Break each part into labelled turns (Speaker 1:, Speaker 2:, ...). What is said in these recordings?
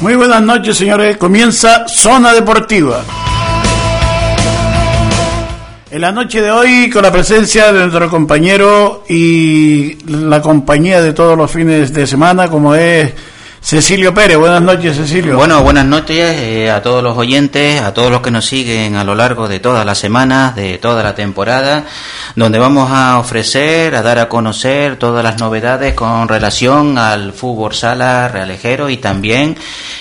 Speaker 1: muy buenas noches, señores. Comienza Zona Deportiva. En la noche de hoy, con la presencia de nuestro compañero y la compañía de todos los fines de semana, como es Cecilio Pérez, buenas noches Cecilio.
Speaker 2: Bueno, buenas noches eh, a todos los oyentes, a todos los que nos siguen a lo largo de todas las semanas, de toda la temporada, donde vamos a ofrecer, a dar a conocer todas las novedades con relación al fútbol sala realejero y también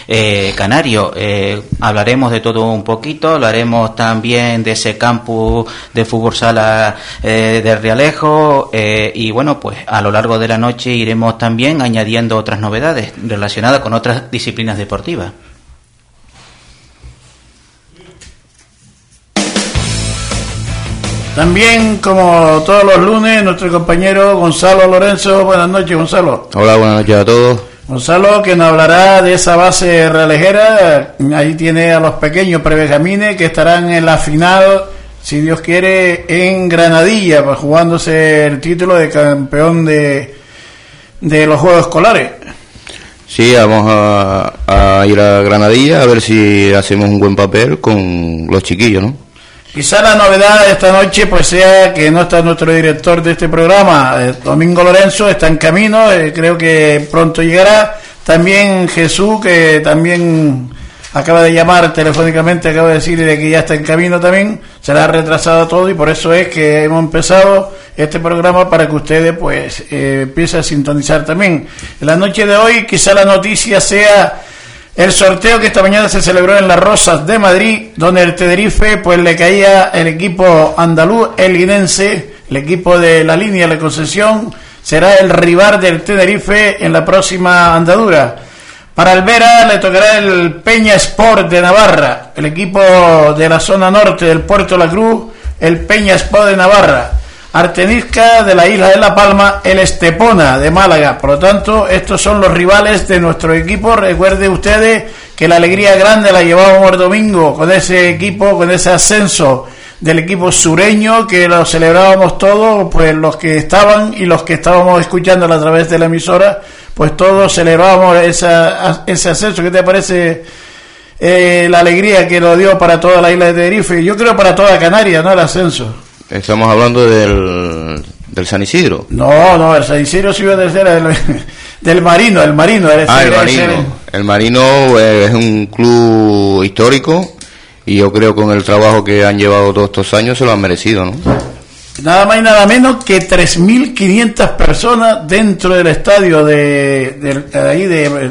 Speaker 2: eh, canario. Eh, hablaremos de todo un poquito, hablaremos también de ese campus de fútbol sala de Realejo y bueno, pues a lo largo de la noche iremos también añadiendo otras novedades relacionadas relacionada con otras disciplinas deportivas.
Speaker 1: También, como todos los lunes, nuestro compañero Gonzalo Lorenzo. Buenas noches, Gonzalo.
Speaker 3: Hola, buenas noches a todos.
Speaker 1: Gonzalo, que nos hablará de esa base realejera. Ahí tiene a los pequeños prebejamines que estarán en la final, si Dios quiere, en Granadilla, pues, jugándose el título de campeón de, de los Juegos Escolares.
Speaker 3: Sí, vamos a, ir a Granadilla a ver si hacemos un buen papel con los chiquillos, ¿no?
Speaker 1: Quizá la novedad de esta noche pues sea que no está nuestro director de este programa, eh, Domingo Lorenzo, está en camino, eh, creo que pronto llegará. También Jesús, que también acaba de llamar telefónicamente, acaba de decirle que ya está en camino también, se ha retrasado todo y por eso es que hemos empezado este programa para que ustedes pues eh, empiecen a sintonizar también. En la noche de hoy quizá la noticia sea el sorteo que esta mañana se celebró en Las Rosas de Madrid, donde el Tenerife pues le caía el equipo andaluz, el el equipo de la línea de la concesión, será el rival del Tenerife en la próxima andadura. Para el Vera le tocará el Peña Sport de Navarra, el equipo de la zona norte del Puerto La Cruz, el Peña Sport de Navarra. Artenisca de la isla de La Palma, el Estepona de Málaga. Por lo tanto, estos son los rivales de nuestro equipo. Recuerden ustedes que la alegría grande la llevábamos el domingo con ese equipo, con ese ascenso del equipo sureño que lo celebrábamos todos, pues los que estaban y los que estábamos escuchando a través de la emisora pues todos celebramos esa, ese ascenso. ¿Qué te parece eh, la alegría que lo dio para toda la isla de Tenerife? Yo creo para toda Canarias, ¿no? El ascenso.
Speaker 3: Estamos hablando del, del San Isidro.
Speaker 1: No, no, el San Isidro sí iba a ser el, del Marino, el Marino.
Speaker 3: El, ah, el Marino. El Marino eh, es un club histórico y yo creo con el trabajo que han llevado todos estos años se lo han merecido, ¿no?
Speaker 1: Nada más y nada menos que 3.500 personas dentro del estadio de, de, ahí de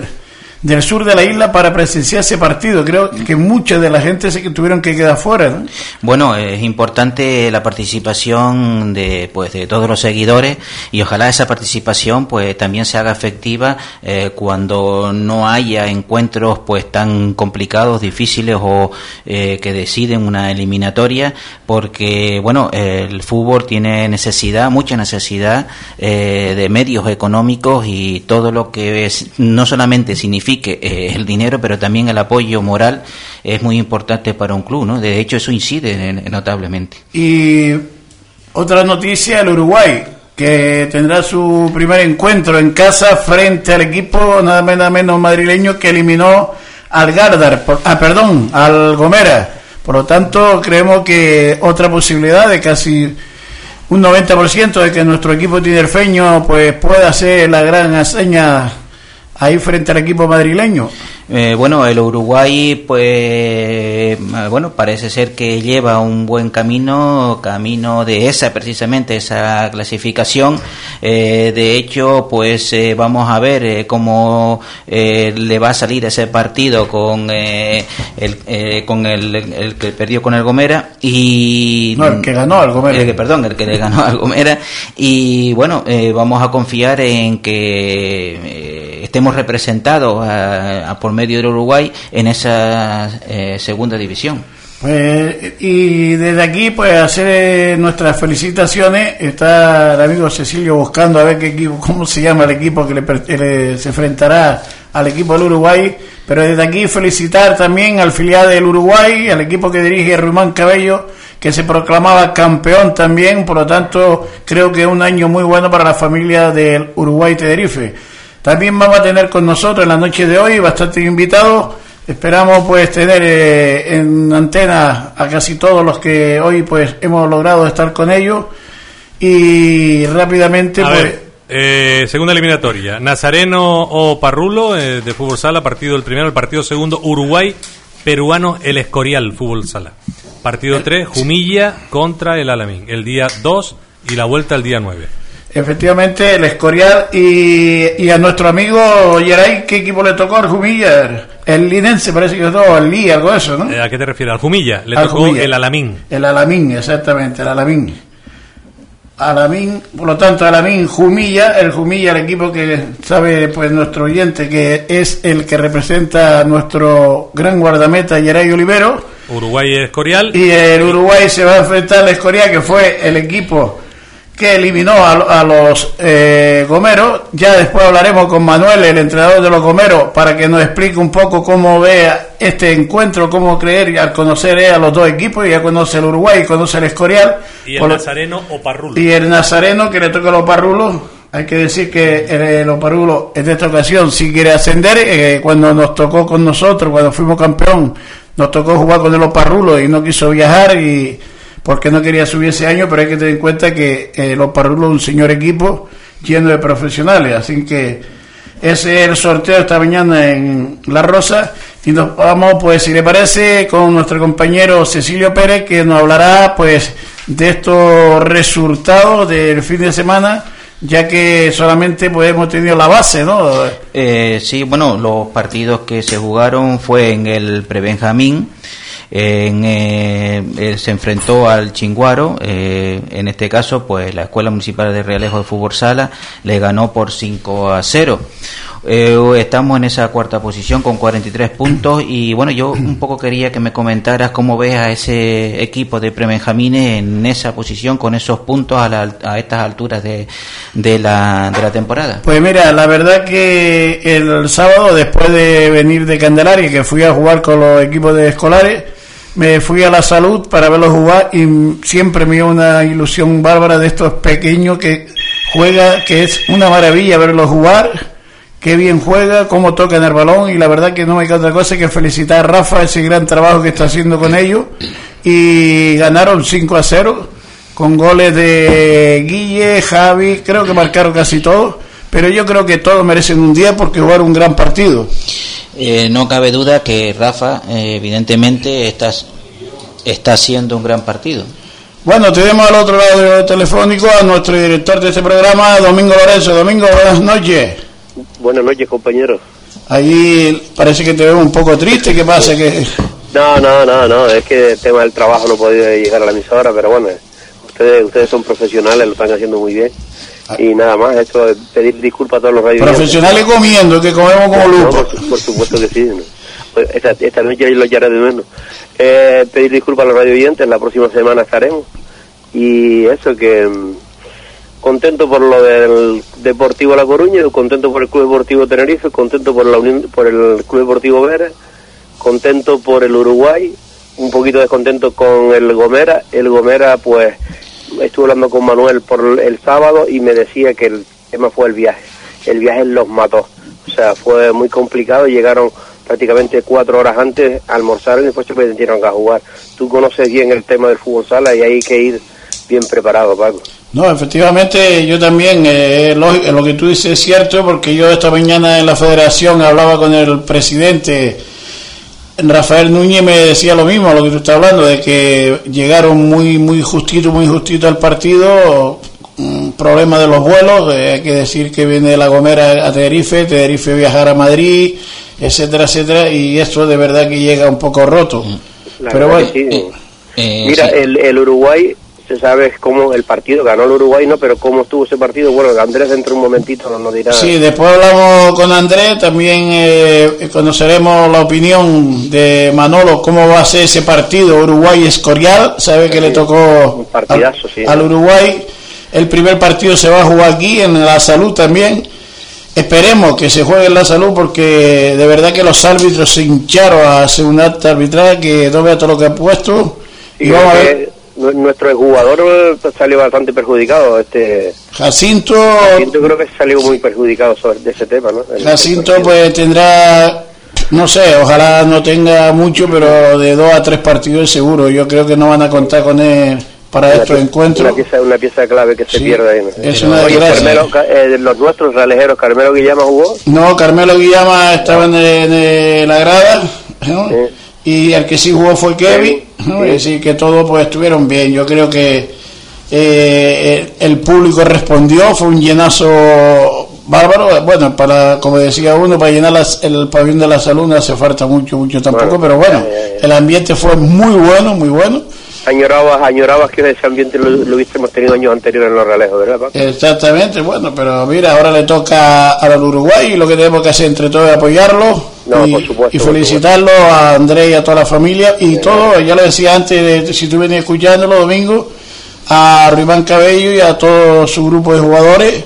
Speaker 1: del sur de la isla para presenciar ese partido. Creo que mucha de la gente se que tuvieron que quedar fuera.
Speaker 2: Bueno, es importante la participación de pues de todos los seguidores y ojalá esa participación pues también se haga efectiva eh, cuando no haya encuentros pues tan complicados, difíciles o eh, que deciden una eliminatoria, porque bueno el fútbol tiene necesidad, mucha necesidad eh, de medios económicos y todo lo que no solamente significa que eh, el dinero, pero también el apoyo moral es muy importante para un club, ¿no? De hecho, eso incide notablemente.
Speaker 1: Y otra noticia, el Uruguay, que tendrá su primer encuentro en casa frente al equipo nada menos, menos madrileño que eliminó al Gardar, ah, perdón, al Gomera. Por lo tanto, creemos que otra posibilidad de casi un 90% de que nuestro equipo tinerfeño pues pueda ser la gran hazaña ahí frente al equipo madrileño.
Speaker 2: Eh, bueno, el Uruguay, pues, eh, bueno, parece ser que lleva un buen camino, camino de esa, precisamente, esa clasificación. Eh, de hecho, pues, vamos a ver cómo le va a salir ese partido con el, con el, que perdió con el Gomera y
Speaker 1: no, el que ganó al Gomera.
Speaker 2: perdón, el que le ganó al Gomera y bueno, vamos a confiar en que estemos representados a, a por medio del Uruguay en esa eh, segunda división.
Speaker 1: Pues, y desde aquí, pues hacer nuestras felicitaciones. Está el amigo Cecilio buscando a ver qué equipo, cómo se llama el equipo que le, se enfrentará al equipo del Uruguay. Pero desde aquí felicitar también al filial del Uruguay, al equipo que dirige Rumán Cabello, que se proclamaba campeón también. Por lo tanto, creo que es un año muy bueno para la familia del Uruguay Tenerife. También vamos a tener con nosotros en la noche de hoy bastante invitados. Esperamos pues tener eh, en antena a casi todos los que hoy pues hemos logrado estar con ellos. Y rápidamente pues
Speaker 4: eh, segunda eliminatoria. Nazareno o Parrulo eh, de fútbol sala partido el primero el partido segundo Uruguay peruano el Escorial fútbol sala. Partido 3 Jumilla contra el Alamín el día 2 y la vuelta el día 9
Speaker 1: Efectivamente, el Escorial y, a nuestro amigo Yeray, ¿qué equipo le tocó al Jumilla? El Linense parece que todo, el Lí, algo de eso, ¿no?
Speaker 4: Eh, ¿A qué te refieres? Al Jumilla, le tocó el Alamín.
Speaker 1: El Alamín, exactamente, el Alamín. Alamín, por lo tanto, Alamín, Jumilla, el Jumilla, el equipo que sabe pues nuestro oyente que es el que representa a nuestro gran guardameta Yeray Olivero.
Speaker 4: Uruguay Escorial.
Speaker 1: Y el Uruguay se va a enfrentar al Escorial, que fue el equipo que eliminó a, los eh, Gomeros. Ya después hablaremos con Manuel, el entrenador de los Gomeros, para que nos explique un poco cómo ve este encuentro, cómo creer al conocer a los dos equipos. Ya conoce el Uruguay, conoce el Escorial.
Speaker 4: Y el Nazareno o Parrulo.
Speaker 1: Y el Nazareno que le toca a los Parrulos. Hay que decir que el, los Parrulos en esta ocasión sí quiere ascender. Eh, cuando nos tocó con nosotros, cuando fuimos campeón, nos tocó jugar con los Parrulos y no quiso viajar y porque no quería subir ese año, pero hay que tener en cuenta que eh, los Parrulos es un señor equipo lleno de profesionales, así que ese es el sorteo esta mañana en La Rosa y nos vamos, pues si le parece, con nuestro compañero Cecilio Pérez que nos hablará pues de estos resultados del fin de semana ya que solamente pues hemos tenido la base, ¿no?
Speaker 2: Eh, sí, bueno, los partidos que se jugaron fue en el Prebenjamín en, eh, se enfrentó al Chinguaro, eh, en este caso, pues la Escuela Municipal de Realejo de Fútbol Sala le ganó por 5 a 0. Eh, estamos en esa cuarta posición con 43 puntos y bueno, yo un poco quería que me comentaras cómo ves a ese equipo de prebenjamines en esa posición con esos puntos a, a estas alturas de, de, la, de la temporada.
Speaker 1: Pues mira, la verdad que el sábado después de venir de Candelaria, que fui a jugar con los equipos de escolares, me fui a la salud para verlo jugar y siempre me dio una ilusión bárbara de estos pequeños que juega, que es una maravilla verlo jugar, qué bien juega, cómo tocan el balón y la verdad que no hay otra cosa que felicitar a Rafa ese gran trabajo que está haciendo con ellos y ganaron 5 a 0 con goles de Guille, Javi, creo que marcaron casi todos, pero yo creo que todos merecen un día porque jugaron un gran partido.
Speaker 2: Eh, no cabe duda que Rafa, eh, evidentemente, está, está haciendo un gran partido.
Speaker 1: Bueno, tenemos al otro lado del telefónico a nuestro director de este programa, Domingo Lorenzo. Domingo, buenas noches.
Speaker 5: Buenas noches, compañero.
Speaker 1: Allí parece que te veo un poco triste. ¿Qué pasa? que
Speaker 5: No, no, no, no. Es que el tema del trabajo no he podido llegar a la emisora, pero bueno, ustedes, ustedes son profesionales, lo están haciendo muy bien. Y nada más, esto pedir disculpas a todos los radios.
Speaker 1: Profesionales comiendo, que comemos como lupo.
Speaker 5: por, supuesto que sí. Pues esta, esta, noche lo haré de menos. Eh, pedir disculpas a los radio oyentes, la próxima semana estaremos. Y eso que mm, contento por lo del Deportivo La Coruña, contento por el Club Deportivo Tenerife, contento por la Unión, por el Club Deportivo Vera, contento por el Uruguay, un poquito descontento con el Gomera. El Gomera, pues estuve hablando con Manuel por el sábado y me decía que el tema fue el viaje. El viaje los mató. O sea, fue muy complicado. Llegaron prácticamente cuatro horas antes a almorzar y después se metieron a jugar. Tú conoces bien el tema del fútbol sala y hay que ir bien preparado, Paco.
Speaker 1: No, efectivamente, yo también, eh, lo, lo, que tú dices es cierto, porque yo esta mañana en la federación hablaba con el presidente Rafael Núñez me decía lo mismo, lo que tú estás hablando, de que llegaron muy, muy justito, muy justito al partido, un problema de los vuelos, eh, hay que decir que viene de La Gomera a Tenerife, Tenerife viajar a Madrid, etcétera, etcétera, y esto de verdad que llega un poco roto. Pero bueno,
Speaker 5: eh, Mira, el, el Uruguay se sabe cómo el partido ganó el Uruguay, ¿no? Pero cómo estuvo ese partido, bueno, Andrés dentro de un momentito nos, dirá.
Speaker 1: Sí, después hablamos con Andrés, también eh, conoceremos la opinión de Manolo, cómo va a ser ese partido Uruguay-Escorial, sabe que le tocó al, Uruguay, el primer partido se va a jugar aquí, en la salud también. Esperemos que se juegue en la salud porque de verdad que los árbitros se hincharon a hacer un acta arbitral que no vea todo lo que ha puesto.
Speaker 5: Y, vamos a ver nuestro jugador pues, salió bastante perjudicado. Este
Speaker 1: Jacinto,
Speaker 5: Jacinto creo que salió muy perjudicado sobre de ese tema, ¿no?
Speaker 1: Jacinto pues tendrá, no sé, ojalá no tenga mucho, pero de dos a tres partidos seguro. Yo creo que no van a contar con él para estos encuentros.
Speaker 5: Una pieza, una pieza clave que se pierde ahí.
Speaker 1: Es una Carmelo,
Speaker 5: eh, los nuestros ralejeros, Carmelo Guillama jugó.
Speaker 1: No, Carmelo Guillama estaba en, la grada. Y el que sí jugó fue Kevin es decir, que todos pues estuvieron bien. Yo creo que eh, el público respondió, fue un llenazo bárbaro. Bueno, para como decía uno, para llenar el pabellón de la salud no hace falta mucho, mucho tampoco, pero bueno, el ambiente fue muy bueno, muy bueno.
Speaker 5: Añorabas, añorabas que ese ambiente lo, hubiésemos tenido años anteriores en los relejos, ¿verdad?
Speaker 1: Exactamente, bueno, pero mira, ahora le toca al Uruguay y lo que tenemos que hacer entre todos es apoyarlo y, felicitarlo a Andrés y a toda la familia y todo, ya lo decía antes, de, si tú venías escuchándolo domingo, a Riván Cabello y a todo su grupo de jugadores,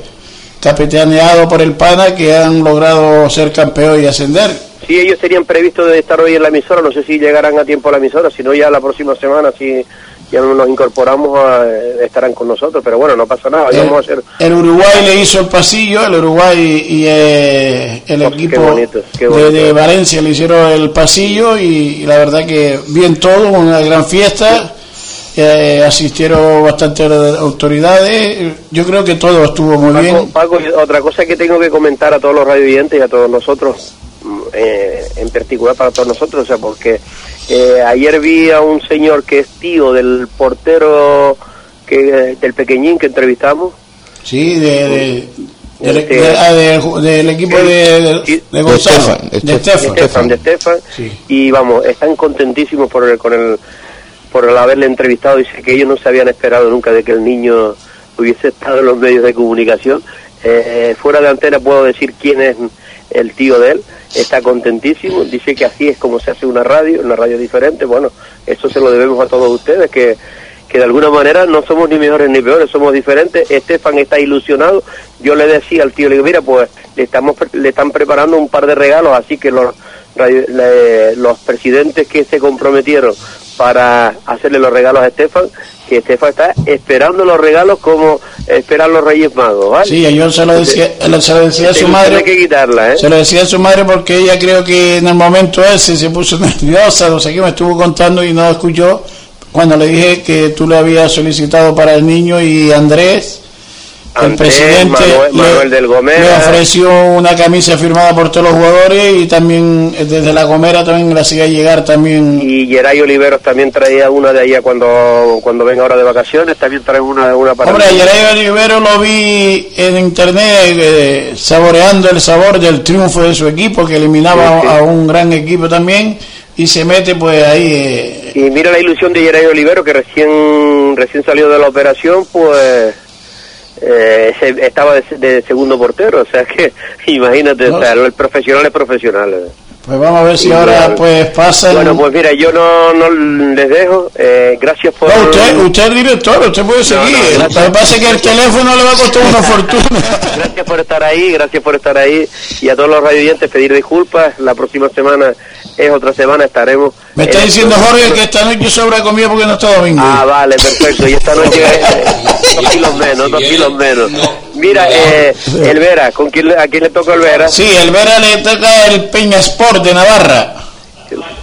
Speaker 1: capitaneado por el PANA, que han logrado ser campeón y ascender.
Speaker 5: Sí, ellos tenían previsto de estar hoy en la emisora, no sé si llegarán a tiempo a la emisora, si no ya la próxima semana, si ya nos incorporamos, eh, estarán con nosotros, pero bueno, no pasa nada.
Speaker 1: El,
Speaker 5: vamos
Speaker 1: a hacer... el Uruguay le hizo el pasillo, el Uruguay y eh, el equipo De, Valencia le hicieron el pasillo y, la verdad que bien todo, una gran fiesta. Eh, asistieron bastantes autoridades. Yo creo que todo estuvo muy bien.
Speaker 5: Paco, otra cosa que tengo que comentar a todos los radioyentes y a todos nosotros eh, en particular para todos nosotros, o sea, porque eh, ayer vi a un señor que es tío del portero que del pequeñín que entrevistamos.
Speaker 1: Sí, de, del equipo de, de, Gonzalo,
Speaker 5: de Estefan. De Estefan, Y vamos, están contentísimos por el, con el, por el haberle entrevistado. Dice que ellos no se habían esperado nunca de que el niño hubiese estado en los medios de comunicación. Eh, fuera de antena puedo decir quién es el tío de él está contentísimo, dice que así es como se hace una radio, una radio diferente, bueno, eso se lo debemos a todos ustedes, que, que de alguna manera no somos ni mejores ni peores, somos diferentes, Estefan está ilusionado, yo le decía al tío, le digo, mira, pues le, estamos, le están preparando un par de regalos, así que los, los presidentes que se comprometieron para hacerle los regalos a Estefan, que Estefan está esperando los regalos como esperan los Reyes Magos, ¿vale?
Speaker 1: Sí, yo se lo decía, se lo decía a su madre.
Speaker 5: que quitarla, ¿eh?
Speaker 1: Se lo decía a su madre porque ella creo que en el momento ese se puso nerviosa, no sé qué, me estuvo contando y no escuchó cuando le dije que tú le habías solicitado para el niño y Andrés el presidente
Speaker 5: le,
Speaker 1: ofreció una camisa firmada por todos los jugadores y también eh, desde la Gomera también la hacía llegar también.
Speaker 5: Y Geray Oliveros también traía una de allá cuando cuando venga ahora de vacaciones también trae una una
Speaker 1: para hombre Geray Oliveros lo vi en internet eh, saboreando el sabor del triunfo de su equipo que eliminaba a un gran equipo también y se mete pues ahí
Speaker 5: eh, y mira la ilusión de Geray Oliveros que recién recién salió de la operación pues eh, estaba de, segundo portero, o sea que imagínate, el profesional es profesional.
Speaker 1: Pues vamos a ver si ahora pues pasa.
Speaker 5: Bueno, pues mira, yo no, no les dejo. Eh, gracias por.
Speaker 1: usted, usted es director, usted puede seguir. Lo que pasa es que el teléfono le va a costar una fortuna.
Speaker 5: gracias por estar ahí, gracias por estar ahí. Y a todos los radioyentes pedir disculpas. La próxima semana es otra semana, estaremos.
Speaker 1: Me está diciendo Jorge que esta noche sobra comida porque no está domingo.
Speaker 5: Ah, vale, perfecto. Y esta noche dos kilos menos, dos kilos menos. Mira, eh, el Vera, ¿con quién, ¿a quién le toca el Vera?
Speaker 1: Sí, el Vera le toca el Peña Sport de Navarra.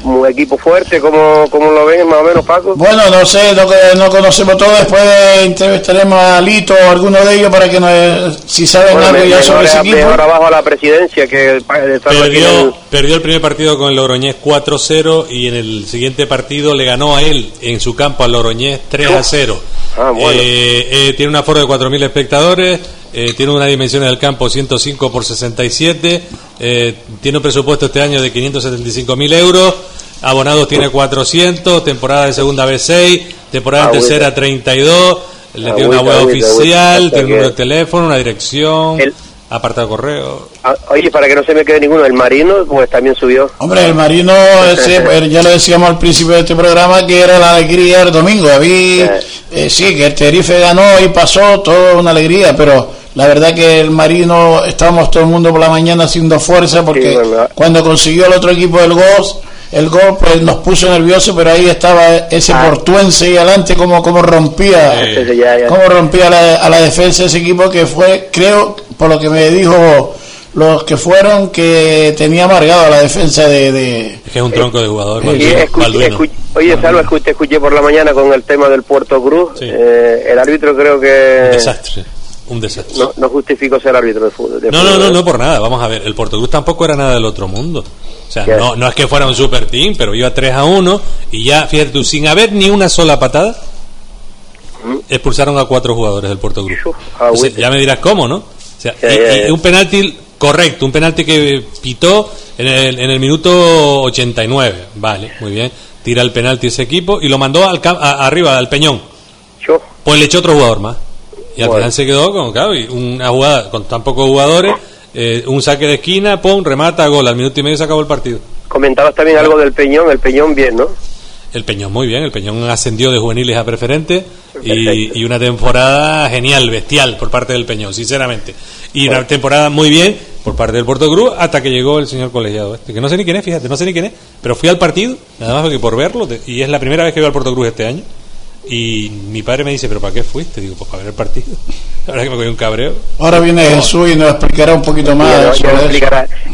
Speaker 5: Un equipo fuerte, como, como lo ven más o menos, Paco.
Speaker 1: Bueno, no sé, no, no conocemos todo. Después entrevistaremos a Lito o alguno de ellos para que nos, si saben algo ya sobre ese equipo.
Speaker 5: Ahora abajo a la presidencia que
Speaker 4: perdió, perdió el primer partido con el Logroñés 4-0 y en el siguiente partido le ganó a él en su campo al Logroñés 3-0. Ah, bueno. eh, eh, tiene un aforo de 4.000 espectadores eh, tiene una dimensión del campo 105 por 67, eh, tiene un presupuesto este año de 575 mil euros, abonados tiene 400, temporada de segunda vez 6, temporada de tercera 32, le tiene una web oficial, tiene un número de teléfono, una dirección. Apartado correo.
Speaker 5: Ah, oye, para que no se me quede ninguno, el Marino pues también subió.
Speaker 1: Hombre, el Marino, pues, ya lo decíamos al principio de este programa, que era la alegría el domingo. Había, eh, sí, que el Tenerife ganó y pasó, toda una alegría, pero la verdad que el Marino, estábamos todo el mundo por la mañana haciendo fuerza porque cuando consiguió el otro equipo el gol, el gol pues nos puso nervioso, pero ahí estaba ese ah. portuense y adelante como, como rompía, como rompía a la defensa ese equipo que fue, creo, por lo que me dijo los que fueron que tenía amargado la defensa de,
Speaker 4: es que es un tronco de jugador
Speaker 5: oye Salva escuché, escuché por la mañana con el tema del Puerto Cruz. Eh, el árbitro creo que
Speaker 4: desastre un desastre.
Speaker 5: No, no justifico ser árbitro de fútbol.
Speaker 4: no, no, no, no por nada. Vamos a ver, el Portugués tampoco era nada del otro mundo. O sea, no, no es que fuera un super team, pero iba 3 a 1 y ya, fíjate tú, sin haber ni una sola patada, ¿Mm? expulsaron a cuatro jugadores del Portugués. Ah, ya me dirás cómo, ¿no? O sea, y, un penalti correcto, un penalti que pitó en el, en el minuto 89. Vale, muy bien. Tira el penalti ese equipo y lo mandó al arriba, al Peñón. Pues le echó otro jugador más. Y al final se quedó con, claro, una jugada con tan pocos jugadores, eh, un saque de esquina, pum, remata, gol. Al minuto y medio se acabó el partido.
Speaker 5: Comentabas también algo del Peñón, el Peñón bien, ¿no?
Speaker 4: El Peñón muy bien, el Peñón ascendió de juveniles a preferente y, una temporada genial, bestial por parte del Peñón, sinceramente. Y una temporada muy bien por parte del Puerto Cruz hasta que llegó el señor colegiado este, que no sé ni quién es, fíjate, no sé ni quién es, pero fui al partido, nada más que por verlo, y es la primera vez que veo al Puerto Cruz este año. Y mi padre me dice, ¿pero para qué fuiste? Digo, pues para ver el partido. Ahora que me cogí un cabreo.
Speaker 1: Ahora viene Jesús y nos explicará un poquito más.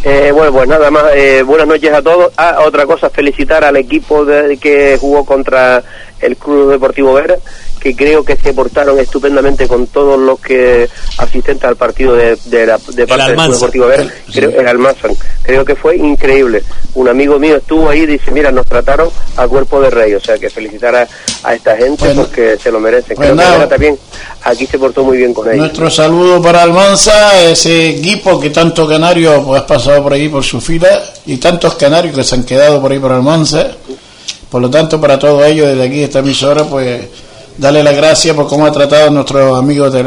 Speaker 5: Eh, bueno, pues nada más, eh, buenas noches a todos. Ah, otra cosa, felicitar al equipo de, que jugó contra el Club Deportivo Vera, que creo que se portaron estupendamente con todos los que asistentes al partido de, de, la, de parte del Club Deportivo Vera, creo, el Almanzan. Creo que fue increíble. Un amigo mío estuvo ahí y dice, mira, nos trataron a cuerpo de rey, o sea que felicitar a, esta gente porque se lo merecen. creo que también aquí se portó muy bien con ellos.
Speaker 1: Nuestro saludo para Almanza, ese equipo que tanto canario pues, ha pasado por ahí por su fila y tantos canarios que se han quedado por ahí por Almanza por lo tanto, para todos ellos, desde aquí, esta emisora, pues darle las gracias por cómo ha tratado a nuestros amigos de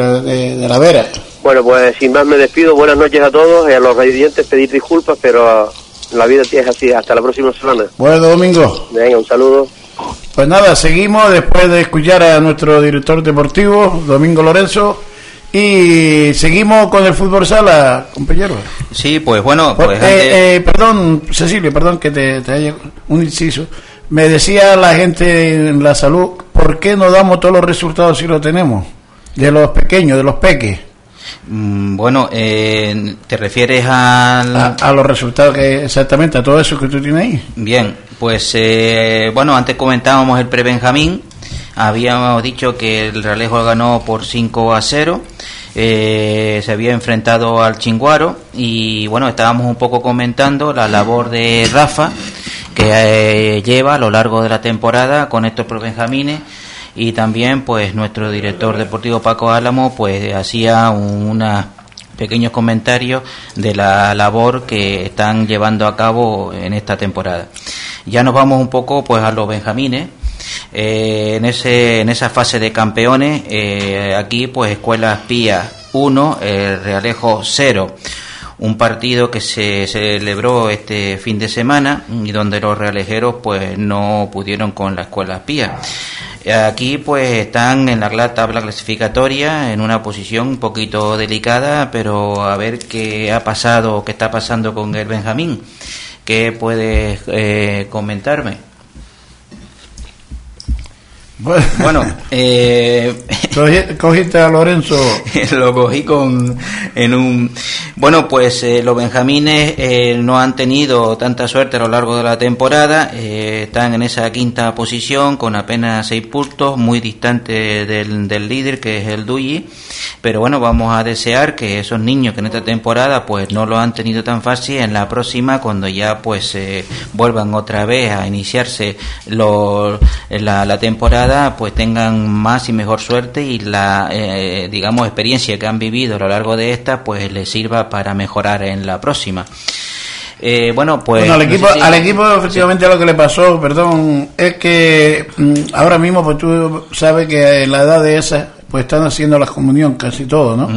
Speaker 1: la, Vera.
Speaker 5: Bueno, pues sin más me despido. Buenas noches a todos y a los radiantes pedir disculpas, pero la vida es así. Hasta la próxima semana.
Speaker 1: Bueno, Domingo.
Speaker 5: Venga, un saludo.
Speaker 1: Pues nada, seguimos después de escuchar a nuestro director deportivo, Domingo Lorenzo. Y seguimos con el fútbol sala, compañero.
Speaker 2: Sí, pues bueno. Pues
Speaker 1: eh, eh, perdón, Cecilio, perdón que te, te haya un inciso. Me decía la gente en la salud, ¿por qué no damos todos los resultados si lo tenemos? De los pequeños, de los peques.
Speaker 2: Mm, bueno, eh, ¿te refieres a,
Speaker 1: a, los resultados que exactamente, a todo eso que tú tienes ahí?
Speaker 2: Bien, pues eh, bueno, antes comentábamos el pre-Benjamín, habíamos dicho que el Realejo ganó por 5 a 0. Eh, se había enfrentado al Chinguaro y bueno, estábamos un poco comentando la labor de Rafa que eh, lleva a lo largo de la temporada con estos benjamines y también pues nuestro director deportivo Paco Álamo pues hacía unos pequeños comentarios de la labor que están llevando a cabo en esta temporada. Ya nos vamos un poco pues a los benjamines. Eh, en, ese, en esa fase de campeones, eh, aquí pues Escuelas Pía 1, Realejo 0 un partido que se celebró este fin de semana y donde los realejeros pues no pudieron con la escuela pía. Aquí pues están en la tabla clasificatoria en una posición un poquito delicada, pero a ver qué ha pasado, qué está pasando con el Benjamín. ¿Qué puedes eh, comentarme? Bueno, eh,
Speaker 1: cogiste a Lorenzo.
Speaker 2: lo cogí con en un. Bueno, pues eh, los benjamines eh, no han tenido tanta suerte a lo largo de la temporada. Eh, están en esa quinta posición con apenas seis puntos, muy distante del, del líder que es el Duyi. Pero bueno, vamos a desear que esos niños que en esta temporada pues no lo han tenido tan fácil en la próxima cuando ya pues vuelvan otra vez a iniciarse lo, la, la temporada pues tengan más y mejor suerte y la eh, digamos experiencia que han vivido a lo largo de esta pues les sirva para mejorar en la próxima. Eh, bueno pues
Speaker 1: al equipo al equipo efectivamente lo que le pasó perdón es que mm, ahora mismo pues tú sabes que en la edad de esa pues están haciendo la comunión casi todo no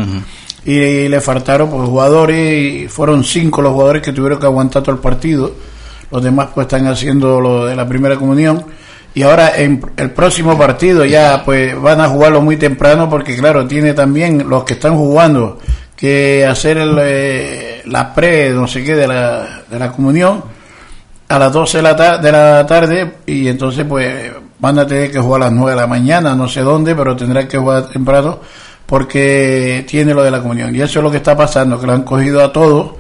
Speaker 1: y, le faltaron pues jugadores y fueron cinco los jugadores que tuvieron que aguantar todo el partido. Los demás pues están haciendo lo de la primera comunión. Y ahora en el próximo partido ya pues van a jugarlo muy temprano porque claro tiene también los que están jugando que hacer el, eh, la pre no sé qué de la, de la comunión a las 12 de la, de la tarde. Y entonces pues van a tener que jugar a las 9 de la mañana no sé dónde pero tendrán que jugar temprano porque tiene lo de la comunión y eso es lo que está pasando que lo han cogido a todos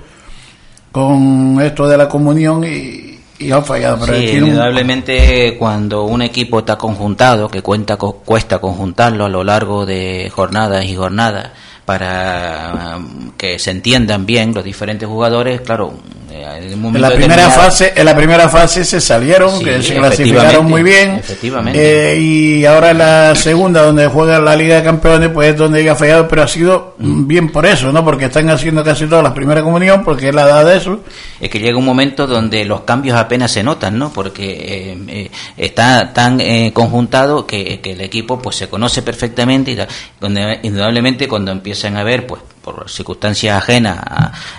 Speaker 1: con esto de la comunión y, y han fallado.
Speaker 2: Pero sí, indudablemente cuando un equipo está conjuntado, que cuenta cuesta conjuntarlo a lo largo de jornadas y jornadas para um, que se entiendan bien los diferentes jugadores, claro,
Speaker 1: en, la primera fase en la primera fase se salieron que se clasificaron muy bien.
Speaker 2: efectivamente.
Speaker 1: Eh, y ahora en la segunda donde juega la Liga de Campeones pues es donde ha fallado pero ha sido mm. bien por eso no porque están haciendo casi todas las primeras comunión porque es la edad de eso.
Speaker 2: Es que llega un momento donde los cambios apenas se notan no porque eh, eh, está tan conjuntado que, que, el equipo pues se conoce perfectamente y donde indudablemente cuando empiezan a ver pues por circunstancias ajenas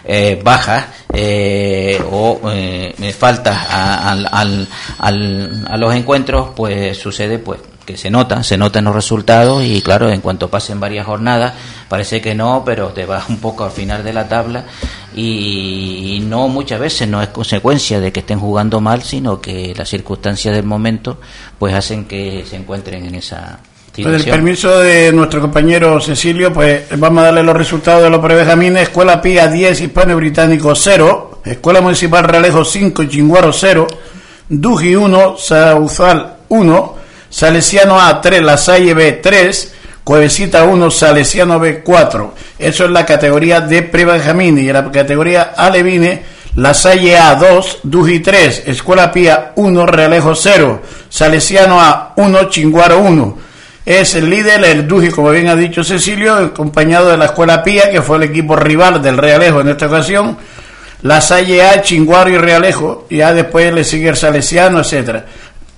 Speaker 2: eh, bajas eh, o eh, faltas a, a, los encuentros pues sucede pues que se nota, se notan los resultados y claro, en cuanto pasen varias jornadas, parece que no, pero te vas un poco al final de la tabla y, no muchas veces no es consecuencia de que estén jugando mal, sino que las circunstancias del momento pues hacen que se encuentren en esa
Speaker 1: con el permiso de nuestro compañero Cecilio, pues vamos a darle los resultados de los prebenjamines. Escuela Pía 10, Hispano Británico 0, Escuela Municipal Realejo 5, Chinguaro 0, Duji 1, Sauzal 1, Salesiano A 3, La Salle B 3, Cuevecita 1, Salesiano B 4. Eso es la categoría de prebenjamines. Y en la categoría Alevine, La Salle A 2, Duji 3, Escuela Pía 1, Realejo 0, Salesiano A 1, Chinguaro 1 es el líder, el Duji, como bien ha dicho Cecilio, acompañado de la Escuela Pía, que fue el equipo rival del Realejo en esta ocasión, la Salle A, Chinguaro y Realejo, y ya después le sigue el Salesiano, etcétera.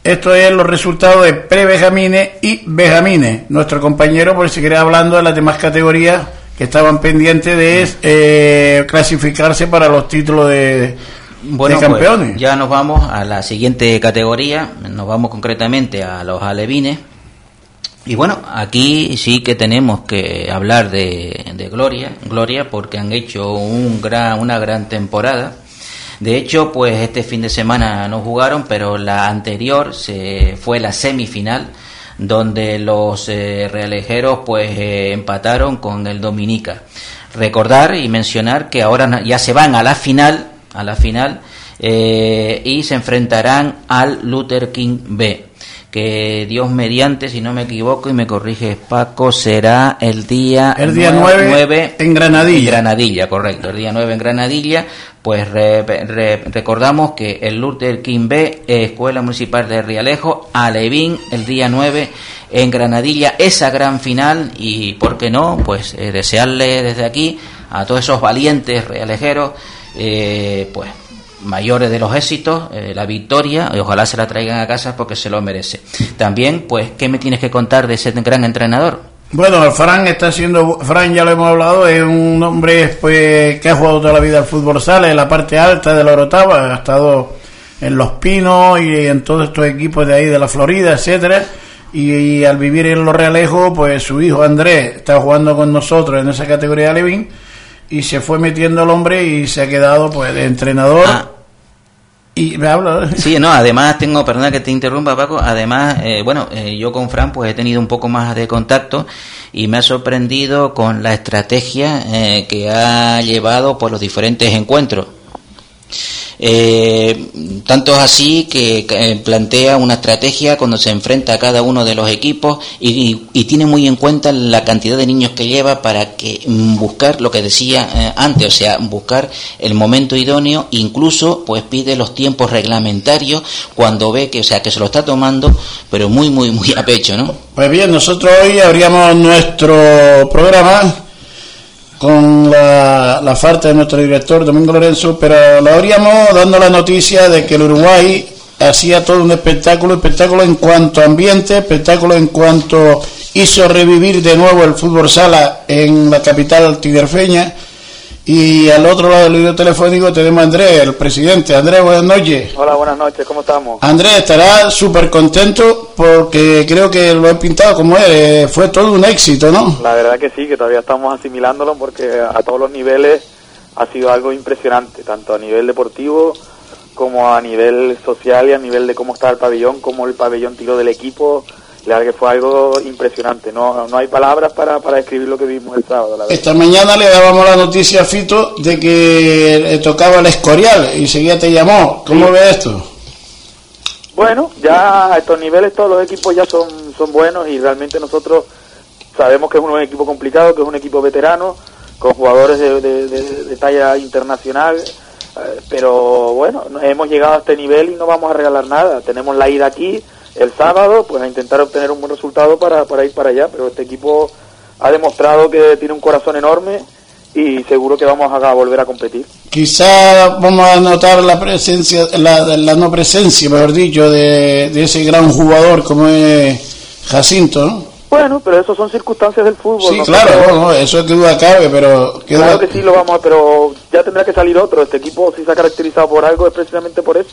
Speaker 1: Esto es los resultados de pre-Bejamines y Bejamines. Nuestro compañero, por si quiere hablando de las demás categorías que estaban pendientes de eh, clasificarse para los títulos de,
Speaker 2: bueno, pues, campeones. ya nos vamos a la siguiente categoría, nos vamos concretamente a los alevines y bueno, aquí sí que tenemos que hablar de, Gloria, Gloria, porque han hecho un gran, una gran temporada. De hecho, pues este fin de semana no jugaron, pero la anterior se fue la semifinal, donde los eh, realejeros pues eh, empataron con el Dominica. Recordar y mencionar que ahora ya se van a la final, a la final, eh, y se enfrentarán al Luther King B que Dios mediante, si no me equivoco y me corrige Paco, será el día,
Speaker 1: el día 9, en Granadilla. En
Speaker 2: Granadilla, correcto, el día 9 en Granadilla. Pues recordamos que el Luther King B, Escuela Municipal de Rialejo, Alevín, el día 9 en Granadilla, esa gran final y, ¿por qué no? Pues eh, desearle desde aquí a todos esos valientes realejeros, eh, pues mayores de los éxitos, eh, la victoria, y ojalá se la traigan a casa porque se lo merece. También, pues, ¿qué me tienes que contar de ese gran entrenador?
Speaker 1: Bueno, Fran está siendo, Fran ya lo hemos hablado, es un hombre pues, que ha jugado toda la vida al fútbol sale en la parte alta de la Orotava, ha estado en Los Pinos y en todos estos equipos de ahí de la Florida, etcétera. Y, al vivir en Los Realejos, pues su hijo Andrés está jugando con nosotros en esa categoría de Levin y se fue metiendo el hombre y se ha quedado pues de entrenador. Ah, Y me habla.
Speaker 2: Sí, no, además tengo, perdona que te interrumpa Paco, además, eh, bueno, eh, yo con Fran pues he tenido un poco más de contacto y me ha sorprendido con la estrategia eh, que ha llevado por los diferentes encuentros. Eh, tanto es así que eh, plantea una estrategia cuando se enfrenta a cada uno de los equipos y, y tiene muy en cuenta la cantidad de niños que lleva para que mm, buscar lo que decía eh, antes, o sea, buscar el momento idóneo, incluso pues pide los tiempos reglamentarios cuando ve que, o sea, que se lo está tomando, pero muy, muy, muy a pecho, ¿no?
Speaker 1: Pues bien, nosotros hoy abríamos nuestro programa con la, la, falta de nuestro director Domingo Lorenzo, pero lo abríamos dando la noticia de que el Uruguay hacía todo un espectáculo, espectáculo en cuanto a ambiente, espectáculo en cuanto hizo revivir de nuevo el fútbol sala en la capital tigerfeña y al otro lado del video telefónico tenemos a Andrés, el presidente. Andrés, buenas noches.
Speaker 6: Hola, buenas noches, ¿cómo estamos?
Speaker 1: Andrés estará súper contento porque creo que lo he pintado como él. Fue todo un éxito, ¿no?
Speaker 6: La verdad que sí, que todavía estamos asimilándolo porque a todos los niveles ha sido algo impresionante, tanto a nivel deportivo como a nivel social y a nivel de cómo está el pabellón, cómo el pabellón tiró del equipo la verdad que fue algo impresionante. No, no hay palabras para, para describir lo que vimos el sábado. La
Speaker 1: Esta mañana le dábamos la noticia a Fito de que le tocaba el Escorial y seguía te llamó. ¿Cómo sí. ve esto?
Speaker 6: Bueno, ya a estos niveles todos los equipos ya son, son buenos y realmente nosotros sabemos que es un equipo complicado, que es un equipo veterano, con jugadores de, de, de, de talla internacional. Eh, pero bueno, hemos llegado a este nivel y no vamos a regalar nada. Tenemos la ida aquí, el sábado, pues a intentar obtener un buen resultado para, para ir para allá, pero este equipo ha demostrado que tiene un corazón enorme y seguro que vamos a volver a competir.
Speaker 1: Quizá vamos a notar la presencia, la, la no presencia, mejor dicho, de, de ese gran jugador como es Jacinto, ¿no?
Speaker 6: Bueno, pero eso son circunstancias del fútbol.
Speaker 1: Sí, ¿no? claro, no, no, eso es que duda cabe, pero...
Speaker 6: Claro duda... que sí lo vamos a, pero ya tendrá que salir otro. Este equipo si se ha caracterizado por algo es precisamente por eso.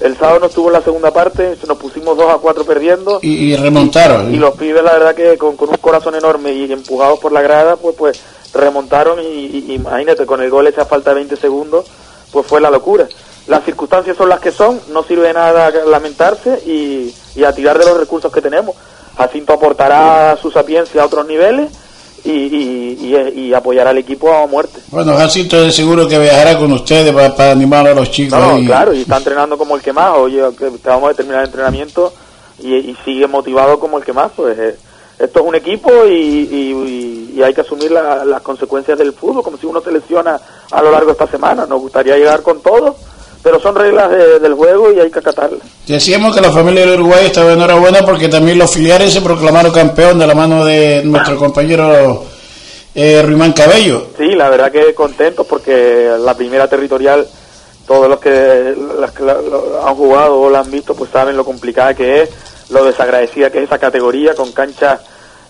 Speaker 6: El sábado no estuvo en la segunda parte, nos pusimos 2 a 4 perdiendo.
Speaker 1: Y, y remontaron.
Speaker 6: Y, y, los pibes, la verdad, que con, con, un corazón enorme y empujados por la grada, pues pues remontaron. Y, y, imagínate, con el gol esa falta de 20 segundos, pues fue la locura. Las circunstancias son las que son, no sirve de nada lamentarse y, y a tirar de los recursos que tenemos. Jacinto aportará su sapiencia a otros niveles y, y, y, y, apoyar al equipo a muerte.
Speaker 1: Bueno, Jacinto es seguro que viajará con ustedes para, para animar a los chicos.
Speaker 6: No, y... claro, y está entrenando como el que más. Oye, que acabamos de terminar el entrenamiento y, sigue motivado como el que más. Pues eh, esto es un equipo y, hay que asumir la, las consecuencias del fútbol, como si uno se lesiona a lo largo de esta semana. Nos gustaría llegar con todo pero son reglas de, del juego y hay que acatarlas.
Speaker 1: Decíamos que la familia del Uruguay estaba enhorabuena porque también los filiales se proclamaron campeón de la mano de nuestro compañero eh, Ruimán Cabello.
Speaker 6: Sí, la verdad que contentos porque la primera territorial, todos los que, las que la, lo han jugado o la han visto, pues saben lo complicada que es, lo desagradecida que es esa categoría, con canchas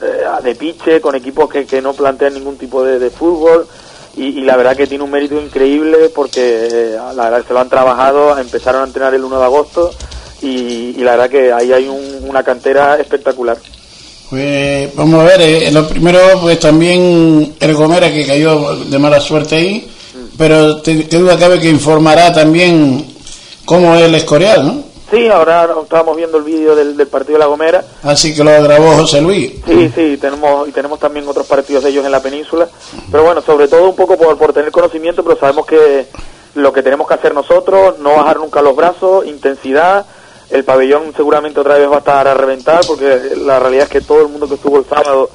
Speaker 6: eh, de piche, con equipos que, que no plantean ningún tipo de, de fútbol y, y, la verdad que tiene un mérito increíble porque eh, la verdad se lo han trabajado, empezaron a entrenar el 1 de agosto y, y la verdad que ahí hay un, una cantera espectacular.
Speaker 1: Pues vamos a ver, eh, lo primero pues también el Gomera que cayó de mala suerte ahí, mm. pero te, te duda cabe que informará también cómo es el Escorial, ¿no?
Speaker 6: Sí, ahora estábamos viendo el vídeo del, del, partido de La Gomera.
Speaker 1: Así que lo grabó José Luis.
Speaker 6: Sí, sí, tenemos y tenemos también otros partidos de ellos en la península. Pero bueno, sobre todo un poco por, por tener conocimiento, pero sabemos que lo que tenemos que hacer nosotros, no bajar nunca los brazos, intensidad. El pabellón seguramente otra vez va a estar a reventar, porque la realidad es que todo el mundo que estuvo el sábado,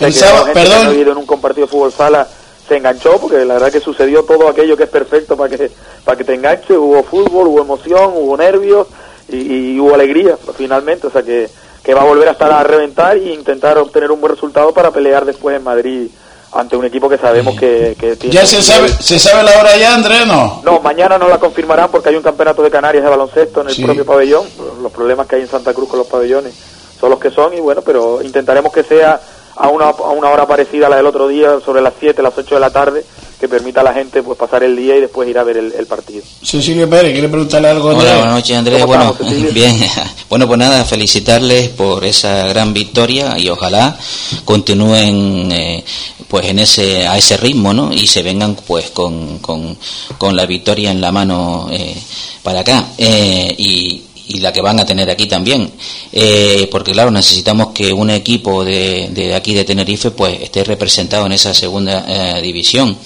Speaker 1: el sábado perdón.
Speaker 6: Que en un compartido de fútbol sala, se enganchó porque la verdad que sucedió todo aquello que es perfecto para que para que te enganche hubo fútbol hubo emoción hubo nervios y, y, hubo alegría finalmente, o sea que, que va a volver a estar a reventar e intentar obtener un buen resultado para pelear después en Madrid ante un equipo que sabemos que, que tiene...
Speaker 1: ¿Ya se sabe, se sabe la hora ya, Andrés, no?
Speaker 6: No, mañana no la confirmarán porque hay un campeonato de Canarias de baloncesto en el sí. propio pabellón, los problemas que hay en Santa Cruz con los pabellones son los que son y bueno, pero intentaremos que sea a una, a una hora parecida a la del otro día, sobre las 7, las 8 de la tarde, que permita a la gente pues pasar el día y después ir a ver el, partido.
Speaker 1: Cecilio Pérez, ¿quiere preguntarle algo?
Speaker 2: Hola, buenas noches Andrés. Bueno, bien. Bueno, pues nada, felicitarles por esa gran victoria y ojalá continúen eh, pues en ese a ese ritmo, ¿no? Y se vengan pues con, con, con la victoria en la mano eh, para acá. Eh, y, y la que van a tener aquí también, eh, porque claro, necesitamos que un equipo de, de, aquí de Tenerife pues esté representado en esa segunda eh, división.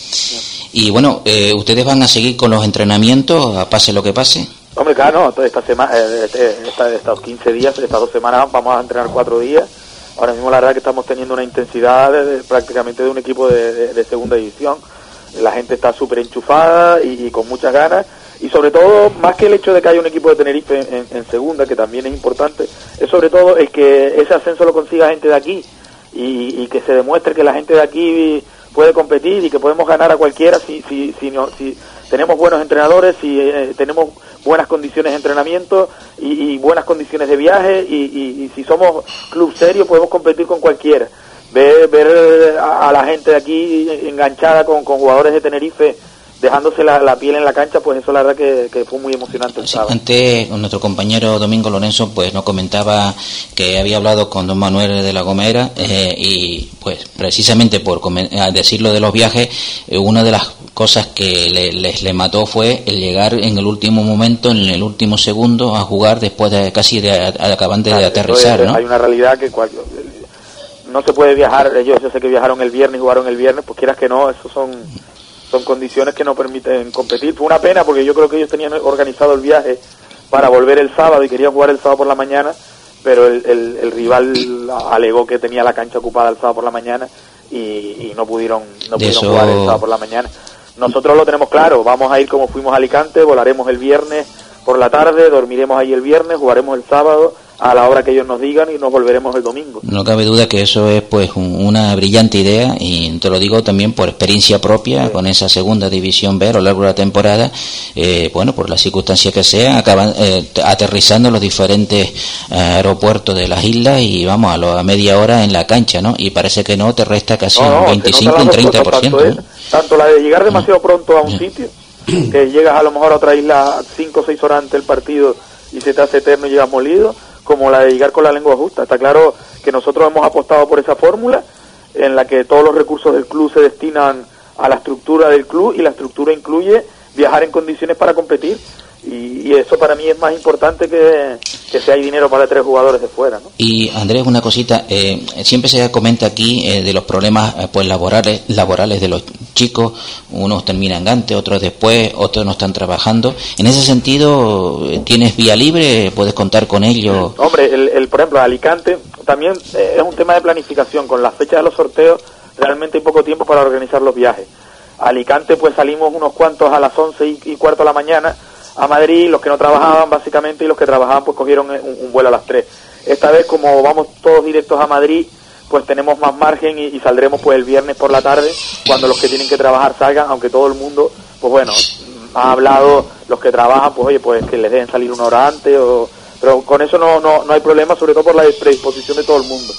Speaker 2: Y bueno, eh, ¿ustedes van a seguir con los entrenamientos, pase lo que pase?
Speaker 6: Hombre, claro, no, esta semana, este, estos 15 días, estas dos semanas vamos a entrenar cuatro días. Ahora mismo la verdad que estamos teniendo una intensidad prácticamente de un equipo de, de, segunda división. La gente está súper enchufada y con muchas ganas y sobre todo, más que el hecho de que haya un equipo de Tenerife en, segunda, que también es importante, es sobre todo el que ese ascenso lo consiga gente de aquí y, que se demuestre que la gente de aquí puede competir y que podemos ganar a cualquiera si, si, si, no, si tenemos buenos entrenadores, si eh, tenemos buenas condiciones de entrenamiento y, buenas condiciones de viaje y, si somos club serio podemos competir con cualquiera. Ver, ver a, la gente de aquí enganchada con, con jugadores de Tenerife dejándose la, piel en la cancha, pues eso la verdad que, fue muy emocionante.
Speaker 2: antes nuestro compañero Domingo Lorenzo pues nos comentaba que había hablado con don Manuel de la Gomera eh, y pues precisamente por decirlo de los viajes, eh, una de las cosas que le, les le mató fue el llegar en el último momento, en el último segundo a jugar después de casi de, acaban de, aterrizar. ¿no?
Speaker 6: Hay una realidad que no se puede viajar, ellos yo sé que viajaron el viernes y jugaron el viernes, pues quieras que no, esos son son condiciones que no permiten competir. Fue una pena porque yo creo que ellos tenían organizado el viaje para volver el sábado y querían jugar el sábado por la mañana, pero el, el, rival alegó que tenía la cancha ocupada el sábado por la mañana y, no pudieron, no pudieron jugar el sábado por la mañana. Nosotros lo tenemos claro, vamos a ir como fuimos a Alicante, volaremos el viernes por la tarde, dormiremos ahí el viernes, jugaremos el sábado a la hora que ellos nos digan y nos volveremos el domingo.
Speaker 2: No cabe duda que eso es pues una brillante idea y te lo digo también por experiencia propia con esa segunda división B a lo largo de la temporada, eh, bueno, por las circunstancias que sean, acaban eh, aterrizando en los diferentes eh, aeropuertos de las islas y vamos a, lo, a media hora en la cancha, ¿no? Y parece que no, te resta casi un 25, un 30%.
Speaker 6: Tanto, tanto la de llegar demasiado pronto a un sitio, que llegas a lo mejor a otra isla cinco o seis horas antes del partido y se te hace eterno y llegas molido, como la de llegar con la lengua justa. Está claro que nosotros hemos apostado por esa fórmula en la que todos los recursos del club se destinan a la estructura del club y la estructura incluye viajar en condiciones para competir y, eso para mí es más importante que, que si hay dinero para tres jugadores de fuera. ¿no?
Speaker 2: Y Andrés, una cosita, eh, siempre se comenta aquí eh, de los problemas eh, pues laborales, laborales de los chicos, unos terminan antes, otros después, otros no están trabajando. En ese sentido, ¿tienes vía libre? ¿Puedes contar con ellos?
Speaker 6: Hombre, el, el, por ejemplo, Alicante también es un tema de planificación, con las fechas de los sorteos realmente hay poco tiempo para organizar los viajes. Alicante pues salimos unos cuantos a las once y, y cuarto de la mañana, a Madrid, los que no trabajaban básicamente y los que trabajaban pues cogieron un, vuelo a las 3. Esta vez como vamos todos directos a Madrid, pues tenemos más margen y, saldremos pues el viernes por la tarde cuando los que tienen que trabajar salgan, aunque todo el mundo, pues bueno, ha hablado los que trabajan, pues oye, pues que les dejen salir una hora antes, o, pero con eso no, no, no hay problema, sobre todo por la predisposición de todo el mundo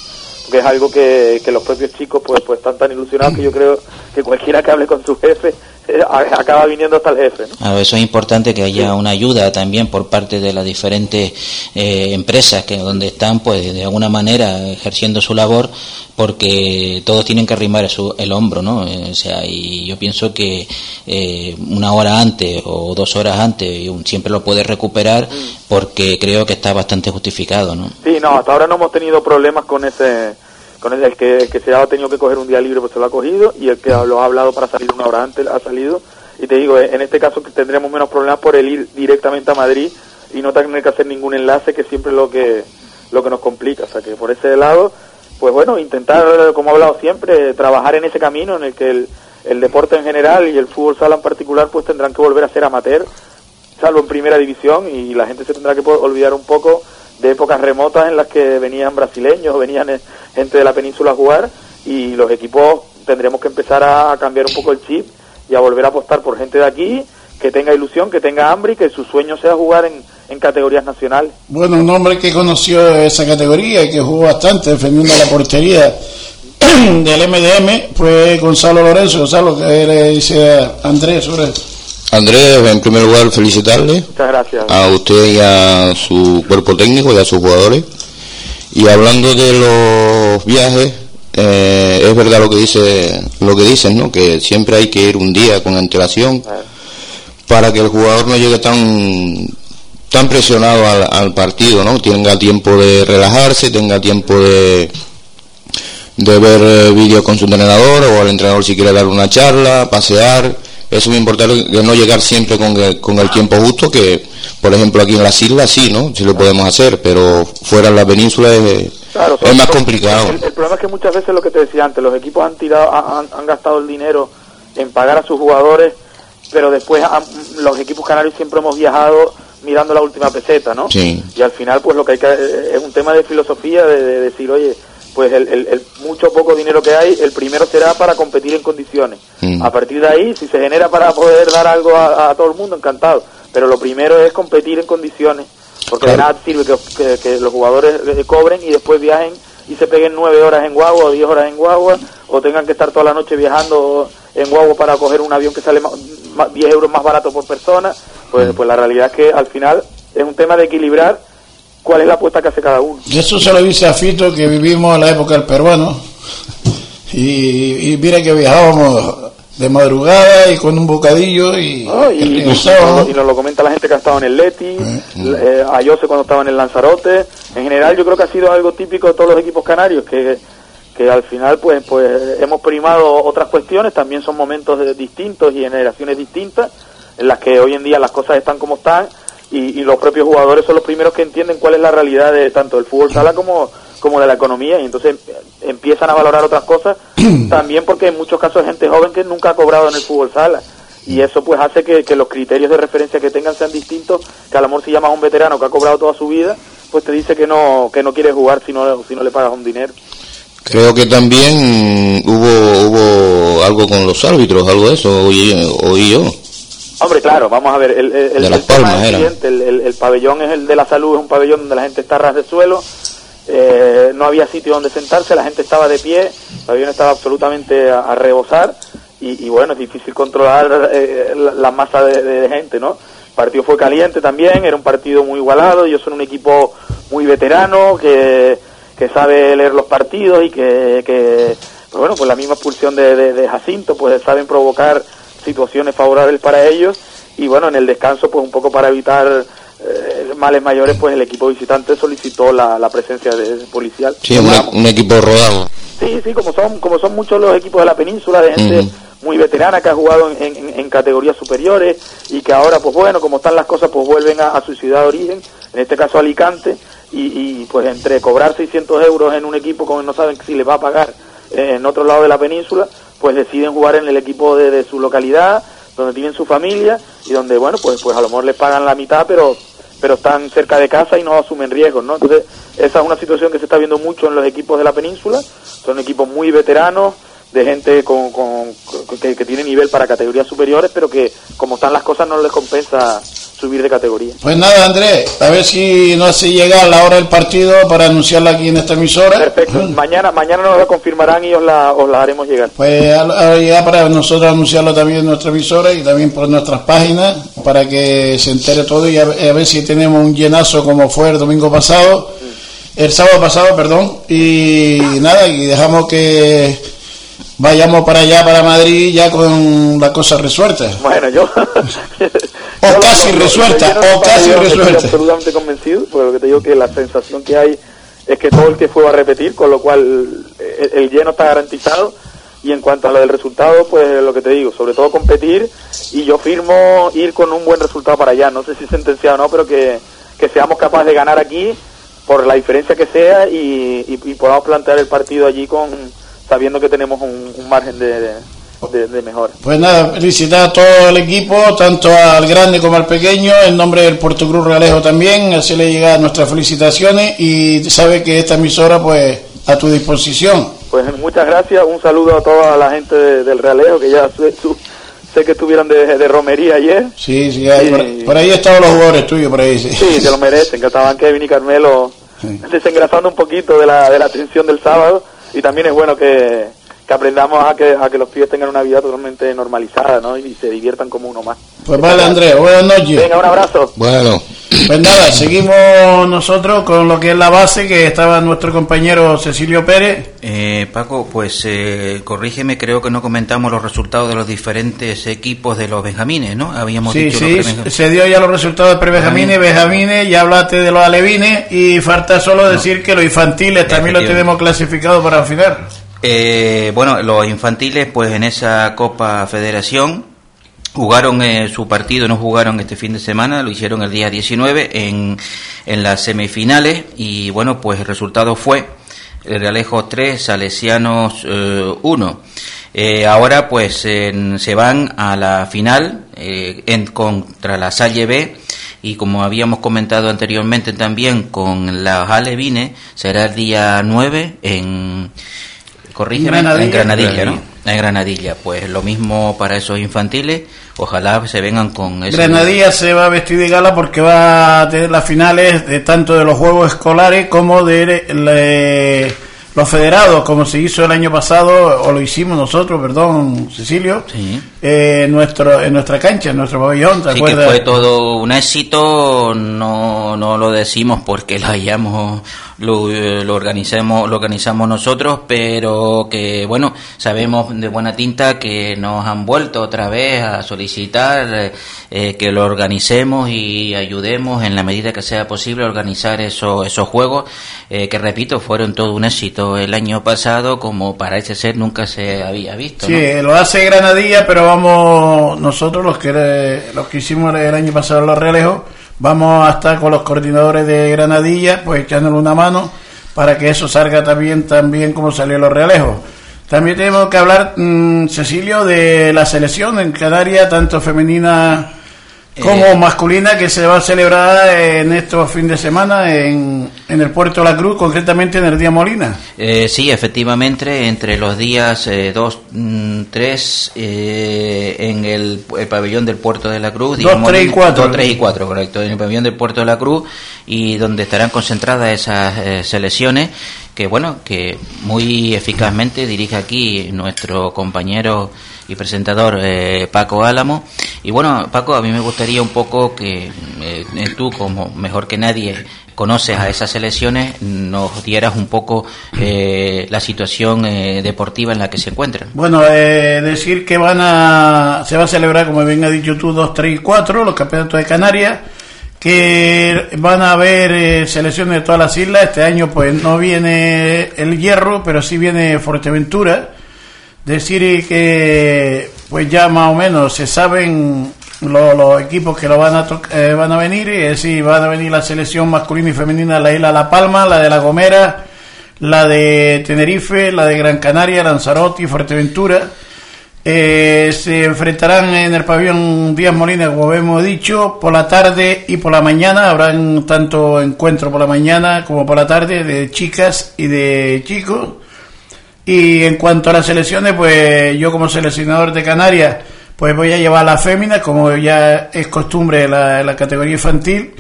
Speaker 6: que es algo que, que los propios chicos pues pues están tan ilusionados que yo creo que cualquiera que hable con su jefe eh, acaba viniendo hasta el jefe. ¿no?
Speaker 2: eso es importante que haya una ayuda también por parte de las diferentes eh, empresas que donde están, pues de alguna manera ejerciendo su labor, porque todos tienen que arrimar el hombro, ¿no? Eh, o sea, y yo pienso que una hora antes o dos horas antes siempre lo puede recuperar mm. porque creo que está bastante justificado, ¿no?
Speaker 6: Sí, no, hasta ahora no hemos tenido problemas con ese con el, que, que se ha tenido que coger un día libre pues se lo ha cogido y el que lo ha hablado para salir una hora antes ha salido. Y te digo en este caso que tendremos menos problemas por el ir directamente a Madrid y no tener que hacer ningún enlace que siempre es lo que lo que nos complica. O sea que por ese lado pues bueno intentar como he hablado siempre trabajar en ese camino en el que el, el deporte en general y el fútbol sala en particular pues tendrán que volver a ser amateur salvo en primera división y la gente se tendrá que olvidar un poco de épocas remotas en las que venían brasileños, venían eh, gente de la península a jugar y los equipos tendremos que empezar a cambiar un poco el chip y a volver a apostar por gente de aquí que tenga ilusión, que tenga hambre y que su sueño sea jugar en, en categorías nacionales.
Speaker 1: Bueno, un hombre que conoció esa categoría y que jugó bastante defendiendo la portería del MDM fue Gonzalo Lorenzo. Gonzalo, que le dice Andrés sobre
Speaker 3: Andrés, en primer lugar, felicitarle.
Speaker 6: Muchas gracias.
Speaker 3: A usted y a su cuerpo técnico y a sus jugadores. Y hablando de los viajes, eh, es verdad lo que dice, lo que dicen, ¿no? Que siempre hay que ir un día con antelación para que el jugador no llegue tan tan presionado al, partido, ¿no? Tenga tiempo de relajarse, tenga tiempo de de ver eh, vídeos con su entrenador o al entrenador si quiere dar una charla, pasear es muy importante que no llegar siempre con el, con el tiempo justo, que por ejemplo aquí en las islas sí, ¿no? Sí lo podemos hacer, pero fuera en la península es, es más complicado.
Speaker 6: El, problema es que muchas veces lo que te decía antes, los equipos han tirado, han, han gastado el dinero en pagar a sus jugadores, pero después los equipos canarios siempre hemos viajado mirando la última peseta, ¿no?
Speaker 3: Sí.
Speaker 6: Y al final, pues lo que hay que es un tema de filosofía de, de decir, oye, pues el, el, mucho poco dinero que hay, el primero será para competir en condiciones. Mm. A partir de ahí, si se genera para poder dar algo a, todo el mundo, encantado. Pero lo primero es competir en condiciones, porque de nada sirve que, los jugadores cobren y después viajen y se peguen nueve horas en guagua o diez horas en guagua, o tengan que estar toda la noche viajando en guagua para coger un avión que sale más, 10 euros más barato por persona. Pues, mm. pues la realidad es que al final es un tema de equilibrar cuál es la apuesta que hace cada uno.
Speaker 1: Y eso se lo dice a Fito que vivimos en la época del peruano. Y, y mira que viajábamos de madrugada y con un bocadillo y,
Speaker 6: y, nos lo comenta la gente que ha estado en el Leti, eh, eh, a Jose cuando estaba en el Lanzarote. En general yo creo que ha sido algo típico de todos los equipos canarios, que, que al final pues, pues hemos primado otras cuestiones, también son momentos distintos y generaciones distintas, en las que hoy en día las cosas están como están y, los propios jugadores son los primeros que entienden cuál es la realidad de tanto del fútbol sala como, como de la economía y entonces empiezan a valorar otras cosas también porque en muchos casos hay gente joven que nunca ha cobrado en el fútbol sala y eso pues hace que, los criterios de referencia que tengan sean distintos que a lo mejor si llamas a un veterano que ha cobrado toda su vida pues te dice que no que no quiere jugar si no, si no le pagas un dinero
Speaker 3: Creo que también hubo, hubo algo con los árbitros, algo de eso, oí, oí yo.
Speaker 6: Hombre, claro, vamos a ver, el, el, el, el, pabellón es el de la salud, es un pabellón donde la gente está ras de suelo, eh, no había sitio donde sentarse, la gente estaba de pie, el pabellón estaba absolutamente a, rebosar y, bueno, es difícil controlar eh, la, masa de, gente, ¿no? El partido fue caliente también, era un partido muy igualado, ellos son un equipo muy veterano que, que sabe leer los partidos y que, que pues bueno, pues la misma expulsión de, de, de Jacinto, pues saben provocar situaciones favorables para ellos y bueno, en el descanso pues un poco para evitar eh, males mayores pues el equipo visitante solicitó la, la presencia de, policial.
Speaker 3: Sí, un, equipo rodado.
Speaker 6: Sí, sí, como son, como son muchos los equipos de la península, de gente muy veterana que ha jugado en, en, categorías superiores y que ahora pues bueno, como están las cosas pues vuelven a, su ciudad de origen, en este caso Alicante, y, y, pues entre cobrar 600 euros en un equipo como no saben si les va a pagar en otro lado de la península, pues deciden jugar en el equipo de, su localidad, donde tienen su familia y donde, bueno, pues, pues a lo mejor les pagan la mitad, pero pero están cerca de casa y no asumen riesgos, ¿no? Entonces, esa es una situación que se está viendo mucho en los equipos de la península, son equipos muy veteranos, de gente con, con, que, que, tiene nivel para categorías superiores, pero que como están las cosas no les compensa subir de categoría.
Speaker 1: Pues nada, Andrés, a ver si nos hace llegar la hora del partido para anunciarla aquí en esta emisora.
Speaker 6: Perfecto, mañana mañana nos la confirmarán y os la, os la haremos llegar.
Speaker 1: Pues ya para nosotros anunciarlo también en nuestra emisora y también por nuestras páginas para que se entere todo y a, ver si tenemos un llenazo como fue el domingo pasado, el sábado pasado, perdón, y nada, y dejamos que vayamos para allá, para Madrid, ya con la cosa resuelta.
Speaker 6: Bueno, yo...
Speaker 1: o casi resuelta, o casi resuelta. Estoy
Speaker 6: absolutamente convencido, porque lo que te digo que la sensación que hay es que todo el que fue va a repetir, con lo cual eh, el, lleno está garantizado. Y en cuanto a lo del resultado, pues lo que te digo, sobre todo competir y yo firmo ir con un buen resultado para allá. No sé si sentenciado o no, pero que, que seamos capaces de ganar aquí por la diferencia que sea y, y podamos plantear el partido allí con, sabiendo que tenemos un, margen de, de, mejora.
Speaker 1: Pues nada, felicitar a todo el equipo, tanto al grande como al pequeño, en nombre del Puerto Cruz Realejo también, hacerle llegar nuestras felicitaciones y sabe que esta emisora pues a tu disposición.
Speaker 6: Pues muchas gracias, un saludo a toda la gente del Realejo que ya sé que estuvieron de, romería ayer.
Speaker 1: Sí, sí, por, ahí estaban los jugadores tuyos, por ahí.
Speaker 6: Sí, sí se lo merecen, que estaban Kevin y Carmelo desengrasando un poquito de la, de la tensión del sábado y también es bueno que, que aprendamos a que, a que los pibes tengan una vida totalmente normalizada, ¿no? Y se diviertan como uno más.
Speaker 1: Pues vale, Andrés, buenas noches.
Speaker 6: Venga, un abrazo.
Speaker 3: Bueno,
Speaker 1: Pues nada, seguimos nosotros con lo que es la base, que estaba nuestro compañero Cecilio Pérez.
Speaker 2: Eh, Paco, pues eh, corrígeme, creo que no comentamos los resultados de los diferentes equipos de los Benjamines, ¿no? Habíamos
Speaker 1: Sí,
Speaker 2: dicho
Speaker 1: sí, se dio ya los resultados de pre-Benjamines, Benjamines, ya hablaste de los alevines y falta solo decir que los infantiles también los tenemos clasificados para el final.
Speaker 2: Eh, bueno, los infantiles, pues en esa Copa Federación jugaron eh, su partido, no jugaron este fin de semana, lo hicieron el día 19 en, en las semifinales y bueno, pues el resultado fue el Realejo 3, Salesianos 1. Eh, ahora pues se van a la final eh, en, contra la Salle B y como habíamos comentado anteriormente también con las Alevines será el día 9 en corrígeme
Speaker 1: Granadilla.
Speaker 2: en Granadilla, ¿no? En Granadilla, pues lo mismo para esos infantiles, ojalá se vengan con ese
Speaker 1: Granadilla se va a vestir de gala porque va a tener las finales de tanto de los juegos escolares como de le- los federados, como se hizo el año pasado, o lo hicimos nosotros, perdón, Cecilio,
Speaker 2: Sí.
Speaker 1: eh, en, nuestro, en nuestra cancha, en nuestro pabellón, ¿te
Speaker 2: Sí que fue todo un éxito, no, no lo decimos porque lo hayamos, lo, eh, lo organicemos, lo organizamos nosotros, pero que bueno, sabemos de buena tinta que nos han vuelto otra vez a solicitar eh, eh, que lo organicemos y ayudemos en la medida que sea posible a organizar esos, esos juegos, eh, que repito, fueron todo un éxito el año pasado, como parece ser nunca se había visto.
Speaker 1: Sí,
Speaker 2: ¿no?
Speaker 1: lo hace Granadilla, pero vamos, nosotros los que los que hicimos el año pasado los Realejos, vamos a estar con los coordinadores de Granadilla, pues echándole una mano para que eso salga también tan bien como salió los Realejos. También tenemos que hablar, mm, Cecilio, de la selección en Canarias, tanto femenina como
Speaker 2: Eh.
Speaker 1: masculina, que se va a celebrar en estos fines de semana en, en el Puerto de la Cruz, concretamente en el Día Molina.
Speaker 2: Eh, sí, efectivamente, entre los días 2, 3 en el, el pabellón del Puerto de la Cruz.
Speaker 1: Dos, tres y cuatro.
Speaker 2: 2, 3 y 4, correcto, en el pabellón del Puerto de la Cruz y donde estarán concentradas esas eh, selecciones que, bueno, que muy eficazmente dirige aquí nuestro compañero y presentador eh, Paco Álamo. Y bueno, Paco, a mí me gustaría un poco que eh, tú, como mejor que nadie, conoces a esas selecciones, nos dieras un poco eh, la situación eh, deportiva en la que se encuentran.
Speaker 1: Bueno, eh, decir que van a, se va a celebrar, como bien has dicho tú, 2, 3 y 4, los campeonatos de Canarias, que van a haber eh, selecciones de todas las islas. Este año pues no viene el Hierro, pero sí viene Fuerteventura. Decir que pues ya más o menos se saben lo- los equipos que lo van a eh, van a venir, es decir, van a venir la selección masculina y femenina la isla La Palma, la de La Gomera, la de Tenerife, la de Gran Canaria, Lanzarote y Fuerteventura. Eh, se enfrentarán en el pabellón Díaz Molina, como hemos dicho, por la tarde y por la mañana. Habrán tanto encuentro por la mañana como por la tarde de chicas y de chicos. Y en cuanto a las selecciones, pues yo como seleccionador de Canarias, pues voy a llevar la fémina, como ya es costumbre la, la categoría infantil.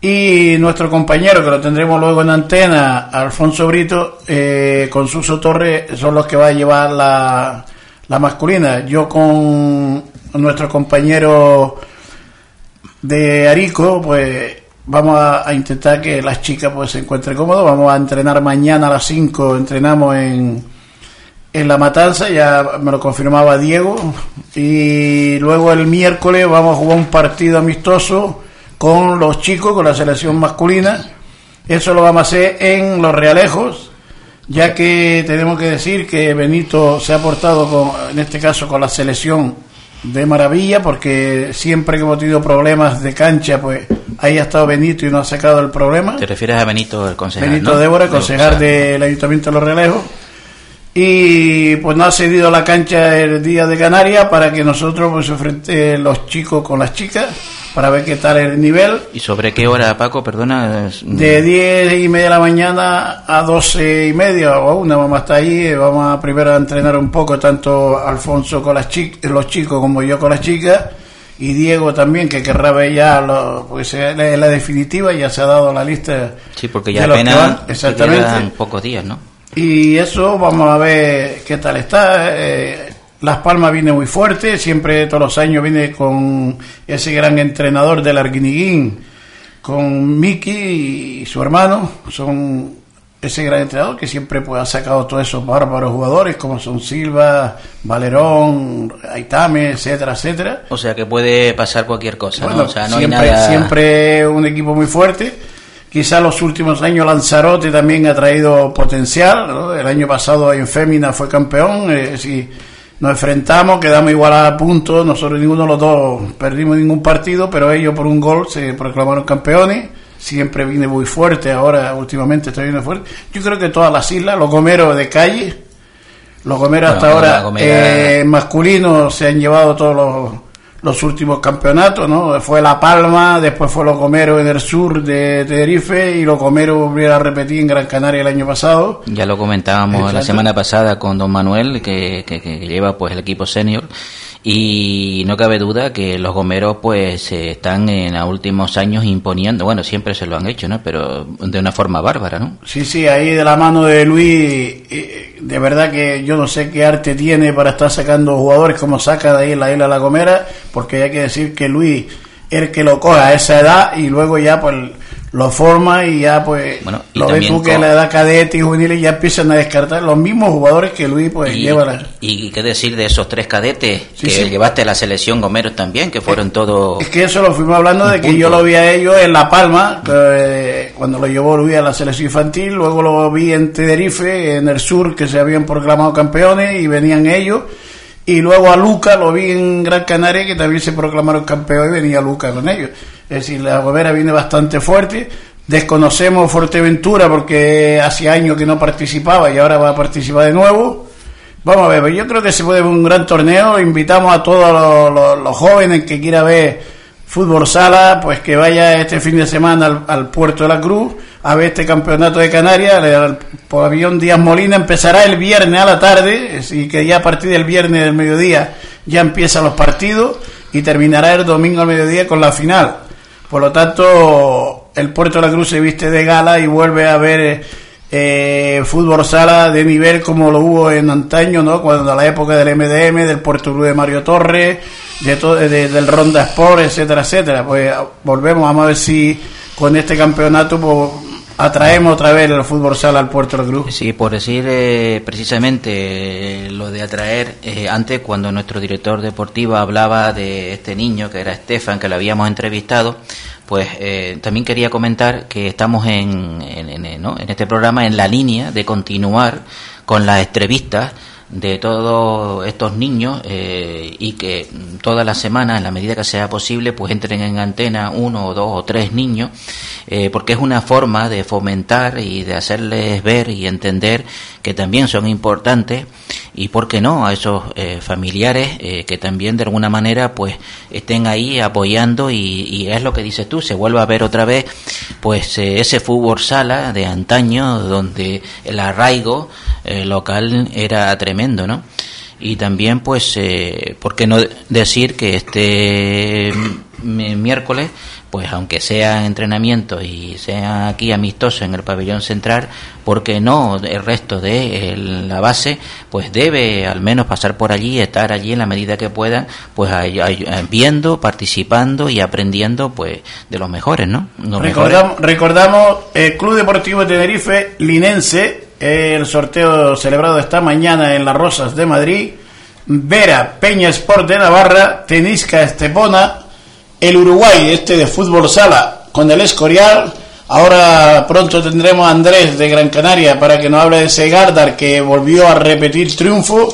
Speaker 1: Y nuestro compañero, que lo tendremos luego en antena, Alfonso Brito, eh, con Suso Torres, son los que va a llevar la, la masculina. Yo con nuestro compañero de Arico, pues vamos a, a intentar que las chicas pues se encuentren cómodos. Vamos a entrenar mañana a las 5, entrenamos en, en La Matanza, ya me lo confirmaba Diego. Y luego el miércoles vamos a jugar un partido amistoso con los chicos, con la selección masculina. Eso lo vamos a hacer en Los Realejos, ya que tenemos que decir que Benito se ha portado, con, en este caso, con la selección de maravilla, porque siempre que hemos tenido problemas de cancha, pues ahí ha estado Benito y no ha sacado el problema.
Speaker 2: ¿Te refieres a Benito, el concejal?
Speaker 1: Benito
Speaker 2: ¿no?
Speaker 1: Débora, concejal del Ayuntamiento de Los Realejos. Y pues no ha cedido la cancha el día de Canarias para que nosotros pues enfrente los chicos con las chicas para ver qué tal el nivel.
Speaker 2: ¿Y sobre qué hora, Paco? Perdona.
Speaker 1: De 10 y media de la mañana a 12 y media o a una vamos a estar ahí. eh, Vamos a primero a entrenar un poco, tanto Alfonso con las chi- los chicos como yo con las chicas. Y Diego también, que querrá ver ya, lo, pues es la, la definitiva, ya se ha dado la lista.
Speaker 2: Sí, porque ya apenas
Speaker 1: Exactamente.
Speaker 2: quedan pocos días, ¿no?
Speaker 1: Y eso vamos a ver qué tal está. Eh, Las Palmas viene muy fuerte, siempre todos los años viene con ese gran entrenador del Arguiniguín, con Miki y su hermano. Son ese gran entrenador que siempre pues, ha sacado todos esos bárbaros jugadores como son Silva, Valerón, Aitame, etcétera, etcétera.
Speaker 2: O sea que puede pasar cualquier cosa,
Speaker 1: Bueno,
Speaker 2: ¿no? O sea, no
Speaker 1: siempre,
Speaker 2: hay nada...
Speaker 1: siempre un equipo muy fuerte. Quizá los últimos años Lanzarote también ha traído potencial. ¿no? El año pasado en Fémina fue campeón. Eh, si nos enfrentamos, quedamos igual a puntos. Nosotros ninguno de los dos perdimos ningún partido, pero ellos por un gol se proclamaron campeones. Siempre viene muy fuerte, ahora últimamente está viendo fuerte. Yo creo que todas las islas, los gomeros de calle, los gomeros
Speaker 2: Bueno,
Speaker 1: hasta ahora
Speaker 2: Gomera-
Speaker 1: eh, masculinos se han llevado todos los, los últimos campeonatos, ¿no? Fue La Palma, después fue los gomeros en el sur de Tenerife y los gomeros volvieron a repetir en Gran Canaria el año pasado.
Speaker 2: Ya lo comentábamos la semana pasada con don Manuel, que, que- que lleva pues el equipo senior, y no cabe duda que los gomeros pues se están en los últimos años imponiendo, bueno, siempre se lo han hecho, ¿no? Pero de una forma bárbara, ¿no?
Speaker 1: Sí, sí, ahí de la mano de Luis, eh, de verdad que yo no sé qué arte tiene para estar sacando jugadores como saca de ahí la isla La Gomera, porque hay que decir que Luis el que lo coge a esa edad y luego ya pues lo forma y ya pues
Speaker 2: Bueno, y
Speaker 1: lo ves
Speaker 2: también
Speaker 1: tú que
Speaker 2: con-
Speaker 1: la edad cadete y juvenil ya empiezan a descartar los mismos jugadores que Luis pues
Speaker 2: y,
Speaker 1: lleva la...
Speaker 2: y qué decir de esos tres cadetes
Speaker 1: Sí,
Speaker 2: que
Speaker 1: sí.
Speaker 2: llevaste a la selección gomeros también, que fueron todos...
Speaker 1: Es que eso lo fuimos hablando de que yo lo vi a ellos en La Palma, que, eh, cuando lo llevó Luis a la selección infantil, luego lo vi en Tenerife, en el sur, que se habían proclamado campeones y venían ellos, y luego a Luca lo vi en Gran Canaria, que también se proclamaron campeones y venía Luca con ellos. Es decir, la Gomera viene bastante fuerte. Desconocemos Fuerteventura porque hace años que no participaba y ahora va a participar de nuevo. Vamos a ver, yo creo que se puede ver un gran torneo. Invitamos a todos los, jóvenes que quiera ver fútbol sala, pues que vaya este fin de semana al Puerto de la Cruz a ver este campeonato de Canarias. El, el pabellón Díaz Molina empezará el viernes a la tarde, así que ya a partir del viernes del mediodía ya empiezan los partidos y terminará el domingo al mediodía con la final. Por lo tanto, el Puerto de la Cruz se viste de gala y vuelve a ver eh, fútbol sala de nivel como lo hubo en antaño, ¿no? Cuando a la época del MDM, del Puerto Cruz de Mario Torres, de todo, de- del Ronda Sport, etcétera, etcétera. Pues volvemos, vamos a ver si con este campeonato pues, atraemos otra vez el fútbol sala al Puerto de la Cruz.
Speaker 2: Sí, por decir eh, precisamente eh, lo de atraer, eh, antes cuando nuestro director deportivo hablaba de este niño que era Estefan, que lo habíamos entrevistado, pues eh, también quería comentar que estamos en, en, en, ¿no? en este programa en la línea de continuar con las entrevistas de todos estos niños eh, y que todas las semanas, en la medida que sea posible, pues entren en antena uno o dos o tres niños, eh, porque es una forma de fomentar y de hacerles ver y entender que también son importantes y, ¿por qué no?, a esos eh, familiares eh, que también de alguna manera pues estén ahí apoyando y, es lo que dices tú, se vuelve a ver otra vez pues eh, ese fútbol sala de antaño donde el arraigo eh, local era tremendo, ¿no? Y también, pues, ¿por qué no decir que este mi- miércoles, pues, aunque sea entrenamiento y sea aquí amistoso en el pabellón central, ¿por qué no el resto de la base, pues, debe al menos pasar por allí, estar allí en la medida que puedan, pues, ay- viendo, participando y aprendiendo, pues, de los mejores, ¿no?
Speaker 1: Recordamos, recordamos el Club Deportivo de Tenerife, Linense, el sorteo celebrado esta mañana en Las Rosas de Madrid, Vera, Peña Sport de Navarra, Tenisca Estepona, el Uruguay, este de fútbol sala, con el Escorial. Ahora pronto tendremos a Andrés de Gran Canaria para que nos hable de ese Gardar que volvió a repetir triunfo.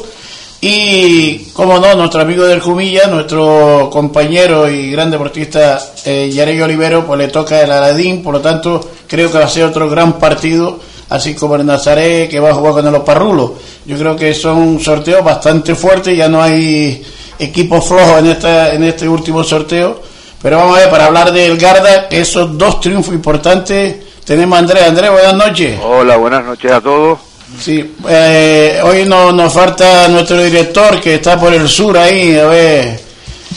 Speaker 1: Y, como no, nuestro amigo del Jumilla, nuestro compañero y gran deportista eh, Olivero, pues le toca el Aladín, por lo tanto, creo que va a ser otro gran partido, así como el Nazaré, que va a jugar con los Parrulos. Yo creo que son sorteos bastante fuertes, ya no hay equipos flojos en, esta, en este último sorteo. Pero vamos a ver, para hablar del Garda, esos dos triunfos importantes, tenemos a Andrés. Andrés, buenas noches.
Speaker 7: Hola, buenas noches a todos.
Speaker 1: Sí, eh, hoy no, nos falta nuestro director que está por el sur ahí, a ver,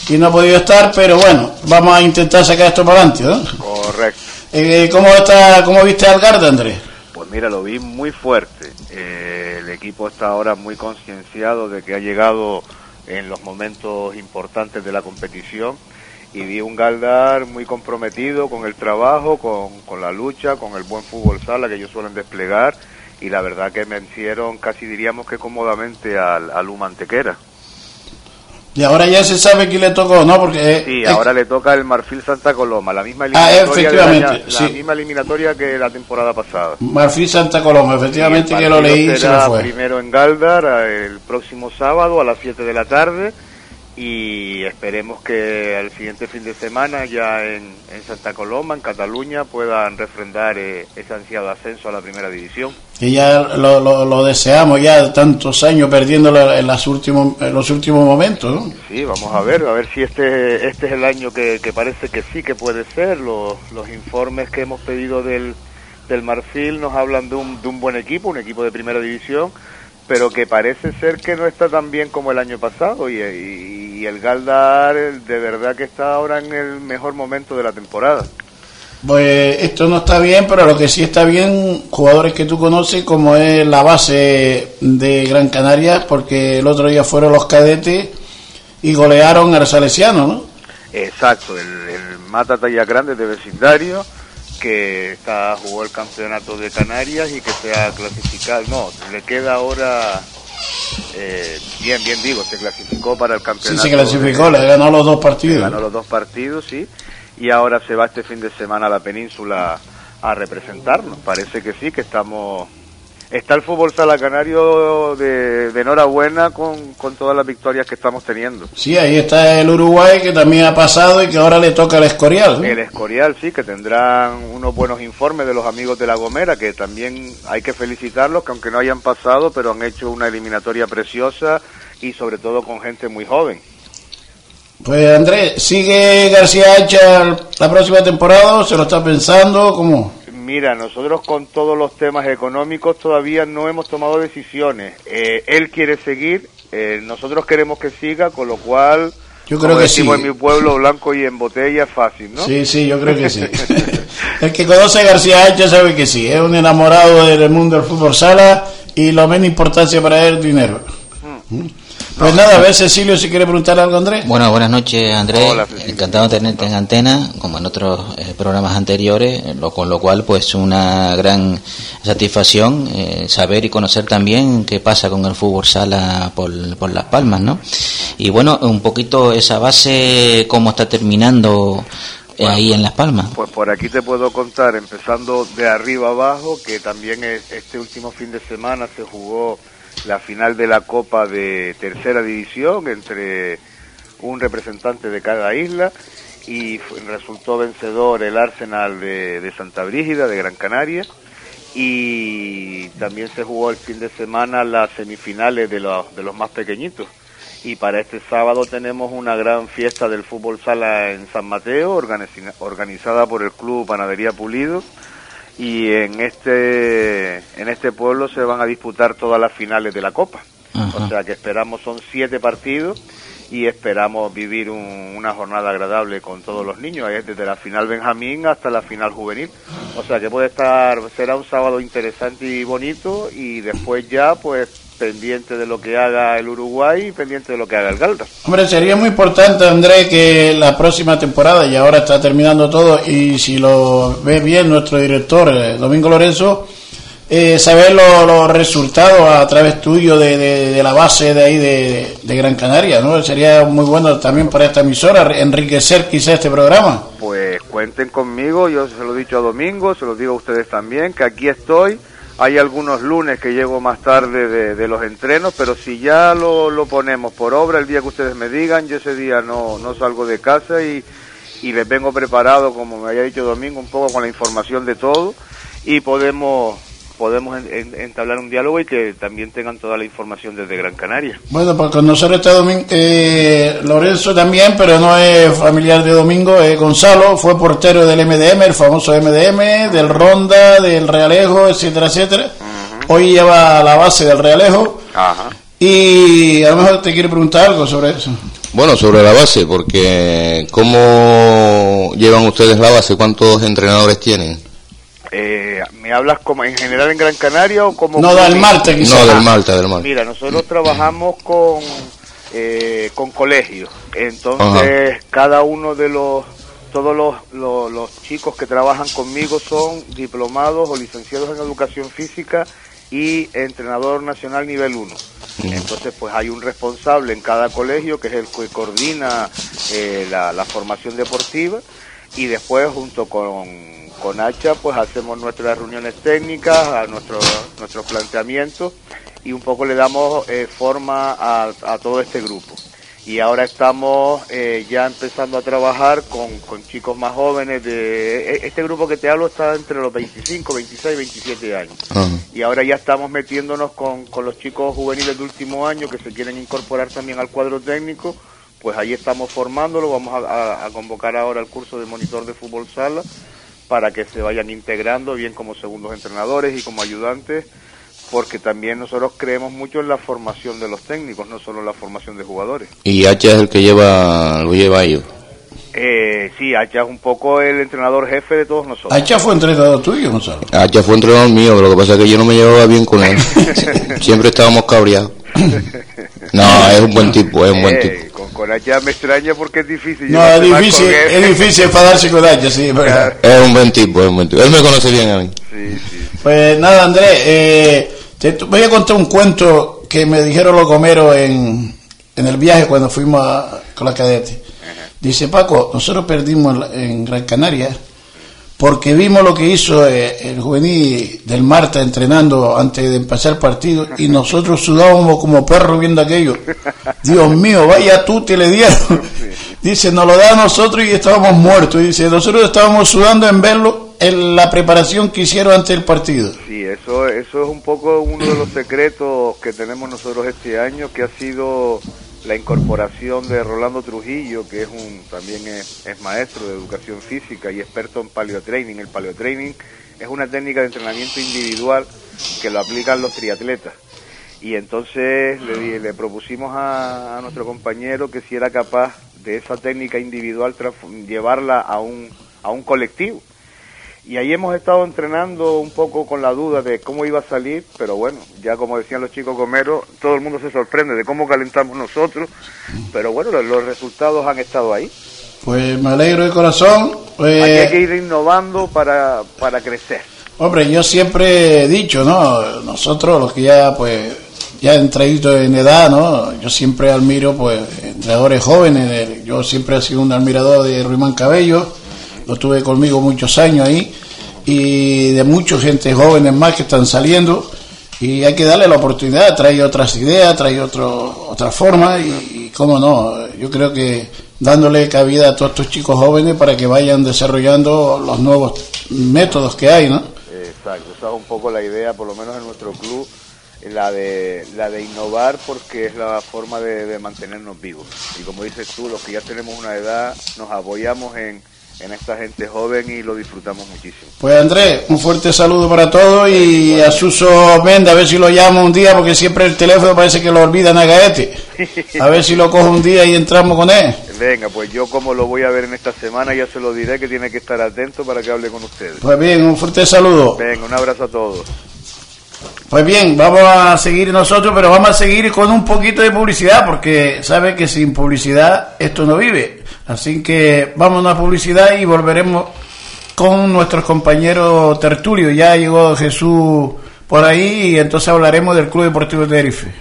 Speaker 1: y no ha podido estar, pero bueno, vamos a intentar sacar esto para adelante, ¿no?
Speaker 7: Correcto.
Speaker 1: Eh, ¿cómo, está, ¿Cómo viste al Garda, Andrés?
Speaker 7: Pues Pues mira, lo vi muy fuerte. Eh, el equipo está ahora muy concienciado de que ha llegado en los momentos importantes de la competición y vi un Galdar muy comprometido con el trabajo, con, con la lucha, con el buen fútbol sala que ellos suelen desplegar y la verdad que vencieron casi diríamos que cómodamente al, al Humantequera.
Speaker 1: Y ahora ya se sabe quién le tocó, ¿no? Porque
Speaker 7: Sí,
Speaker 1: eh,
Speaker 7: ahora le toca el Marfil Santa Coloma, la misma
Speaker 1: Ah,
Speaker 7: eliminatoria,
Speaker 1: sí.
Speaker 7: la misma eliminatoria que la temporada pasada.
Speaker 1: Marfil Santa Coloma, efectivamente que lo leí y se
Speaker 7: será
Speaker 1: fue.
Speaker 7: primero en Galdar el próximo sábado a las 7 de la tarde y esperemos que al siguiente fin de semana ya en, en Santa Coloma, en Cataluña, puedan refrendar eh, ese ansiado ascenso a la primera división.
Speaker 1: Que ya lo, lo, lo deseamos ya tantos años perdiéndolo en, las últimos, en los últimos momentos, ¿no?
Speaker 7: Sí, vamos a ver, a ver si este, este es el año que, que parece que sí que puede ser. Los, los informes que hemos pedido del, del Marfil nos hablan de un, de un buen equipo, un equipo de primera división, pero que parece ser que no está tan bien como el año pasado. Y, y- y el Galdar de verdad que está ahora en el mejor momento de la temporada.
Speaker 1: Pues esto no está bien, pero lo que sí está bien, jugadores que tú conoces, como es la base de Gran Canaria, porque el otro día fueron los cadetes y golearon al Salesiano, ¿no?
Speaker 7: Exacto, el, el Mata Talla Grande de vecindario que está jugó el campeonato de Canarias y que se ha clasificado. No, le queda ahora. eh, bien, bien digo, se clasificó para el
Speaker 1: Sí,
Speaker 7: campeonato.
Speaker 1: se clasificó,
Speaker 7: de-
Speaker 1: le ganó los dos partidos.
Speaker 7: ganó los dos partidos, sí. Y ahora se va este fin de semana a la península a representarnos. Parece que sí, que estamos. Está el fútbol sala canario de, de enhorabuena con, con todas las victorias que estamos teniendo.
Speaker 1: Sí, ahí está el Uruguay que también ha pasado y que ahora le toca el Escorial.
Speaker 7: El Escorial, sí, que tendrán unos buenos informes de los amigos de La Gomera, que también hay que felicitarlos, que aunque no hayan pasado, pero han hecho una eliminatoria preciosa y sobre todo con gente muy joven.
Speaker 1: Pues Andrés, ¿sigue García Hacha la próxima temporada se lo está pensando? ¿Cómo?
Speaker 7: Mira, nosotros con todos los temas económicos todavía no hemos tomado decisiones. Eh, él quiere seguir, eh, nosotros queremos que siga, con lo cual,
Speaker 1: Yo creo
Speaker 7: como
Speaker 1: que
Speaker 7: decimos
Speaker 1: sí.
Speaker 7: en mi pueblo, blanco y en botella es fácil, ¿no?
Speaker 1: Sí, sí, yo creo que sí. el que conoce a García Hacha sabe que sí, es un enamorado del mundo del fútbol sala y lo menos importancia para él es dinero.
Speaker 7: Mm.
Speaker 1: Pues nada, a ver Cecilio si quiere preguntar algo Andrés.
Speaker 2: Bueno, buenas noches, Andrés.
Speaker 7: Hola.
Speaker 2: Encantado de tenerte en antena, como en otros eh, programas anteriores, lo, con lo cual, pues, una gran satisfacción eh, saber y conocer también qué pasa con el fútbol sala por, por Las Palmas, ¿no? Y bueno, un poquito esa base, cómo está terminando eh, ahí en Las Palmas.
Speaker 7: Pues por aquí te puedo contar, empezando de arriba abajo, que también es- este último fin de semana se jugó la final de la Copa de Tercera División entre un representante de cada isla y resultó vencedor el Arsenal de, Santa Brígida, de Gran Canaria. Y también se jugó el fin de semana las semifinales de los, de los más pequeñitos. Y para este sábado tenemos una gran fiesta del fútbol sala en San Mateo, organizada por el Club Panadería Pulido. Y en este, en este pueblo se van a disputar todas las finales de la Copa.
Speaker 2: Ajá.
Speaker 7: O sea que esperamos, son siete partidos y esperamos vivir un- una jornada agradable con todos los niños, desde la final Benjamín hasta la final juvenil. O sea que puede estar, será un sábado interesante y bonito y después ya pues pendiente de lo que haga el Uruguay y pendiente de lo que haga el Galda.
Speaker 1: Hombre, sería muy importante, Andrés, que la próxima temporada, y ahora está terminando todo, y si lo ve bien nuestro director, eh, Domingo Lorenzo, eh, saber lo- los resultados a través tuyo de, de- de la base de ahí de, de Gran Canaria, ¿no? Sería muy bueno también para esta emisora enriquecer quizá este programa.
Speaker 7: Pues cuenten conmigo, yo se lo he dicho a Domingo, se lo digo a ustedes también, que aquí estoy. Hay algunos lunes que llego más tarde de, de los entrenos, pero si ya lo, lo ponemos por obra el día que ustedes me digan, yo ese día no, no salgo de casa y, y les vengo preparado, como me había dicho Domingo, un poco con la información de todo y podemos podemos en- en- entablar un diálogo y que también tengan toda la información desde Gran Canaria.
Speaker 1: Bueno, pues con nosotros está Domin- eh, Lorenzo también, pero no es familiar de Domingo, es Gonzalo, fue portero del MDM, el famoso MDM, del Ronda, del Realejo, etcétera, etcétera. Hoy lleva la base del Realejo
Speaker 7: Ajá.
Speaker 1: y a lo mejor te quiere preguntar algo sobre eso.
Speaker 3: Bueno, sobre la base, porque ¿cómo llevan ustedes la base? ¿Cuántos entrenadores tienen?
Speaker 7: Eh, ¿Me hablas como en general en Gran Canaria o como...
Speaker 1: No, del Malta, quizás.
Speaker 3: No, del Malta, del Malta.
Speaker 7: Mira, nosotros trabajamos con, eh, con colegios, entonces cada uno de los, todos los, los, los chicos que trabajan conmigo son diplomados o licenciados en educación física y entrenador nacional nivel 1. Entonces, pues hay un responsable en cada colegio que es el que coordina eh, la, la formación deportiva y después junto con, con Hacha pues hacemos nuestras reuniones técnicas, a nuestro, nuestros planteamientos y un poco le damos eh, forma a, a todo este grupo. Y ahora estamos eh, ya empezando a trabajar con, con chicos más jóvenes. De, e- este grupo que te hablo está entre los 25, 26, 27 años.
Speaker 3: Ajá.
Speaker 7: Y ahora ya estamos metiéndonos con, con los chicos juveniles de último año que se quieren incorporar también al cuadro técnico. Pues ahí estamos formándolo. Vamos a, a- a convocar ahora el curso de monitor de fútbol sala para que se vayan integrando bien como segundos entrenadores y como ayudantes, porque también nosotros creemos mucho en la formación de los técnicos, no solo en la formación de jugadores.
Speaker 3: Y Hacha es el que lleva, lo lleva ellos.
Speaker 7: Eh, sí, Hacha es un poco el entrenador jefe de todos nosotros.
Speaker 1: Hacha fue entrenador tuyo, Gonzalo.
Speaker 3: Hacha fue entrenador mío, pero lo que pasa es que yo no me llevaba bien con él. Siempre estábamos cabreados. No, es un buen tipo, es un buen
Speaker 7: Eh,
Speaker 3: tipo.
Speaker 7: con, con Hacha me extraña porque es difícil.
Speaker 1: No, es difícil, es difícil enfadarse con Hacha, sí, es verdad.
Speaker 3: Es un buen tipo, es un buen tipo. Él me conoce bien a mí.
Speaker 7: Sí, sí.
Speaker 1: Pues nada, Andrés, eh, te te voy a contar un cuento que me dijeron los gomeros en, en el viaje cuando fuimos a- con la cadete. Dice Paco, nosotros perdimos en, Gran Canaria porque vimos lo que hizo eh, el juvenil del Marta entrenando antes de empezar el partido y nosotros sudábamos como perros viendo aquello. Dios mío, vaya tú te le dieron. Dice, nos lo da a nosotros y estábamos muertos. Dice, nosotros estábamos sudando en verlo en la preparación que hicieron antes del partido.
Speaker 7: Sí, eso, eso es un poco uno de los secretos que tenemos nosotros este año, que ha sido la incorporación de Rolando Trujillo, que es un también es, es maestro de educación física y experto en paleotraining. El paleotraining es una técnica de entrenamiento individual que lo aplican los triatletas. Y entonces le, le propusimos a, a nuestro compañero que si era capaz de esa técnica individual llevarla a un, a un colectivo. Y ahí hemos estado entrenando un poco con la duda de cómo iba a salir, pero bueno, ya como decían los chicos gomeros, todo el mundo se sorprende de cómo calentamos nosotros, pero bueno, los, los resultados han estado ahí.
Speaker 1: Pues me alegro de corazón. Pues,
Speaker 7: Aquí hay que ir innovando para, para crecer.
Speaker 1: Hombre, yo siempre he dicho, ¿no? Nosotros, los que ya, pues, ya entraditos en edad, ¿no? Yo siempre admiro, pues, entrenadores jóvenes. Yo siempre he sido un admirador de Ruimán Cabello. Lo tuve conmigo muchos años ahí. Y de mucha gente jóvenes más que están saliendo. Y hay que darle la oportunidad, trae otras ideas, trae otro, otra forma. Y, y cómo no, yo creo que dándole cabida a todos estos chicos jóvenes para que vayan desarrollando los nuevos métodos que hay, ¿no?
Speaker 7: Exacto, esa es un poco la idea, por lo menos en nuestro club, la de, la de innovar porque es la forma de, de mantenernos vivos. Y como dices tú, los que ya tenemos una edad, nos apoyamos en, en esta gente joven y lo disfrutamos muchísimo.
Speaker 1: Pues Andrés, un fuerte saludo para todos y a Suso Menda, a ver si lo llamo un día porque siempre el teléfono parece que lo olvidan a Gaete. A ver si lo cojo un día y entramos con él.
Speaker 7: Venga, pues yo como lo voy a ver en esta semana, ya se lo diré que tiene que estar atento para que hable con ustedes.
Speaker 1: Pues bien, un fuerte saludo.
Speaker 7: Venga, un abrazo a todos.
Speaker 1: Pues bien, vamos a seguir nosotros, pero vamos a seguir con un poquito de publicidad porque sabe que sin publicidad esto no vive. Así que vamos a publicidad y volveremos con nuestros compañeros tertulios. Ya llegó Jesús por ahí y entonces hablaremos del Club Deportivo de Tenerife.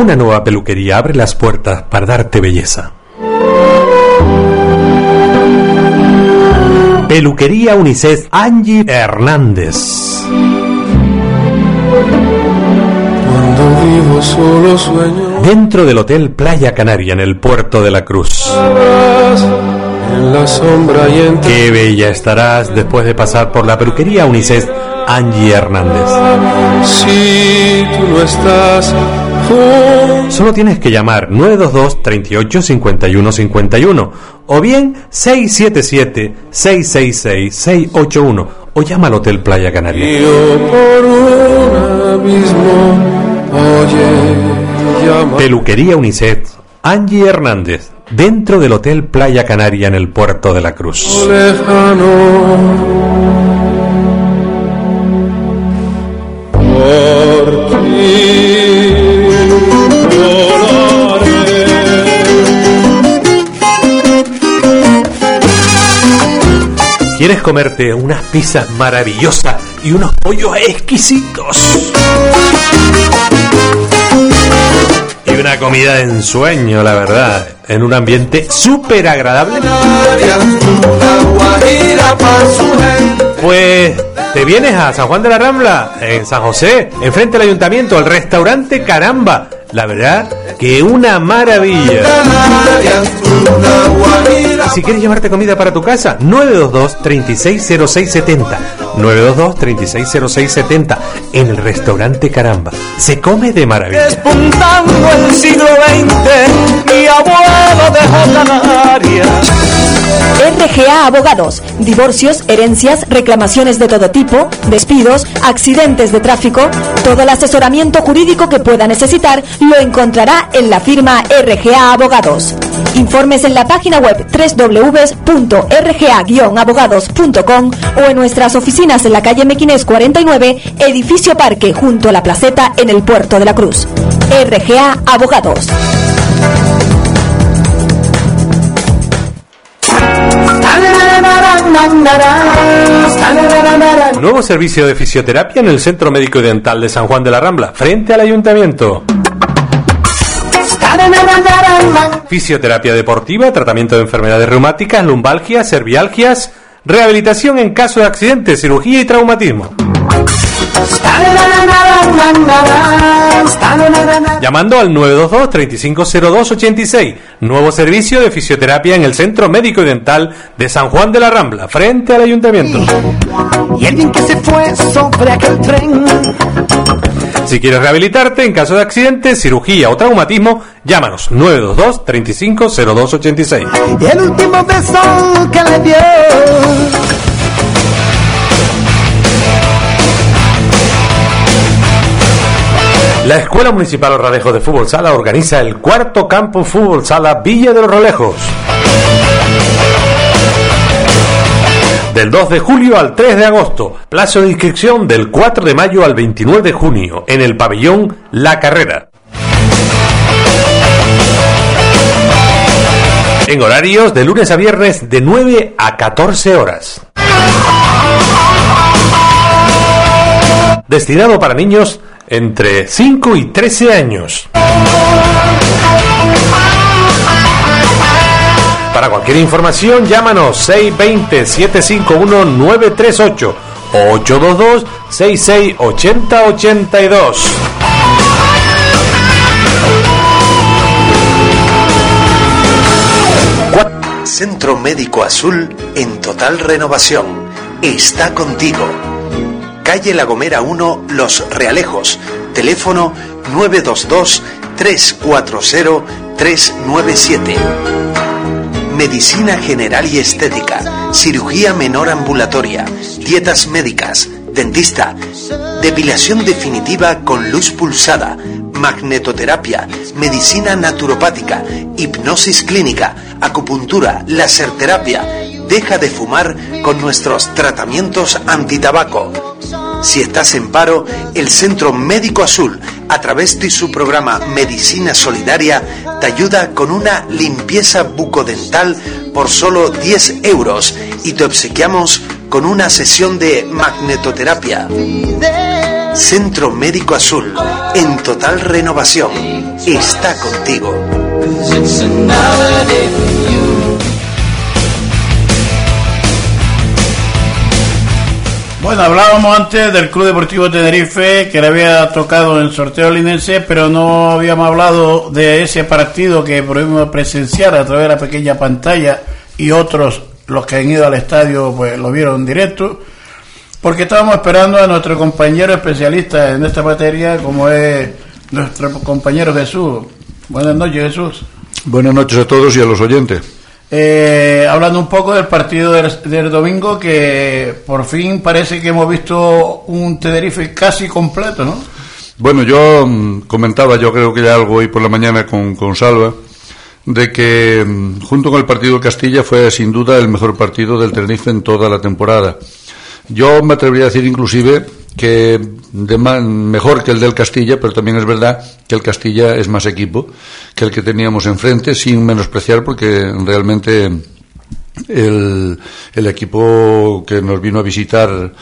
Speaker 4: Una nueva peluquería abre las puertas para darte belleza. Peluquería Unicef Angie Hernández.
Speaker 8: Cuando vivo solo sueño
Speaker 4: Dentro del Hotel Playa Canaria en el puerto de la Cruz.
Speaker 8: en la sombra y entre
Speaker 4: Qué bella estarás después de pasar por la peluquería Unicef Angie Hernández.
Speaker 8: si tú no estás
Speaker 4: Solo tienes que llamar 922 38 51 51 o bien 677 666 681 o llama al Hotel Playa Canaria. Peluquería Unicet, Angie Hernández, dentro del Hotel Playa Canaria en el puerto de la Cruz.
Speaker 8: lejano.
Speaker 4: ¿Quieres comerte unas pizzas maravillosas y unos pollos exquisitos? Y una comida de ensueño, la verdad, en un ambiente súper agradable. Pues te vienes a San Juan de la Rambla, en San José, enfrente del ayuntamiento, al restaurante Caramba. La verdad que una maravilla. Si quieres llevarte comida para tu casa, 922 360670. 922 360670 en el restaurante Caramba. Se come de maravilla.
Speaker 9: El siglo XX,
Speaker 10: RGA Abogados. Divorcios, herencias, reclamaciones de todo tipo, despidos, accidentes de tráfico. Todo el asesoramiento jurídico que pueda necesitar lo encontrará en la firma RGA Abogados. Informes en la página web www.rga-abogados.com o en nuestras oficinas en la calle Mequinés 49, edificio Parque, junto a la placeta en el Puerto de la Cruz. RGA Abogados.
Speaker 4: Nuevo servicio de fisioterapia en el Centro Médico Dental de San Juan de la Rambla, frente al ayuntamiento. Fisioterapia deportiva, tratamiento de enfermedades reumáticas, lumbalgias, cervialgias, rehabilitación en caso de accidente, cirugía y traumatismo. Llamando al 922 3502 86. Nuevo servicio de fisioterapia en el Centro Médico y Dental de San Juan de la Rambla, frente al ayuntamiento.
Speaker 9: Y alguien que se fue sobre aquel tren.
Speaker 4: Si quieres rehabilitarte en caso de accidente, cirugía o traumatismo, llámanos 922 3502 86.
Speaker 9: Y el último beso que le dio.
Speaker 4: La Escuela Municipal Orralejo de Fútbol Sala organiza el cuarto campo Fútbol Sala Villa de los Rolejos. Del 2 de julio al 3 de agosto. Plazo de inscripción del 4 de mayo al 29 de junio en el pabellón La Carrera. En horarios de lunes a viernes de 9 a 14 horas. Destinado para niños entre 5 y 13 años. Para cualquier información, llámanos 620-751-938 o 822-6680-82.
Speaker 11: Centro Médico Azul en total renovación. Está contigo. Calle La Gomera 1, Los Realejos. Teléfono 922-340-397. Medicina general y estética. Cirugía menor ambulatoria. Dietas médicas. Dentista. Depilación definitiva con luz pulsada. Magnetoterapia. Medicina naturopática. Hipnosis clínica. Acupuntura. Laserterapia. Deja de fumar con nuestros tratamientos antitabaco. Si estás en paro, el Centro Médico Azul, a través de su programa Medicina Solidaria, te ayuda con una limpieza bucodental por solo 10 euros y te obsequiamos con una sesión de magnetoterapia. Centro Médico Azul, en total renovación, está contigo.
Speaker 1: Bueno, hablábamos antes del Club Deportivo Tenerife que le había tocado en sorteo linense, pero no habíamos hablado de ese partido que pudimos presenciar a través de la pequeña pantalla y otros, los que han ido al estadio, pues lo vieron directo, porque estábamos esperando a nuestro compañero especialista en esta materia, como es nuestro compañero Jesús. Buenas noches, Jesús.
Speaker 12: Buenas noches a todos y a los oyentes.
Speaker 1: Eh, hablando un poco del partido del, domingo, que por fin parece que hemos visto un Tenerife casi completo, ¿no?
Speaker 12: Bueno, yo mm, comentaba, yo creo que ya algo hoy por la mañana con, con Salva, de que mm, junto con el partido de Castilla fue sin duda el mejor partido del Tenerife en toda la temporada. Yo me atrevería a decir inclusive que de ma- mejor que el del Castilla, pero también es verdad que el Castilla es más equipo que el que teníamos enfrente, sin menospreciar, porque realmente el, el equipo que nos vino a visitar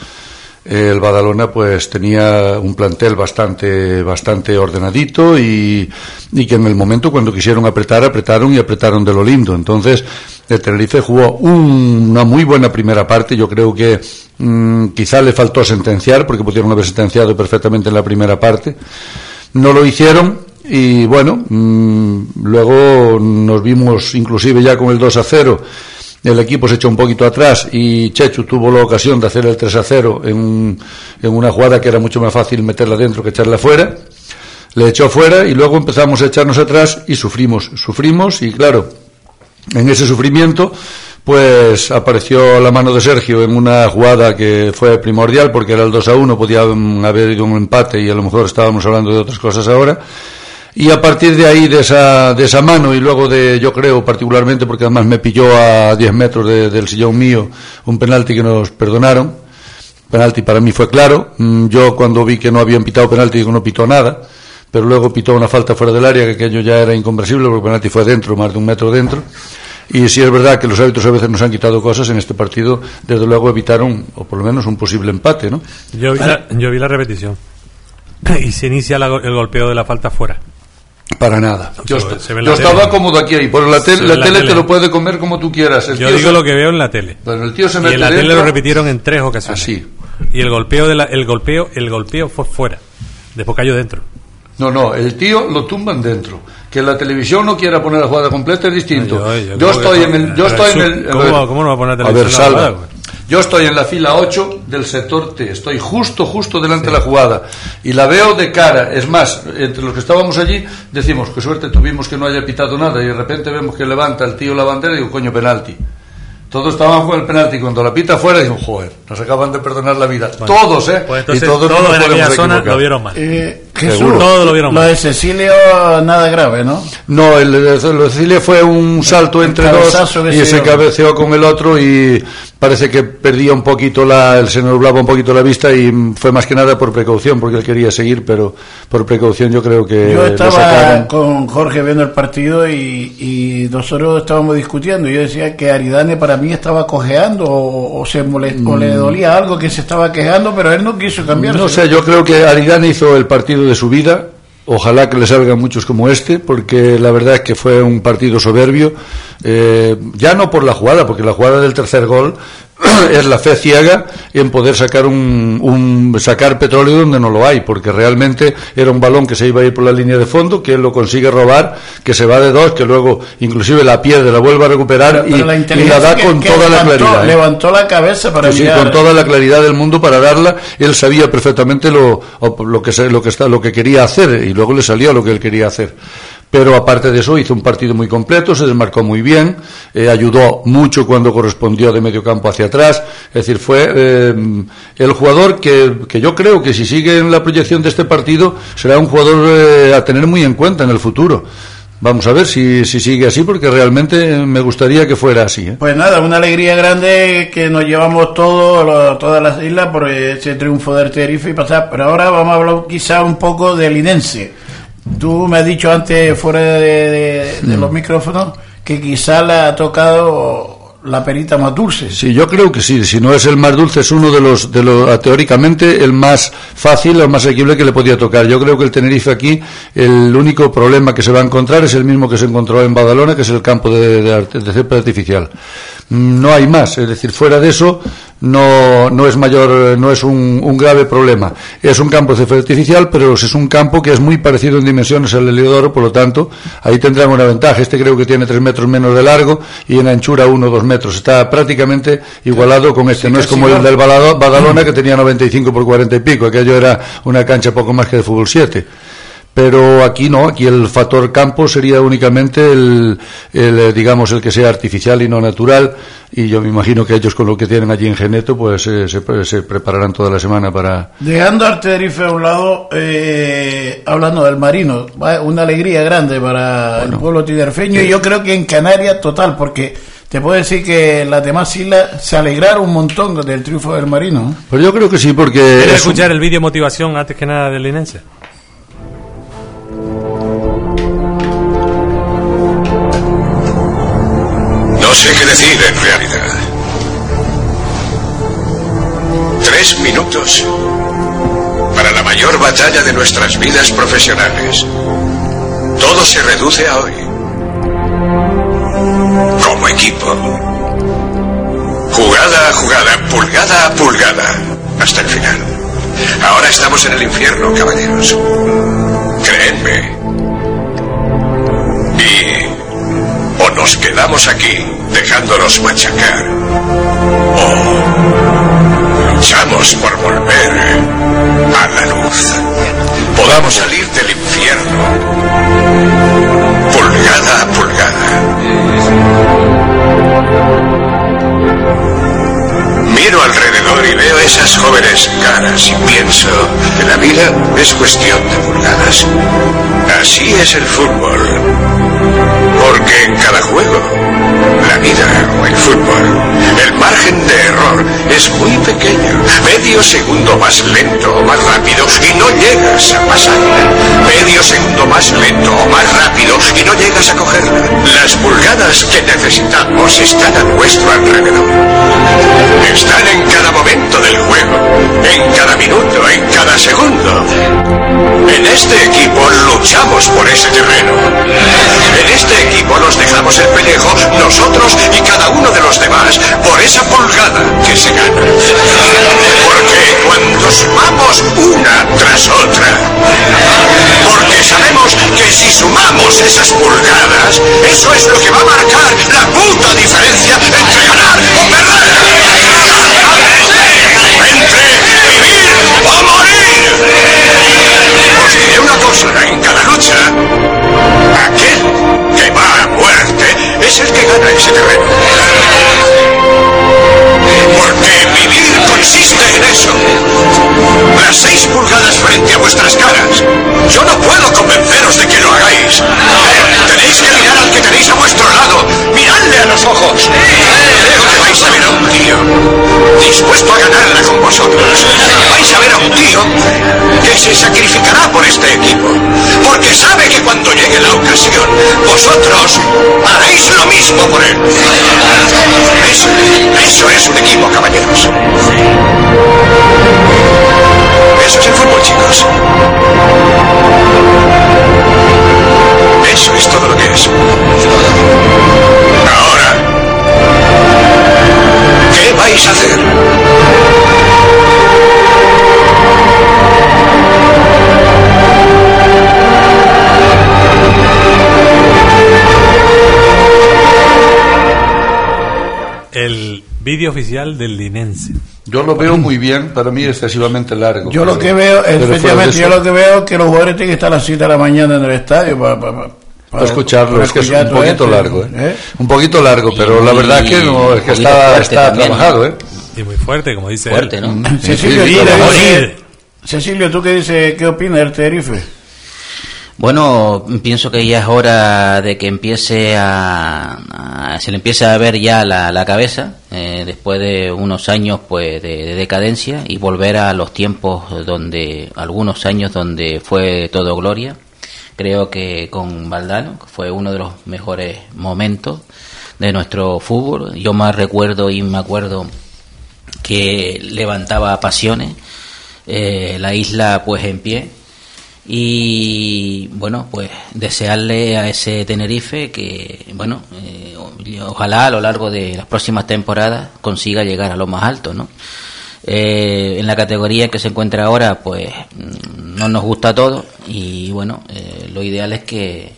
Speaker 12: eh, el Badalona pues tenía un plantel bastante bastante ordenadito y, y que en el momento cuando quisieron apretar apretaron y apretaron de lo lindo. Entonces el Tenerife jugó un- una muy buena primera parte yo creo que mm, quizá le faltó sentenciar porque pudieron haber sentenciado perfectamente en la primera parte no lo hicieron y bueno, mm, luego nos vimos inclusive ya con el 2 a 0. El equipo se echó un poquito atrás y Chechu tuvo la ocasión de hacer el 3 a 0 en, en una jugada que era mucho más fácil meterla dentro que echarla fuera. Le echó fuera y luego empezamos a echarnos atrás y sufrimos, sufrimos y claro, en ese sufrimiento pues apareció la mano de Sergio en una jugada que fue primordial porque era el 2 a 1, podía mm, haber ido un empate y a lo mejor estábamos hablando de otras cosas ahora. Y a partir de ahí, de esa, de esa mano, y luego de, yo creo particularmente, porque además me pilló a 10 metros de- del sillón mío, un penalti que nos perdonaron. Penalti para mí fue claro. Mm, Yo cuando vi que no habían pitado penalti, digo, no pitó nada. Pero luego pitó una falta fuera del área, que aquello ya era incomprensible, porque el penalti fue dentro, más de un metro dentro. Y sí es verdad que los árbitros a veces nos han quitado cosas, en este partido, desde luego evitaron, o por lo menos un posible empate, ¿no?
Speaker 4: Yo vi, la, yo vi la repetición. Y se inicia la el golpeo de la falta fuera.
Speaker 12: Para nada. Yo,
Speaker 4: Se- se tele.
Speaker 12: estaba cómodo aquí ahí, por la,
Speaker 4: ve
Speaker 12: la tele,
Speaker 4: tele.
Speaker 12: te lo puede comer como tú quieras. El
Speaker 4: Yo
Speaker 12: tío
Speaker 4: digo
Speaker 12: se-
Speaker 4: lo que veo en la tele.
Speaker 12: Bueno, el tío se
Speaker 4: y
Speaker 12: mete
Speaker 4: en la tele lo repitieron en tres ocasiones.
Speaker 12: Así.
Speaker 4: Y el golpeo de la, el golpeo, el golpeo fue fuera. Después cayó dentro.
Speaker 12: No, no, el tío lo tumban dentro. Que la televisión no quiera poner la jugada completa es distinto.
Speaker 4: Yo-
Speaker 12: yo,
Speaker 4: yo creo
Speaker 12: estoy
Speaker 4: que-
Speaker 12: en el. Yo estoy en el.
Speaker 4: ¿cómo
Speaker 12: ver,
Speaker 4: no va a poner televisión
Speaker 12: ver,
Speaker 4: la
Speaker 12: salva.
Speaker 4: güey?
Speaker 12: Yo estoy en la fila 8 del sector T. Estoy justo, justo delante de la jugada. Y la veo de cara. Es más, entre los que estábamos allí, decimos que suerte tuvimos que no haya pitado nada. Y de repente vemos que levanta el tío la bandera y digo, coño, penalti. Todos estaban con el penalti. Cuando la pita fuera, digo, joder, nos acaban de perdonar la vida. todos, ¿eh?
Speaker 4: Pues entonces
Speaker 12: y todos,
Speaker 4: todos en aquella
Speaker 12: podemos
Speaker 4: zona lo vieron mal.
Speaker 1: Eh, Jesús,
Speaker 12: Seguro.
Speaker 4: Todo lo vieron
Speaker 1: lo
Speaker 4: mal.
Speaker 1: de Cecilio, nada grave, ¿no?
Speaker 12: No, el de lo de Cecilia fue un salto entre dos y
Speaker 1: se
Speaker 12: cabeceó con el otro y parece que perdía un poquito la, él se nublaba un poquito la vista y mm, fue más que nada por precaución porque él quería seguir, pero por precaución yo creo que
Speaker 1: Yo estaba
Speaker 12: sacaron.
Speaker 1: con Jorge viendo el partido y, y nosotros estábamos discutiendo. Yo decía que Aridane para mí estaba cojeando o, o se molest- o le dolía algo que se estaba quejando, pero él no quiso cambiar.
Speaker 12: Mm. No sé, yo creo que Aridane hizo el partido de su vida. Ojalá que le salgan muchos como este, porque la verdad es que fue un partido soberbio. Eh, ya no por la jugada, porque la jugada del tercer gol es la fe ciega en poder sacar un, un- sacar petróleo donde no lo hay, porque realmente era un balón que se iba a ir por la línea de fondo, que él lo consigue robar, que se va de dos, que luego inclusive la pierde, la vuelve a recuperar y,
Speaker 1: Pero la
Speaker 12: y la da
Speaker 1: que-
Speaker 12: con
Speaker 1: que
Speaker 12: toda la
Speaker 1: levantó-
Speaker 12: claridad. ¿eh?
Speaker 1: Levantó la cabeza para
Speaker 12: Sí,
Speaker 1: mirar.
Speaker 12: con toda la claridad del mundo para darla. Él sabía perfectamente lo, lo que lo que está, lo que quería hacer y luego le salía lo que él quería hacer. Pero aparte de eso hizo un partido muy completo, se desmarcó muy bien, eh, ayudó mucho cuando correspondió de medio campo hacia atrás. Es decir, fue eh, el jugador que, que yo creo que si sigue en la proyección de este partido será un jugador eh, a tener muy en cuenta en el futuro. Vamos a ver si, si sigue así, porque realmente me gustaría que fuera así. ¿eh?
Speaker 1: Pues nada, una alegría grande que nos llevamos todo, lo- todas las islas por ese triunfo del Tenerife y pasar. Pero ahora vamos a hablar quizá un poco del Linense. Tú me has dicho antes, fuera de, de- de los micrófonos, que quizá le ha tocado la perita más dulce.
Speaker 12: Sí, yo creo que sí. Si no es el más dulce, es uno de los, de los teóricamente, el más fácil, el más asequible que le podía tocar. Yo creo que el Tenerife aquí, el único problema que se va a encontrar es el mismo que se encontró en Badalona, que es el campo de, de, de césped artificial. No hay más. Es decir, fuera de eso, no, no es mayor, no es un, un grave problema. Es un campo de artificial, pero es un campo que es muy parecido en dimensiones al Heliodoro, por lo tanto, ahí tendrán una ventaja. Este creo que tiene tres metros menos de largo y en anchura uno o dos metros. Está prácticamente igualado con este. no es como el del Badalona que tenía 95 por 40 y pico. Aquello era una cancha poco más que de fútbol 7. Pero aquí no, aquí el factor campo sería únicamente el, el, eh, digamos, el que sea artificial y no natural, y yo me imagino que ellos con lo que tienen allí en Geneto, pues eh, se, se, prepararán toda la semana para...
Speaker 1: Dejando a Tenerife a un lado, eh, hablando del marino, una alegría grande para el pueblo tinerfeño, y yo creo que en Canarias total, porque te puedo decir que las demás islas se alegraron un montón del triunfo del marino.
Speaker 12: Pues yo creo que sí, porque...
Speaker 4: ¿Quieres escuchar el vídeo motivación antes que nada del Linense?
Speaker 13: No sé qué decir en realidad. Tres minutos para la mayor batalla de nuestras vidas profesionales. Todo se reduce a hoy. Como equipo. Jugada a jugada, pulgada a pulgada, hasta el final. Ahora estamos en el infierno, caballeros. Créenme. Y o nos quedamos aquí dejándolos machacar. O luchamos por volver a la luz. Podamos salir del infierno. Pulgada a pulgada. Miro alrededor y veo esas jóvenes caras y pienso que la vida es cuestión de pulgadas. Así es el fútbol. Porque en cada juego, la vida o el fútbol, el margen de error es muy pequeño. Medio segundo más lento o más rápido y no llegas a pasarla. Medio segundo más lento o más rápido y no llegas a cogerla. Las pulgadas que necesitamos están a nuestro alrededor. Están en cada momento del juego, en cada minuto, en cada segundo. En este equipo luchamos por ese terreno. En este equipo nos dejamos el pellejo nosotros y cada uno de los demás por esa pulgada que se gana. Porque cuando sumamos una tras otra, porque sabemos que si sumamos esas pulgadas, eso es lo que va a marcar la puta diferencia entre ganar o perder. Terreno. Porque vivir consiste en eso. Las seis pulgadas frente a vuestras caras. Yo no puedo convenceros de que lo hagáis. Tenéis que mirar al que tenéis a vuestro lado. Miradle a los ojos. Creo que vais a ver a un tío dispuesto a ganarla con vosotros. Vais a ver a un tío que se sacrificará por este equipo. Porque sabe que cuando llegue la ocasión, vosotros Eso, eso es un equipo, caballeros. Eso es el fútbol, chicos. Eso es todo lo que es. Ahora, ¿qué vais a hacer?
Speaker 4: Vídeo oficial del Linense.
Speaker 12: Yo lo veo muy bien, para mí excesivamente largo.
Speaker 1: Yo lo que veo, efectivamente, yo lo que veo es que los jugadores tienen que estar a las 7 de la mañana en el estadio para, para,
Speaker 12: Para escucharlo,
Speaker 1: para
Speaker 12: es que es un poquito largo, ¿eh?
Speaker 1: ¿eh?
Speaker 12: Un poquito largo, pero la verdad que no, es que está,
Speaker 2: fuerte
Speaker 12: está
Speaker 2: también,
Speaker 12: trabajado, ¿eh?
Speaker 4: Y muy fuerte, como dice
Speaker 2: Fuerte,
Speaker 4: él.
Speaker 2: ¿no?
Speaker 1: Cecilio,
Speaker 12: Sí,
Speaker 1: ¿tú
Speaker 12: sí?
Speaker 1: Cecilio, ¿tú qué dices? ¿Qué opinas del Tenerife?
Speaker 2: Bueno, pienso que ya es hora de que empiece a, se le empiece a ver ya la, la cabeza eh, después de unos años pues de, de decadencia y volver a los tiempos donde algunos años donde fue todo gloria. Creo que con Valdano fue uno de los mejores momentos de nuestro fútbol. Yo más recuerdo y me acuerdo que levantaba pasiones, eh, la isla pues en pie y bueno pues desearle a ese Tenerife que bueno eh, ojalá a lo largo de las próximas temporadas consiga llegar a lo más alto no Eh, en la categoría que se encuentra ahora pues mm, no nos gusta todo y bueno eh, lo ideal es que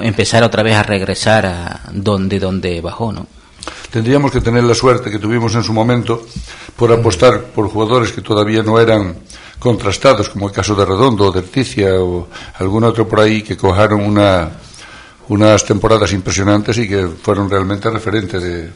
Speaker 2: empezar otra vez a regresar a donde donde bajó no
Speaker 12: Tendríamos que tener la suerte que tuvimos en su momento por apostar por jugadores que todavía no eran contrastados, como el caso de Redondo, o de Articia o algún otro por ahí que cojaron una, unas temporadas impresionantes y que fueron realmente referentes de...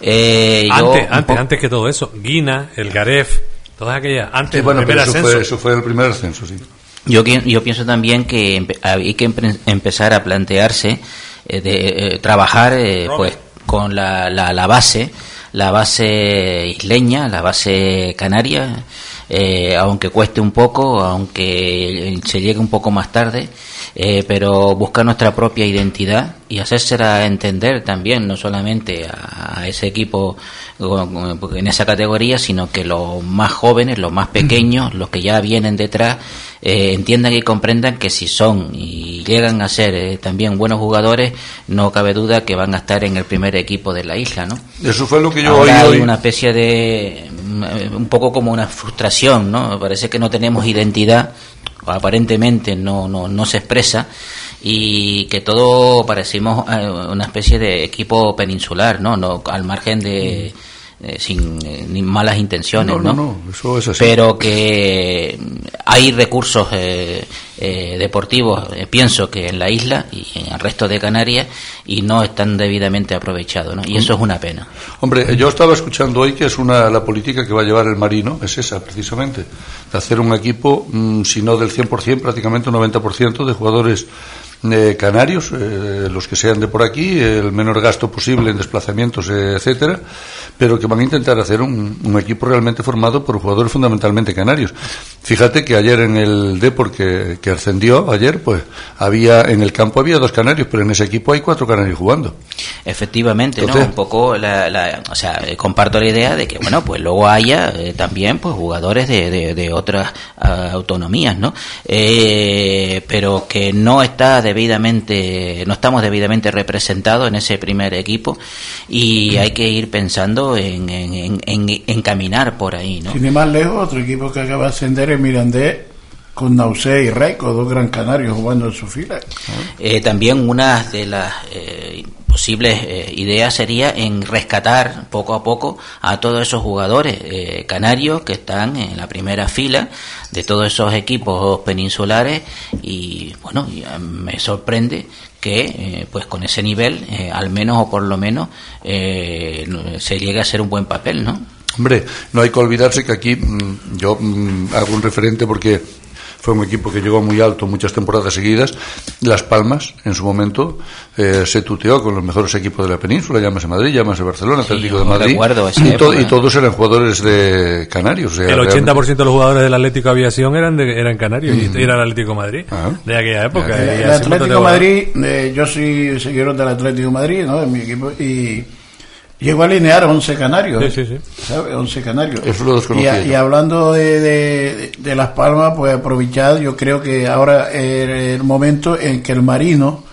Speaker 2: Eh, yo-
Speaker 4: antes, antes, antes que todo eso, Guina, el Garef, todas aquellas, antes
Speaker 12: Sí, bueno,
Speaker 4: del
Speaker 12: pero
Speaker 4: primer
Speaker 12: eso
Speaker 4: ascenso.
Speaker 12: fue, eso fue el primer ascenso, sí.
Speaker 2: Yo, yo pienso también que empe- hay que empezar a plantearse eh, de eh, trabajar eh, pues con la, la, la base, la base isleña, la base canaria, eh, aunque cueste un poco, aunque se llegue un poco más tarde, eh, pero buscar nuestra propia identidad y hacérsela entender también, no solamente a, ese equipo en esa categoría, sino que los más jóvenes, los más pequeños, los que ya vienen detrás, eh, entiendan y comprendan que si son y llegan a ser eh, también buenos jugadores, no cabe duda que van a estar en el primer equipo de la isla, ¿no?
Speaker 12: Eso fue lo que yo
Speaker 2: Ahora
Speaker 12: oí
Speaker 2: hay una especie de mm, un poco como una frustración, ¿no? Parece que no tenemos identidad, aparentemente no no no se expresa y que todo parecimos eh, una especie de equipo peninsular, ¿no? No al margen de eh, sin eh, ni malas intenciones,
Speaker 12: No,
Speaker 2: ¿no?
Speaker 12: no, no, eso es así.
Speaker 2: Pero que hay recursos eh, eh, deportivos, eh, pienso que en la isla y en el resto de Canarias y no están debidamente aprovechados, ¿no? Y eso es una pena.
Speaker 12: Hombre, yo estaba escuchando hoy que es una la política que va a llevar el Marino, es esa precisamente, de hacer un equipo, mm, si no del 100%, prácticamente un 90% de jugadores eh, canarios, eh, los que sean de por aquí, el menor gasto posible en desplazamientos, eh, etcétera, pero que van a intentar hacer un, un equipo realmente formado por jugadores fundamentalmente canarios. Fíjate que ayer en el Depor que, que ascendió, ayer, pues había en el campo había dos canarios, pero en ese equipo hay cuatro canarios jugando.
Speaker 2: Efectivamente, ¿no? Un poco, la, la- o sea, eh, comparto la idea de que, bueno, pues luego haya eh, también, pues, jugadores de, de, de otras ah, autonomías, ¿no? Pero que no está debidamente, no estamos debidamente representados en ese primer equipo y hay que ir pensando en, en, caminar por ahí, ¿no?
Speaker 1: Sin ir más lejos, otro equipo que acaba de ascender es Mirandés con Nausé y Reico, dos gran canarios jugando en su fila.
Speaker 2: Eh, también una de las eh, posibles eh, ideas sería en rescatar poco a poco a todos esos jugadores eh, canarios que están en la primera fila de todos esos equipos peninsulares y bueno, eh, me sorprende que eh, pues con ese nivel eh, al menos o por lo menos eh, no- se llegue a hacer un buen papel, ¿no?
Speaker 12: Hombre, no hay que olvidarse que aquí mm, yo mm, hago un referente porque fue un equipo que llegó muy alto muchas temporadas seguidas. Las Palmas, en su momento, eh, se tuteó con los mejores equipos de la península, llámase Madrid, llámase Barcelona, Atlético de Madrid. y, to- y todos eran jugadores de Canarios. o sea,
Speaker 4: El
Speaker 12: realmente-
Speaker 4: 80% de los jugadores del Atlético Aviación eran de, eran canarios y era el Atlético de Madrid de aquella época.
Speaker 1: El, Atlético. Madrid, eh, yo soy seguidor del Atlético de Madrid, ¿no? De mi equipo, y llegó a alinear 11 canarios.
Speaker 4: Sí, sí,
Speaker 1: ¿Sabe? 11 canarios.
Speaker 12: Eso lo desconocía
Speaker 1: Y, y hablando de, de, de Las Palmas, pues aprovechar, yo creo que ahora es el momento en que el Marino,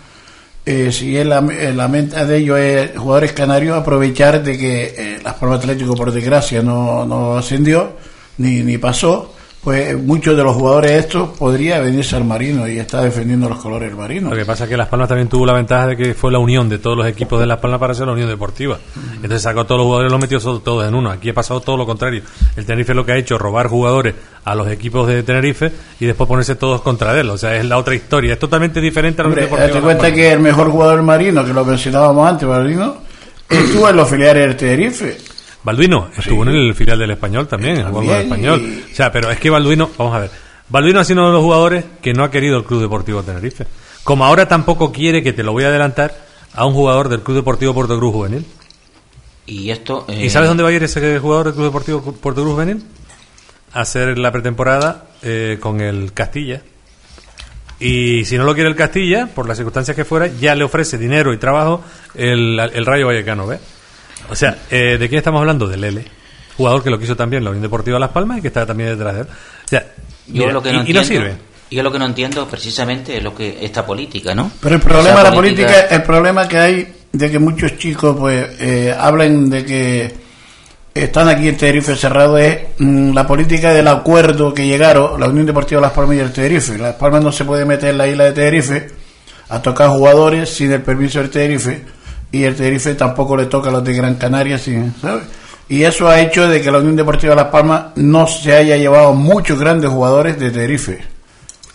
Speaker 1: eh, si es la, eh, la meta de ellos es jugadores canarios, aprovechar de que eh, Las Palmas Atlético, por desgracia, no, no ascendió, ni, ni pasó, pues muchos de los jugadores estos podría venirse al Marino y está defendiendo los colores del Marino.
Speaker 4: Lo que pasa es que Las Palmas también tuvo la ventaja de que fue la unión de todos los equipos de Las Palmas para hacer la unión deportiva. Entonces sacó a todos los jugadores y los metió todos en uno. Aquí ha pasado todo lo contrario. El Tenerife lo que ha hecho es robar jugadores a los equipos de Tenerife y después ponerse todos contra él. O sea, es la otra historia. Es totalmente diferente a
Speaker 1: date
Speaker 4: de Las
Speaker 1: cuenta que el mejor jugador del Marino, que lo mencionábamos antes, Marino, estuvo en los filiales del Tenerife.
Speaker 4: Balduino estuvo en el filial del español también, jugó con el español. O sea, pero es que Balduino, vamos a ver, Balduino ha sido uno de los jugadores que no ha querido el Club Deportivo Tenerife. Como ahora tampoco quiere, que te lo voy a adelantar, a un jugador del Club Deportivo Puerto Cruz Juvenil.
Speaker 2: Y esto... eh,
Speaker 4: ¿Y sabes dónde va a ir ese jugador del Club Deportivo Puerto Cruz Juvenil? A hacer la pretemporada eh, con el Castilla. Y si no lo quiere el Castilla, por las circunstancias que fuera, ya le ofrece dinero y trabajo el, el Rayo Vallecano, ¿ves? O sea, eh, ¿de quién estamos hablando? Del Lele. Jugador que lo quiso también la Unión Deportiva Las Palmas y que está también detrás de él. O sea,
Speaker 2: Yo
Speaker 4: mira,
Speaker 2: lo que
Speaker 4: y,
Speaker 2: no
Speaker 4: y no
Speaker 2: entiendo,
Speaker 4: sirve.
Speaker 2: Yo lo que no entiendo precisamente es lo que esta política, ¿no?
Speaker 1: Pero el problema de la política, el problema que hay de que muchos chicos pues eh, hablan de que están aquí en Tenerife cerrado es mm, la política del acuerdo que llegaron la Unión Deportiva Las Palmas y el Tenerife. Las Palmas no se puede meter en la isla de Tenerife a tocar jugadores sin el permiso del Tenerife y el Tenerife tampoco le toca a los de Gran Canaria, ¿sabes? y eso ha hecho de que la Unión Deportiva Las Palmas no se haya llevado muchos grandes jugadores de Tenerife.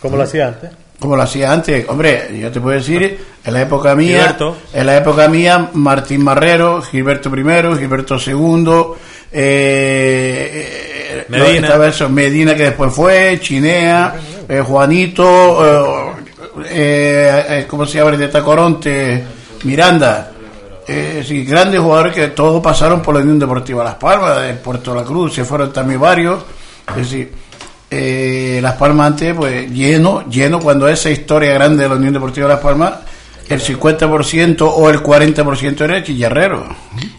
Speaker 14: Como lo hacía antes.
Speaker 1: Como lo hacía antes, hombre, yo te puedo decir, en la época mía,
Speaker 14: Gilberto.
Speaker 1: en la época mía, Martín Marrero, Gilberto I, Gilberto II, eh, eh,
Speaker 4: Medina.
Speaker 1: no, estaba eso, Medina que después fue, Chinea, eh, Juanito, eh, eh, ¿cómo se llama el de Tacoronte? Miranda. Eh, sí, grandes jugadores que todos pasaron por la Unión Deportiva Las Palmas, de Puerto La Cruz, se fueron también varios. Es decir, eh, Las Palmas antes, pues lleno, lleno, cuando esa historia grande de la Unión Deportiva Las Palmas, el 50% o el 40% era chillarrero.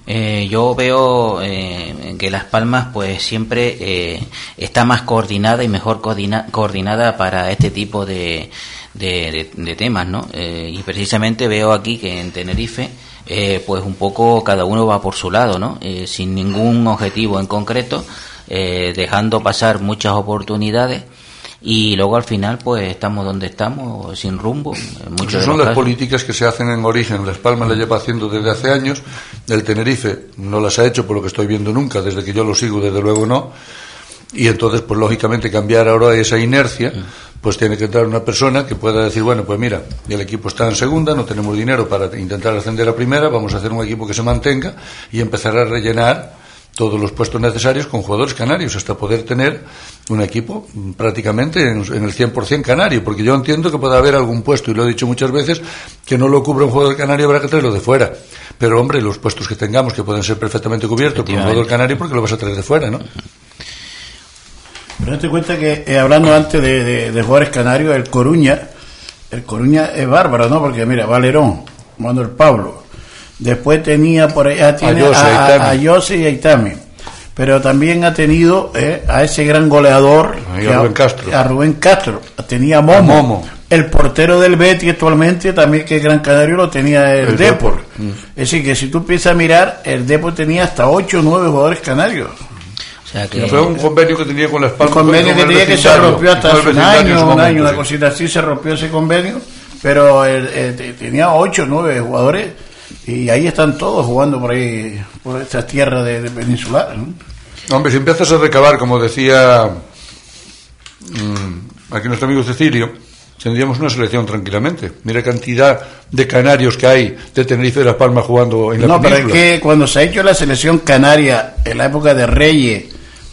Speaker 2: Eh, yo veo eh, que Las Palmas pues siempre eh, está más coordinada y mejor coordina- coordinada para este tipo de, de, de- de temas, ¿no? Eh, y precisamente veo aquí que en Tenerife eh, pues un poco cada uno va por su lado, ¿no? Eh, sin ningún objetivo en concreto, eh, dejando pasar muchas oportunidades y luego al final pues estamos donde estamos, sin rumbo. de
Speaker 12: son las
Speaker 2: casos.
Speaker 12: políticas que se hacen en origen. Las Palmas las lleva haciendo desde hace años. El Tenerife no las ha hecho por lo que estoy viendo nunca. Desde que yo lo sigo, desde luego no. Y entonces, pues lógicamente, cambiar ahora esa inercia, pues tiene que entrar una persona que pueda decir, bueno, pues mira, el equipo está en segunda, no tenemos dinero para intentar ascender a primera, vamos a hacer un equipo que se mantenga y empezar a rellenar todos los puestos necesarios con jugadores canarios hasta poder tener un equipo mm, prácticamente en, en el 100% canario, porque yo entiendo que puede haber algún puesto, y lo he dicho muchas veces, que no lo cubre un jugador canario, habrá que traerlo de fuera. Pero hombre, los puestos que tengamos que pueden ser perfectamente cubiertos por un jugador canario, porque lo vas a traer de fuera, ¿no?
Speaker 1: Pero date cuenta que, eh, hablando antes de, de- de jugadores canarios, el Coruña, el Coruña es bárbaro, ¿no? Porque mira, Valerón, Manuel Pablo, después tenía por ahí, ah, tiene a, Jose y a Aitami. Pero también ha tenido eh, a ese gran goleador,
Speaker 12: a Rubén Castro.
Speaker 1: a Rubén Castro. Tenía a Momo.
Speaker 12: Momo.
Speaker 1: El portero del Betty actualmente, también que es gran canario, lo tenía el,
Speaker 12: El
Speaker 1: Depor.
Speaker 12: Depor. Mm.
Speaker 1: Es decir, que si tú empiezas a mirar, el Depor tenía hasta 8 o 9 jugadores canarios.
Speaker 2: Sea que...
Speaker 12: Fue un convenio que tenía con las
Speaker 1: Un
Speaker 12: Palmas.
Speaker 1: convenio
Speaker 12: con
Speaker 1: que tenía que se rompió hasta hace un año, un año, una cosita así, se rompió ese convenio, pero el- te- tenía ocho o nueve jugadores y ahí están todos jugando por ahí, por esta tierra de, de peninsular. ¿no?
Speaker 12: Hombre, si empiezas a recabar, como decía mm, aquí nuestro amigo Cecilio, tendríamos una selección tranquilamente. Mira cantidad de canarios que hay de Tenerife y Las Palmas jugando en la
Speaker 1: No, pero es
Speaker 12: península.
Speaker 1: que cuando se ha hecho la selección canaria en la época de Reyes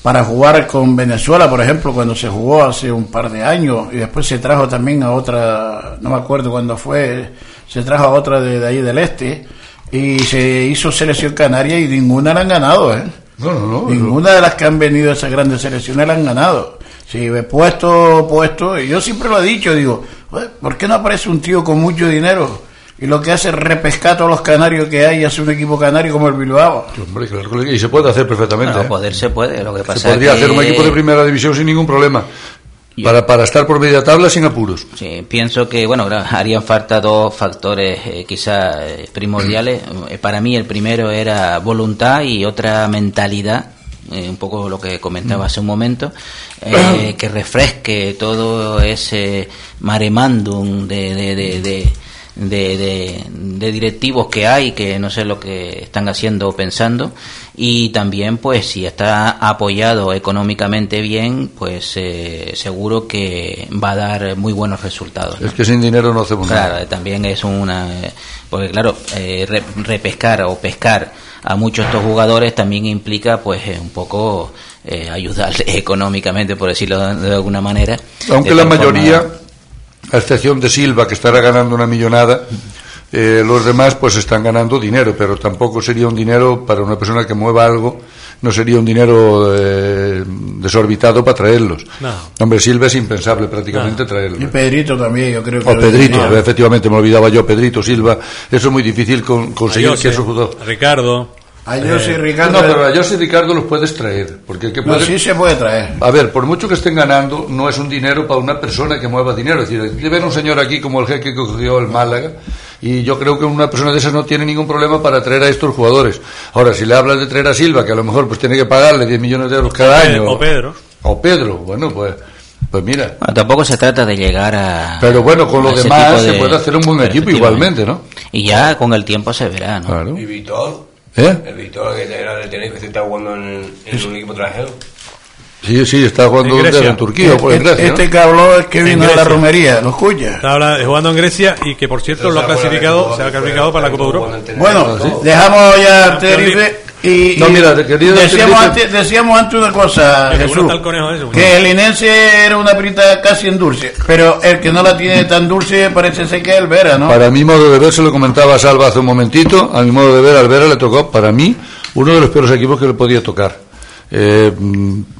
Speaker 1: para jugar con Venezuela, por ejemplo, cuando se jugó hace un par de años y después se trajo también a otra, no me acuerdo cuándo fue, se trajo a otra de, de ahí del este y se hizo selección canaria y ninguna la han ganado, ¿eh?
Speaker 12: No, no, no.
Speaker 1: Ninguna de las que han venido a esas grandes selecciones la han ganado. Si ve puesto, puesto, y yo siempre lo he dicho, digo, "Joder, ¿por qué no aparece un tío con mucho dinero? Y lo que hace es repescar a todos los canarios que hay y hace un equipo canario como el Bilbao.
Speaker 12: Hombre, claro que- y se puede hacer perfectamente.
Speaker 2: Bueno,
Speaker 12: ¿eh?
Speaker 2: poder se puede, lo que pasa
Speaker 12: Se podría
Speaker 2: es que-
Speaker 12: hacer un equipo de primera división sin ningún problema. Para, para estar por media tabla sin apuros.
Speaker 2: Sí, pienso que bueno harían falta dos factores eh, quizá eh, primordiales. Eh, Para mí el primero era voluntad y otra mentalidad, eh, un poco lo que comentaba hace un momento, eh, que refresque todo ese maremandum de, de, de, de, de- de- de directivos que hay que no sé lo que están haciendo o pensando y también pues si está apoyado económicamente bien pues eh, seguro que va a dar muy buenos resultados ¿no?
Speaker 12: Es que sin dinero no hacemos
Speaker 2: Claro,
Speaker 12: nada.
Speaker 2: eh, también es una. eh, Porque, claro, eh, re- repescar o pescar a muchos de estos jugadores también implica, pues, eh, un poco eh, ayudarles económicamente, por decirlo de, alguna manera.
Speaker 12: Aunque la mayoría,
Speaker 2: forma-
Speaker 12: a excepción de Silva, que estará ganando una millonada, eh, los demás pues están ganando dinero, pero tampoco sería un dinero para una persona que mueva algo, no sería un dinero eh, desorbitado para traerlos.
Speaker 1: No.
Speaker 12: Hombre, Silva es impensable prácticamente traerlo.
Speaker 1: Y Pedrito también, yo creo que...
Speaker 12: O Pedrito,
Speaker 1: tenía.
Speaker 12: efectivamente, me olvidaba yo, Pedrito, Silva. Eso es muy difícil con- conseguir
Speaker 4: A Jose,
Speaker 12: que esos jugadores.
Speaker 4: Ricardo.
Speaker 1: A Jose y Ricardo-
Speaker 12: No, pero a Jose y Ricardo los puedes traer. Porque que
Speaker 1: No,
Speaker 12: puede-
Speaker 1: sí se puede traer.
Speaker 12: A ver, por mucho que estén ganando, no es un dinero para una persona que mueva dinero. Es decir, que ven un señor aquí como el jeque que cogió el Málaga, y yo creo que una persona de esas no tiene ningún problema para traer a estos jugadores. Ahora, si le hablas de traer a Silva, que a lo mejor pues tiene que pagarle 10 millones de euros cada
Speaker 4: O
Speaker 12: año.
Speaker 4: o Pedro.
Speaker 12: O Pedro, bueno, pues, pues mira.
Speaker 2: Bueno, tampoco se trata de llegar a.
Speaker 12: Pero bueno, con lo demás se
Speaker 2: de-
Speaker 12: puede hacer un buen equipo igualmente, ¿no?
Speaker 2: Y ya con el tiempo se verá, ¿no?
Speaker 12: Claro.
Speaker 15: Y Vitor,
Speaker 12: ¿Eh?
Speaker 14: El Víctor, que era del Tenerife, que está jugando en, en un equipo extranjero.
Speaker 12: Sí, sí, está jugando
Speaker 4: En Grecia.
Speaker 12: en Turquía o por en
Speaker 1: Este,
Speaker 12: Grecia. ¿no?
Speaker 1: este que habló es que
Speaker 4: En
Speaker 1: vino de la romería, ¿lo escucha?
Speaker 4: Está habla- jugando en Grecia y que por cierto lo ha clasificado, se ha clasificado para la Copa Europa.
Speaker 1: Bueno, dejamos ya
Speaker 4: Campeón
Speaker 1: Tenerife y,
Speaker 12: No, mira,
Speaker 1: decíamos, antes, decíamos antes una cosa,
Speaker 4: Que
Speaker 1: Jesús, que el Linense era una perita casi en dulce, pero el que no la tiene tan dulce parece ser que es el Vera, ¿no?
Speaker 12: Para mi modo de ver, se lo comentaba a Salva hace un momentito, a mi modo de ver, al Vera le tocó, para mí, uno de los peores equipos que le podía tocar. Eh,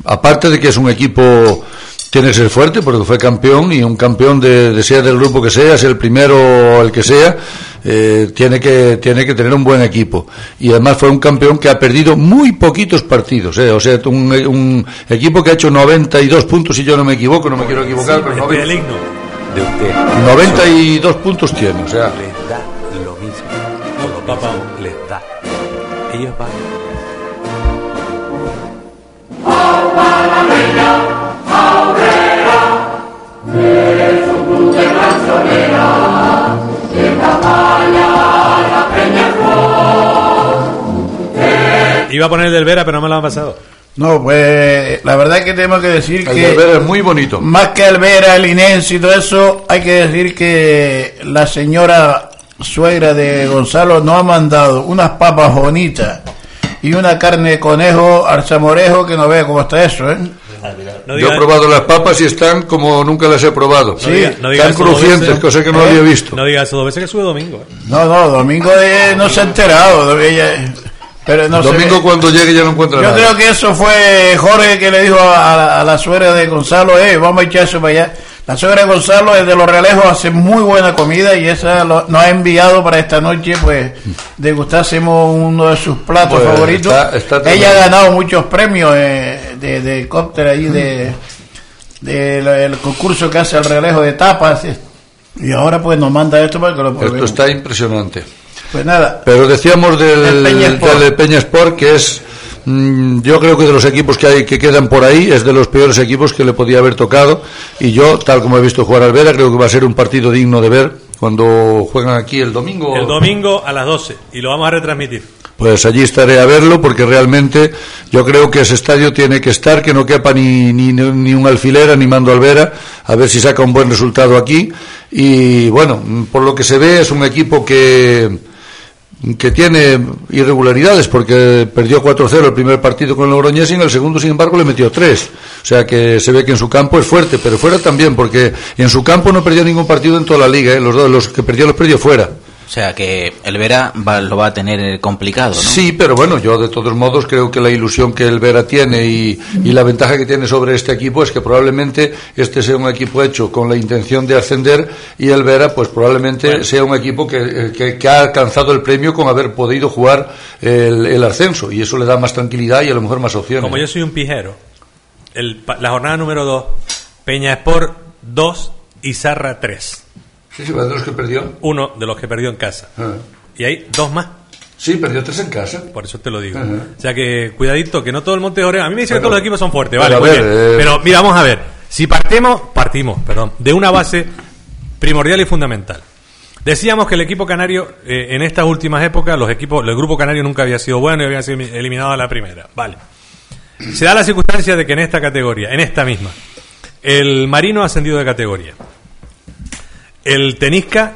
Speaker 12: aparte de que es un equipo, tiene que ser fuerte, porque fue campeón, y un campeón de, de sea del grupo que sea, sea el primero o el que sea, eh, tiene, que, tiene que tener un buen equipo. Y además fue un campeón que ha perdido muy poquitos partidos, eh, o sea, un, un equipo que ha hecho 92 puntos, si yo no me equivoco, no me quiero equivocar, pero
Speaker 4: Este es el himno.
Speaker 15: de usted
Speaker 12: 92 puntos tiene, o sea.
Speaker 15: les da lo mismo.
Speaker 4: Los papás.
Speaker 15: Les da. Ellos van.
Speaker 4: Iba a poner el del Vera, pero no me lo han pasado.
Speaker 1: No, pues la verdad es que tenemos que decir
Speaker 12: El
Speaker 1: que
Speaker 12: del Vera es muy bonito.
Speaker 1: más que el Vera, el Linense y todo eso, hay que decir que la señora suegra de Gonzalo nos ha mandado unas papas bonitas y una carne de conejo al zamorejo que no vea cómo está eso, ¿eh?
Speaker 4: No
Speaker 12: Yo he probado las papas y están como nunca las he probado.
Speaker 4: no diga- no diga
Speaker 12: están crujientes,
Speaker 4: veces.
Speaker 12: cosa que no
Speaker 1: ¿Eh?
Speaker 12: había visto.
Speaker 4: No diga eso dos veces que sube domingo. ¿eh?
Speaker 1: No, no, Domingo eh, no se ha enterado. ella- pero no se
Speaker 12: Domingo cuando llegue ya no encuentra
Speaker 1: Yo
Speaker 12: nada.
Speaker 1: creo que eso fue Jorge que le dijo a, a- a la suegra de Gonzalo, eh, vamos a echar eso para allá. La suegra Gonzalo es de Los Realejos, hace muy buena comida y esa lo- nos ha enviado para esta noche, pues, degustásemos uno de sus platos
Speaker 12: Pues,
Speaker 1: favoritos.
Speaker 12: está- está
Speaker 1: Ella ha ganado muchos premios eh, de, de helicóptero ahí, de, del el concurso que hace el Realejo de tapas. Y ahora pues nos manda esto para que lo
Speaker 12: Esto
Speaker 1: probemos.
Speaker 12: está impresionante.
Speaker 1: Pues nada,
Speaker 12: Pero decíamos del, del Peña Sport que es, yo creo que de los equipos que hay que quedan por ahí, es de los peores equipos que le podía haber tocado. Y yo, tal como he visto jugar al Vera, creo que va a ser un partido digno de ver cuando juegan aquí el domingo.
Speaker 4: El domingo a las 12 y lo vamos a retransmitir.
Speaker 12: Pues allí estaré a verlo porque realmente yo creo que ese estadio tiene que estar, que no quepa ni, ni, ni un alfiler animando al Vera, a ver si saca un buen resultado aquí. Y bueno, por lo que se ve es un equipo que, que tiene irregularidades porque perdió 4-0 el primer partido con Logroñés y en el segundo, sin embargo, le metió 3. O sea que se ve que en su campo es fuerte, pero fuera también porque en su campo no perdió ningún partido en toda la liga. ¿eh? Los, dos, los que perdió los perdió fuera.
Speaker 2: O sea que el Vera va- lo va a tener eh, complicado, ¿no?
Speaker 12: Sí, pero bueno, yo de todos modos creo que la ilusión que el Vera tiene y, y la ventaja que tiene sobre este equipo es que probablemente este sea un equipo hecho con la intención de ascender y el Vera pues probablemente sea un equipo que, eh, que- que ha alcanzado el premio con haber podido jugar el, el ascenso y eso le da más tranquilidad y a lo mejor más opciones.
Speaker 4: Como yo soy un pijero, el pa- la jornada número 2, Peña Sport 2 y Zarra 3.
Speaker 12: Sí, sí, ¿de los que perdió?
Speaker 4: Uno de los que perdió en casa. Y hay dos más.
Speaker 12: Sí, perdió tres en casa.
Speaker 4: Por eso te lo digo.
Speaker 12: Ajá.
Speaker 4: O sea que cuidadito, que no todo el Monte Oreo. A mí me dicen que todos los equipos son fuertes, vale, muy
Speaker 12: ver,
Speaker 4: bien.
Speaker 12: eh,
Speaker 4: Pero mira, vamos a ver. Si partimos, partimos, perdón, de una base primordial y fundamental. Decíamos que el equipo canario, eh, en estas últimas épocas, los equipos, el grupo canario nunca había sido bueno y había sido eliminado a la primera. Vale. Se da la circunstancia de que en esta categoría, en esta misma, el Marino ha ascendido de categoría. El Tenisca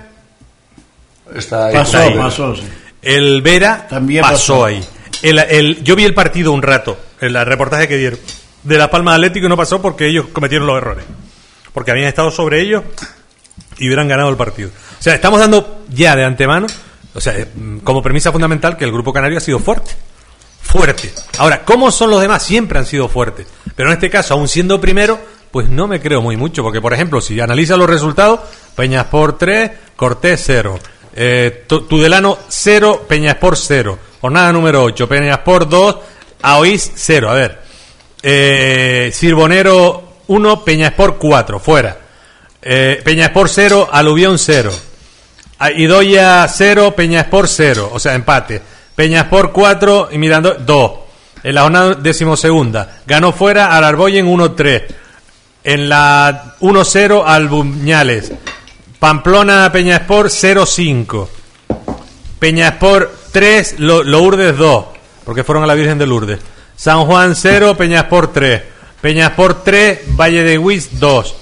Speaker 12: Está ahí.
Speaker 1: pasó,
Speaker 4: ahí.
Speaker 1: pasó, sí.
Speaker 4: el Vera
Speaker 1: También
Speaker 4: pasó,
Speaker 1: pasó.
Speaker 4: ahí. El, el- yo vi el partido un rato, el reportaje que dieron de La Palma Atlético y no pasó porque ellos cometieron los errores. Porque habían estado sobre ellos y hubieran ganado el partido. O sea, estamos dando ya de antemano, o sea, eh, como premisa fundamental que el grupo canario ha sido fuerte. Fuerte. Ahora, ¿cómo son los demás? Siempre han sido fuertes. Pero en este caso, aún siendo primero, pues no me creo muy mucho. Porque, por ejemplo, si analiza los resultados, Peñaspor 3, Cortés 0. Eh, Tu- Tudelano 0, Peñaspor 0. Jornada número 8, Peñaspor 2, Aoís 0. A ver. Eh, Sirbonero 1, Peñaspor 4, fuera. Eh, Peñaspor 0, Aluvión 0. Ah, Idoya 0, Peñaspor 0, o sea, empate. Peñaspor 4 y Mirando 2. En la jornada decimosegunda. Ganó fuera al Arboyen 1-3. En la 1-0 al Buñales. Pamplona Peñaspor 0-5. Peñaspor 3, Lourdes 2, porque fueron a la Virgen de Lourdes. San Juan 0, Peñasport 3. Peñasport 3, Valle de Huiz 2.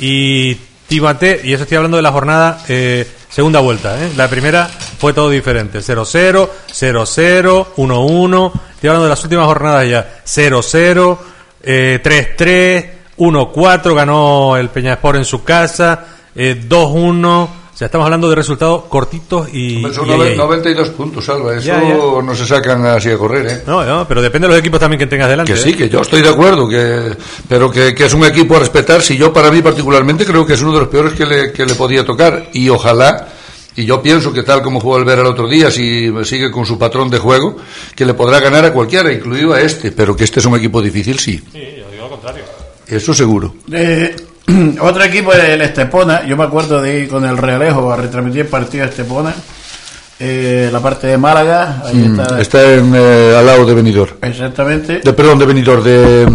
Speaker 4: Y Timate, y eso estoy hablando de la jornada eh, segunda vuelta. ¿eh? La primera fue todo diferente. 0-0, 0-0, 1-1. Estoy hablando de las últimas jornadas ya. 0-0, eh, 3-3, 1-4, ganó el Peñasport en su casa. Eh, 2-1. O sea, estamos hablando de resultados cortitos y.
Speaker 12: Son
Speaker 4: y ahí, ahí.
Speaker 12: 92 puntos, Salva. Eso
Speaker 4: Ya, ya.
Speaker 12: no se sacan así a correr, ¿eh?
Speaker 4: No, no, pero depende de los equipos también que tengas delante.
Speaker 12: Que
Speaker 4: ¿eh?
Speaker 12: sí, que yo estoy de acuerdo, que, pero que, que es un equipo a respetar. Si yo, para mí particularmente, creo que es uno de los peores que le, que le podía tocar. Y ojalá, y yo pienso que tal como jugó el Vera el otro día, si sigue con su patrón de juego, que le podrá ganar a cualquiera, incluido a este. Pero que este es un equipo difícil, sí.
Speaker 4: Sí, yo digo lo contrario.
Speaker 12: Eso seguro.
Speaker 1: Eh, otro equipo es el Estepona. Yo me acuerdo de ir con el Realejo a retransmitir partido de Estepona. Eh, la parte de Málaga, ahí
Speaker 12: Mm,
Speaker 1: está.
Speaker 12: está en, eh, al lado de Benidorm.
Speaker 1: Exactamente.
Speaker 12: De, perdón, de Benidorm, de...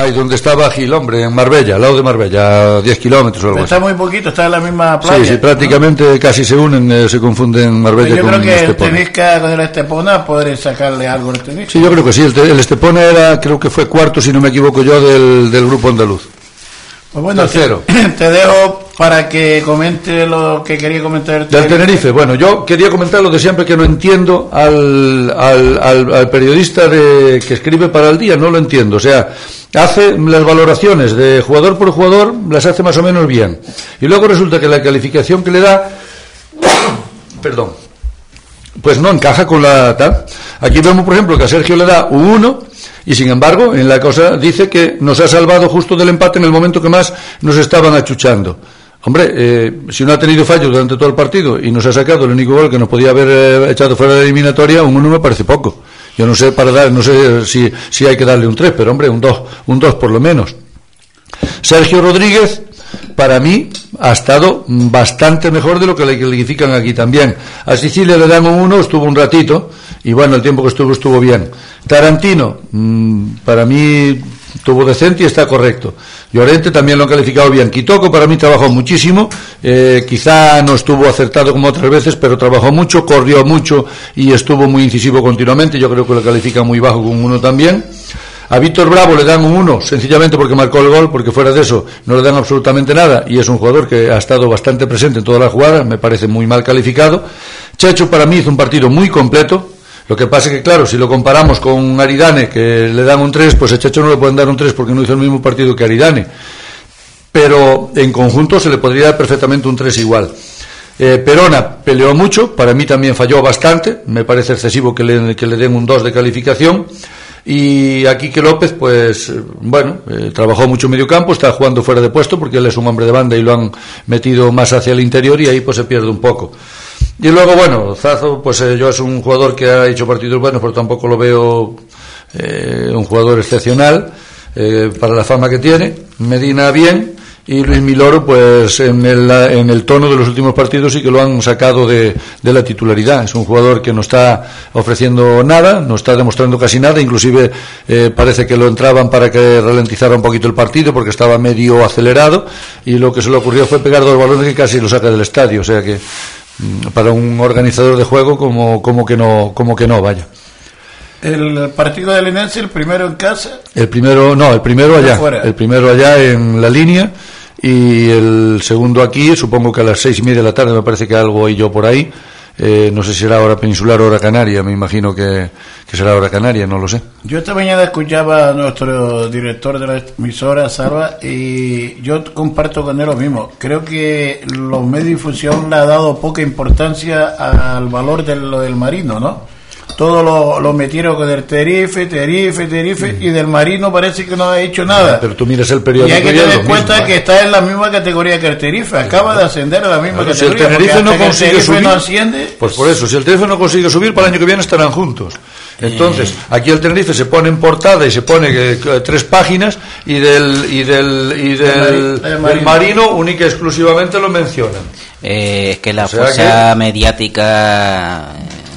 Speaker 12: Ay, donde estaba Gil, hombre, en Marbella, al lado de Marbella, a 10 kilómetros o algo así.
Speaker 1: Está muy poquito, está en la misma playa.
Speaker 12: Sí, sí, prácticamente casi se unen, eh, se confunden Marbella
Speaker 1: Yo
Speaker 12: con
Speaker 1: creo que el
Speaker 12: Estepona.
Speaker 1: Tenisca con el Estepona podré sacarle algo al Tenisca.
Speaker 12: Sí, yo creo que sí. El, el Estepona era, creo que fue cuarto, si no me equivoco yo, del, del grupo andaluz.
Speaker 1: Pues bueno,
Speaker 12: Tercero.
Speaker 1: Te, te dejo para que comente lo que quería comentar.
Speaker 12: Del Tenerife, bueno, yo quería comentar lo de siempre que no entiendo al, al, al- al periodista de, que escribe para el día, no lo entiendo. O sea, hace las valoraciones de jugador por jugador, las hace más o menos bien. Y luego resulta que la calificación que le da, perdón, pues no encaja con la tal. Aquí vemos, por ejemplo, que a Sergio le da un 1 y sin embargo en la cosa dice que nos ha salvado justo del empate en el momento que más nos estaban achuchando. Hombre, eh, si no ha tenido fallos durante todo el partido y nos ha sacado el único gol que nos podía haber eh, echado fuera de la eliminatoria, un 1 me parece poco. Yo no sé para dar, no sé si, si hay que darle un 3, pero hombre, un 2, un 2 por lo menos. Sergio Rodríguez, para mí, ha estado bastante mejor de lo que le califican aquí también. A Sicilia le dan un 1, estuvo un ratito, y bueno, el tiempo que estuvo estuvo bien. Tarantino, mm, para mí, estuvo decente y está correcto. Llorente también lo han calificado bien. Quitoco para mí trabajó muchísimo, eh, quizá no estuvo acertado como otras veces, pero trabajó mucho, corrió mucho y estuvo muy incisivo continuamente. Yo creo que lo califica muy bajo con un 1 también. A Víctor Bravo le dan un 1, sencillamente porque marcó el gol, porque fuera de eso no le dan absolutamente nada y es un jugador que ha estado bastante presente en todas las jugadas, me parece muy mal calificado. Checho para mí hizo un partido muy completo, lo que pasa es que, claro, si lo comparamos con Aridane, que le dan un 3, pues a Checho no le pueden dar un 3 porque no hizo el mismo partido que Aridane. Pero en conjunto se le podría dar perfectamente un 3 igual. Eh, Perona peleó mucho, para mí también falló bastante, me parece excesivo que le, den un 2 de calificación. Y aquí que López, pues bueno, eh, trabajó mucho en medio campo, está jugando fuera de puesto porque él es un hombre de banda y lo han metido más hacia el interior y ahí pues se pierde un poco. Y luego, bueno, Zazo, pues eh, yo es un jugador que ha hecho partidos buenos, pero tampoco lo veo eh, un jugador excepcional eh, para la fama que tiene. Medina bien y Luis Miloro, pues en el, en el tono de los últimos partidos sí que lo han sacado de, de la titularidad. Es un jugador que no está ofreciendo nada, no está demostrando casi nada, inclusive eh, parece que lo entraban para que ralentizara un poquito el partido porque estaba medio acelerado y lo que se le ocurrió fue pegar dos balones que casi lo saca del estadio. O sea que para un organizador de juego como, como que no, como que no, vaya.
Speaker 1: El partido del Linense, el primero en casa.
Speaker 12: El primero, no, el primero
Speaker 1: De
Speaker 12: allá,
Speaker 1: fuera.
Speaker 12: el primero allá en la línea y el segundo aquí, supongo que a las seis y media de la tarde me parece que algo hay yo por ahí. Eh, no sé si será hora peninsular o hora canaria, me imagino que, que será hora canaria, no lo sé.
Speaker 1: Yo esta mañana escuchaba a nuestro director de la emisora, Salva, y yo comparto con él lo mismo. Creo que los medios de difusión le ha dado poca importancia al valor de lo del marino, ¿no? Todo lo, lo metieron con el Tenerife, Tenerife, Tenerife, y del marino parece que no ha hecho nada.
Speaker 12: Pero tú miras el
Speaker 1: Y
Speaker 12: periódico
Speaker 1: hay que
Speaker 12: y
Speaker 1: tener en cuenta
Speaker 12: mismo,
Speaker 1: que
Speaker 12: ¿eh?
Speaker 1: está en la misma categoría que el Tenerife. Acaba de ascender a la misma
Speaker 12: Claro, si el
Speaker 1: categoría.
Speaker 12: Tenerife no
Speaker 1: el
Speaker 12: consigue
Speaker 1: Tenerife
Speaker 12: subir,
Speaker 1: no asciende,
Speaker 12: pues por eso, si el Tenerife no consigue subir, para el año que viene estarán juntos. Entonces, aquí el Tenerife se pone en portada y se pone que- que tres páginas y del y del y del,
Speaker 1: Del Mari- del
Speaker 12: del
Speaker 1: Marino.
Speaker 12: Marino única y exclusivamente lo mencionan.
Speaker 2: Eh, es que la
Speaker 12: O sea
Speaker 2: fuerza mediática eh,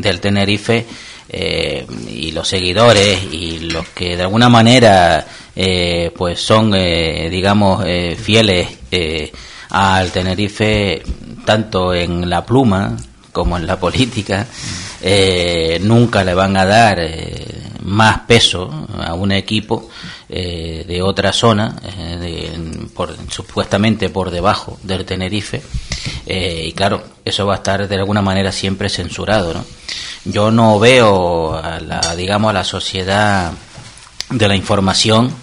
Speaker 2: del Tenerife eh, y los seguidores y los que de alguna manera eh, pues son eh, digamos eh, fieles eh, al Tenerife tanto en la pluma como en la política, nunca le van a dar más peso a un equipo de otra zona, de- por- supuestamente por debajo del Tenerife, y claro, eso va a estar de alguna manera siempre censurado, ¿no? Yo no veo a la, digamos, a la sociedad de la información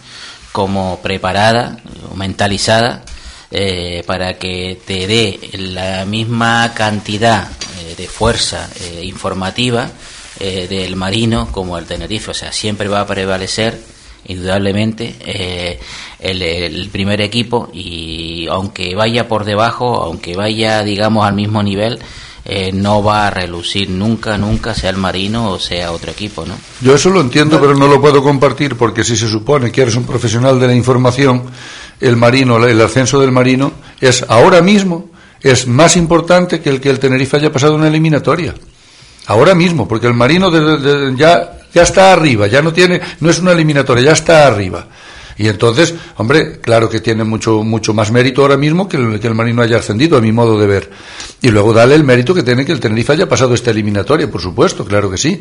Speaker 2: como preparada mentalizada eh, para que te dé la misma cantidad eh, de fuerza eh, informativa del marino como el Tenerife. O sea, siempre va a prevalecer indudablemente el, el primer equipo y aunque vaya por debajo, aunque vaya digamos al mismo nivel, eh, no va a relucir nunca, nunca, sea el marino o sea otro equipo, ¿no?
Speaker 12: Yo eso lo entiendo, pero no lo puedo compartir porque si se supone que eres un profesional de la información, el marino, el ascenso del marino es ahora mismo es más importante que el que el Tenerife haya pasado una eliminatoria. Ahora mismo, porque el marino de- de- de- ya ya está arriba, ya no tiene no es una eliminatoria, ya está arriba. Y entonces, hombre, claro que tiene mucho mucho más mérito ahora mismo que el, que el marino haya ascendido, a mi modo de ver. Y luego dale el mérito que tiene que el Tenerife haya pasado esta eliminatoria, por supuesto, claro que sí.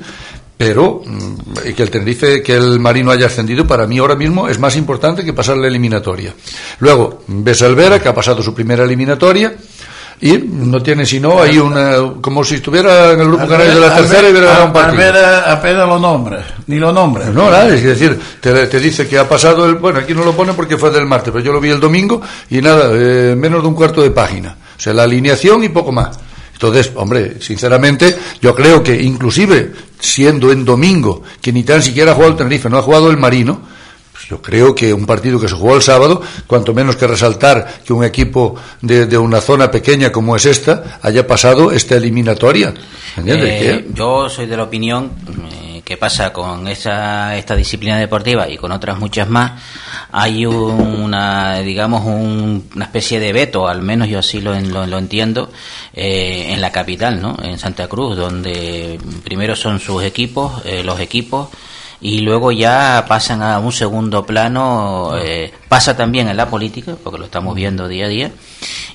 Speaker 12: Pero mm, que el Tenerife, que el marino haya ascendido, para mí ahora mismo es más importante que pasar la eliminatoria. Luego, ves al Vera, que ha pasado su primera eliminatoria. Y no tiene sino ahí una, como si estuviera en el grupo canario de la tercera y hubiera ganado un partido.
Speaker 1: Alvera apenas lo nombra, ni lo nombra.
Speaker 12: No, nada, es decir, te, te dice que ha pasado el. Bueno, aquí no lo pone porque fue del martes, pero yo lo vi el domingo y nada, eh, menos de un cuarto de página. O sea, la alineación y poco más. Entonces, hombre, sinceramente, yo creo que inclusive siendo en domingo, que ni tan siquiera ha jugado el Tenerife, no ha jugado el Marino, pues yo creo que un partido que se jugó el sábado, cuanto menos que resaltar que un equipo de, de una zona pequeña como es esta haya pasado esta eliminatoria.
Speaker 2: Eh, yo soy de la opinión eh, que pasa con esa, esta disciplina deportiva y con otras muchas más, hay una, digamos, un- una especie de veto, al menos yo así lo, lo, lo entiendo, eh, en la capital, ¿no? En Santa Cruz, donde primero son sus equipos, eh, los equipos, y luego ya pasan a un segundo plano, eh, pasa también en la política, porque lo estamos viendo día a día,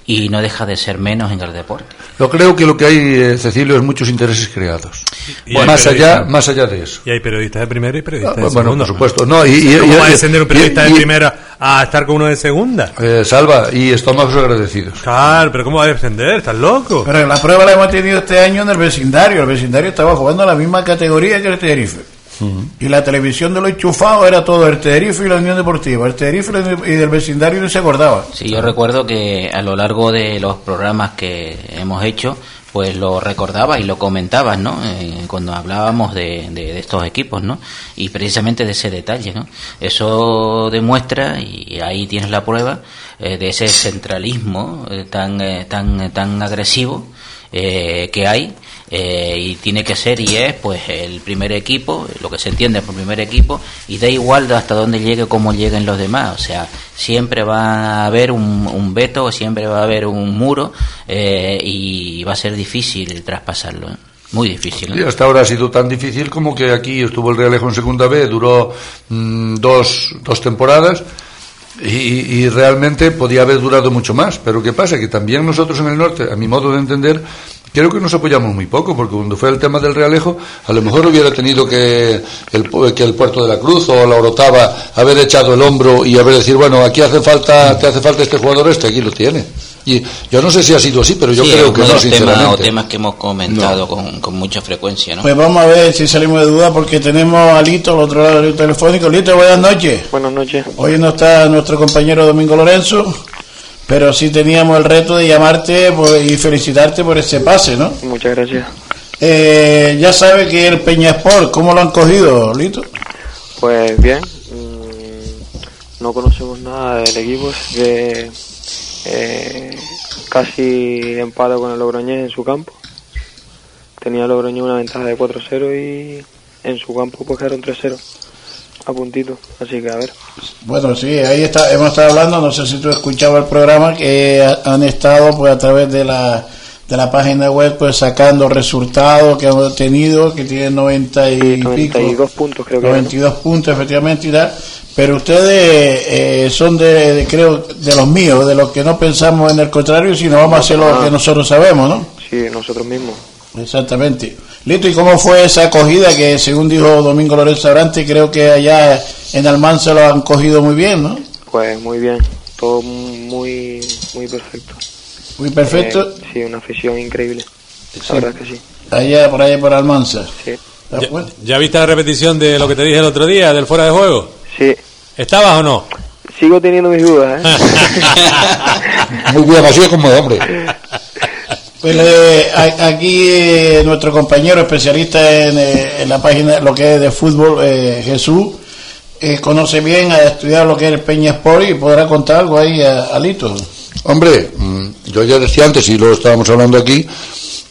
Speaker 2: y no deja de ser menos en el deporte.
Speaker 12: Yo creo que lo que hay, eh, Cecilio, es muchos intereses creados.
Speaker 4: Y hay
Speaker 12: más allá,
Speaker 4: periodistas.
Speaker 12: más allá de eso.
Speaker 4: Y hay periodistas de primera y periodistas
Speaker 12: Ah,
Speaker 4: de
Speaker 12: bueno,
Speaker 4: segunda.
Speaker 12: por supuesto. No, y- y-
Speaker 4: ¿Cómo
Speaker 12: y-
Speaker 4: va a descender un periodista
Speaker 12: y-
Speaker 4: de
Speaker 12: y-
Speaker 4: primera a estar con uno de segunda?
Speaker 12: Eh, salva y estómagos agradecidos.
Speaker 4: Claro, pero ¿cómo va a descender? ¿Estás loco?
Speaker 1: Pero la prueba la hemos tenido este año en el vecindario. El vecindario estaba jugando la misma categoría que el Tenerife. Y la televisión de los enchufados era todo el Tenerife y la Unión Deportiva. El Tenerife y del vecindario no se acordaba.
Speaker 2: Sí, yo recuerdo que a lo largo de los programas que hemos hecho, pues lo recordabas y lo comentabas, ¿no? Eh, cuando hablábamos de, de- estos equipos, ¿no? Y precisamente de ese detalle, ¿no? Eso demuestra, y ahí tienes la prueba, eh, de ese centralismo eh, tan, eh, tan, tan agresivo eh, que hay eh, y tiene que ser y es pues el primer equipo, lo que se entiende por primer equipo y da igual hasta dónde llegue cómo lleguen los demás, o sea, siempre va a haber un, un veto, siempre va a haber un muro eh, y va a ser difícil traspasarlo, ¿eh? muy difícil. ¿eh?
Speaker 12: Y hasta ahora ha sido tan difícil como que aquí estuvo el Realejo en segunda B, duró mm, dos, dos temporadas y, y realmente podía haber durado mucho más. Pero ¿qué pasa? Que también nosotros en el norte, a mi modo de entender, creo que nos apoyamos muy poco, porque cuando fue el tema del Realejo, a lo mejor hubiera tenido que el, que el Puerto de la Cruz o la Orotava haber echado el hombro y haber decir, bueno, aquí hace falta, te hace falta este jugador, este aquí lo tiene. Y yo no sé si ha sido así, pero yo
Speaker 2: Sí,
Speaker 12: creo que no,
Speaker 2: los temas,
Speaker 12: sinceramente.
Speaker 2: o temas que hemos comentado con, con mucha frecuencia, ¿no?
Speaker 1: Pues vamos a ver si salimos de duda porque tenemos a Lito al otro lado del telefónico. Lito, buenas noches.
Speaker 16: Buenas noches.
Speaker 1: Hoy no está nuestro compañero Domingo Lorenzo, pero sí teníamos el reto de llamarte y felicitarte por ese pase, ¿no?
Speaker 16: Muchas gracias.
Speaker 1: Eh, ya sabe que el Peña Sport, ¿cómo lo han cogido, Lito?
Speaker 16: Pues bien, mm, no conocemos nada del equipo, que eh, casi empata con el Logroñés en su campo. Tenía Logroñés una ventaja de 4-0 y en su campo pues quedaron 3-0 a puntito, así que a ver.
Speaker 1: Bueno, sí, ahí está, hemos estado hablando, no sé si tú escuchabas el programa, que ha- han estado pues a través de la, de la página web pues sacando resultados que han obtenido, que tienen 90 y pico.
Speaker 16: 92 puntos creo que era, ¿no?
Speaker 1: 92 puntos efectivamente y tal. Pero ustedes eh, son de, de, creo, de los míos, de los que no pensamos en el contrario, sino vamos a hacer lo
Speaker 16: Ah.
Speaker 1: que nosotros sabemos, ¿no?
Speaker 16: Sí, nosotros mismos.
Speaker 1: Exactamente. Lito, ¿y cómo fue esa acogida que según dijo Domingo Lorenzo Abrante, creo que allá en Almanza lo han cogido muy bien, ¿no?
Speaker 16: Pues muy bien, todo muy muy perfecto.
Speaker 1: Muy perfecto.
Speaker 16: Eh, sí, una afición increíble.
Speaker 1: Sí.
Speaker 16: La verdad que sí.
Speaker 1: Allá, por allá, por Almanza.
Speaker 16: Sí.
Speaker 4: ¿Ya, ya viste la repetición de lo que te dije el otro día, del fuera de juego?
Speaker 16: Sí.
Speaker 4: ¿Estabas o no?
Speaker 16: Sigo teniendo mis dudas, ¿eh?
Speaker 12: Muy bien, así es como de hombre.
Speaker 1: Pues eh, aquí eh, nuestro compañero especialista en, eh, la página, lo que es de fútbol, eh, Jesús, eh, conoce bien, ha estudiado lo que es el Peña Sport y podrá contar algo ahí a, a Lito.
Speaker 12: Hombre, mm, yo ya decía antes, y lo estábamos hablando aquí,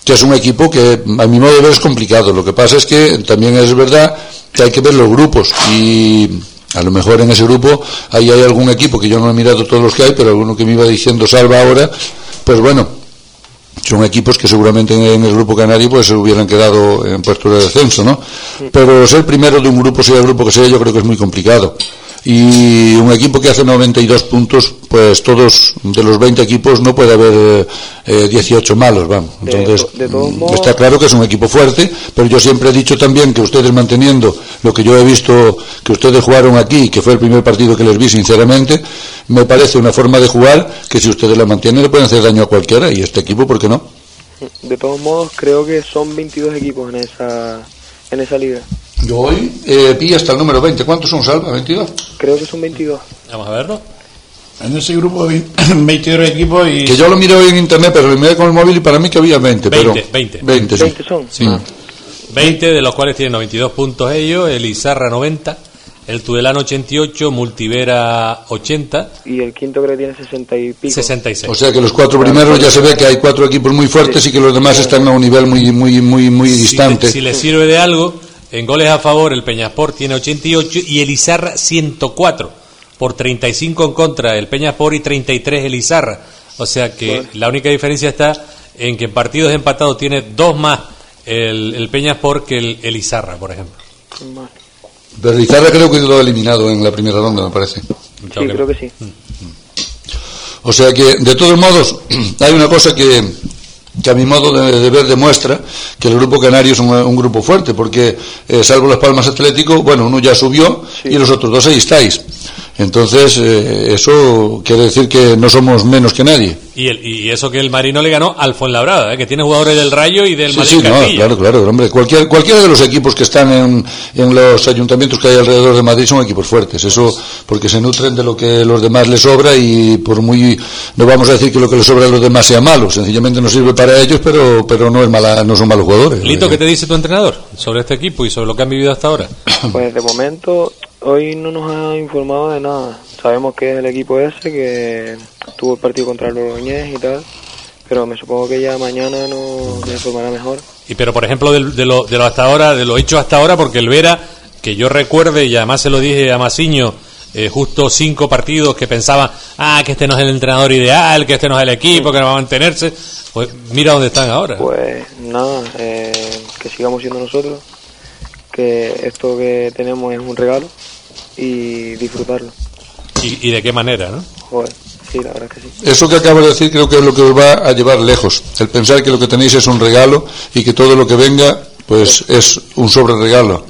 Speaker 12: que es un equipo que a mi modo de ver es complicado. Lo que pasa es que también es verdad que hay que ver los grupos y a lo mejor en ese grupo ahí hay algún equipo que yo no he mirado todos los que hay, pero alguno que me iba diciendo salva ahora, pues bueno, son equipos que seguramente en, el grupo canario pues se hubieran quedado en puesto de descenso, ¿no? Pero ser primero de un grupo, sea el grupo que sea, yo creo que es muy complicado. Y un equipo que hace 92 puntos, pues todos de los 20 equipos no puede haber eh, 18 malos, vamos. Entonces,
Speaker 16: de
Speaker 12: mm,
Speaker 16: modos-
Speaker 12: está claro que es un equipo fuerte, pero yo siempre he dicho también que ustedes manteniendo lo que yo he visto que ustedes jugaron aquí, que fue el primer partido que les vi sinceramente, me parece una forma de jugar que si ustedes la mantienen le pueden hacer daño a cualquiera y este equipo, ¿por qué no?
Speaker 16: De todos modos, creo que son 22 equipos en esa en esa liga.
Speaker 12: Yo hoy eh, vi hasta el número 20. ¿Cuántos son, Salva? ¿22?
Speaker 16: Creo que son 22.
Speaker 4: Vamos a verlo.
Speaker 1: En ese grupo hay 22 equipos y...
Speaker 12: Que yo lo miré hoy en internet, pero lo miré con el móvil y para mí que había 20.
Speaker 4: 20,
Speaker 12: pero
Speaker 4: 20.
Speaker 12: 20, sí.
Speaker 16: 20 son.
Speaker 4: Sí. 20 de los cuales tienen 92 puntos ellos, el Izarra 90, el Tudelano 88, Multivera 80,
Speaker 16: Y el quinto creo que tiene 60 y pico.
Speaker 4: 66.
Speaker 12: O sea que los cuatro primeros ya se ve que hay cuatro equipos muy fuertes y que los demás están a un nivel muy muy muy muy distante.
Speaker 4: Si, le- si le sirve de algo, en goles a favor el Peñasport tiene 88 y el Izarra 104. Por 35 en contra el Peñasport y 33 el Izarra. O sea que la única diferencia está en que en partidos empatados tiene dos más el, el Peñasport que el, el Izarra, por ejemplo.
Speaker 12: Pero Izarra creo que quedó eliminado en la primera ronda, me parece.
Speaker 16: Sí, creo que sí.
Speaker 12: O sea que, de todos modos, hay una cosa que, que a mi modo de, de ver demuestra que el grupo canario es un, un grupo fuerte, porque eh, salvo Las Palmas Atlético, bueno, uno ya subió y los otros dos ahí estáis. Entonces, eh, eso quiere decir que no somos menos que nadie.
Speaker 4: Y, el, y eso que el Marino le ganó al Fuenlabrada, ¿eh? que tiene jugadores del Rayo y del
Speaker 12: Sí,
Speaker 4: Madrid
Speaker 12: sí, no, claro, claro, hombre. Cualquier, cualquiera de los equipos que están en, en los ayuntamientos que hay alrededor de Madrid son equipos fuertes. Eso porque se nutren de lo que los demás les sobra y por muy, no vamos a decir que lo que les sobra a los demás sea malo. Sencillamente no sirve para ellos, pero, pero no es mala, no son malos jugadores.
Speaker 4: Lito, ¿qué te dice tu entrenador sobre este equipo y sobre lo que han vivido hasta ahora?
Speaker 16: Pues de momento, hoy no nos ha informado de nada. Sabemos que es el equipo ese, que tuvo el partido contra el Logroñés y tal, pero me supongo que ya mañana nos, informará mejor.
Speaker 4: Y pero por ejemplo del- de, lo, de lo hasta ahora, de lo hecho hasta ahora, porque el Vera, que yo recuerde y además se lo dije a Masiño, eh, justo cinco partidos que pensaban, ah, que este no es el entrenador ideal, que este no es el equipo, que no va a mantenerse, pues mira dónde están ahora.
Speaker 16: Pues nada, eh, que sigamos siendo nosotros, que esto que tenemos es un regalo y disfrutarlo.
Speaker 4: Y, y de qué manera, ¿no?
Speaker 16: Joder, sí, la verdad que sí.
Speaker 12: Eso que acabo de decir creo que es lo que os va a llevar lejos. El pensar que lo que tenéis es un regalo y que todo lo que venga pues es un sobre regalo.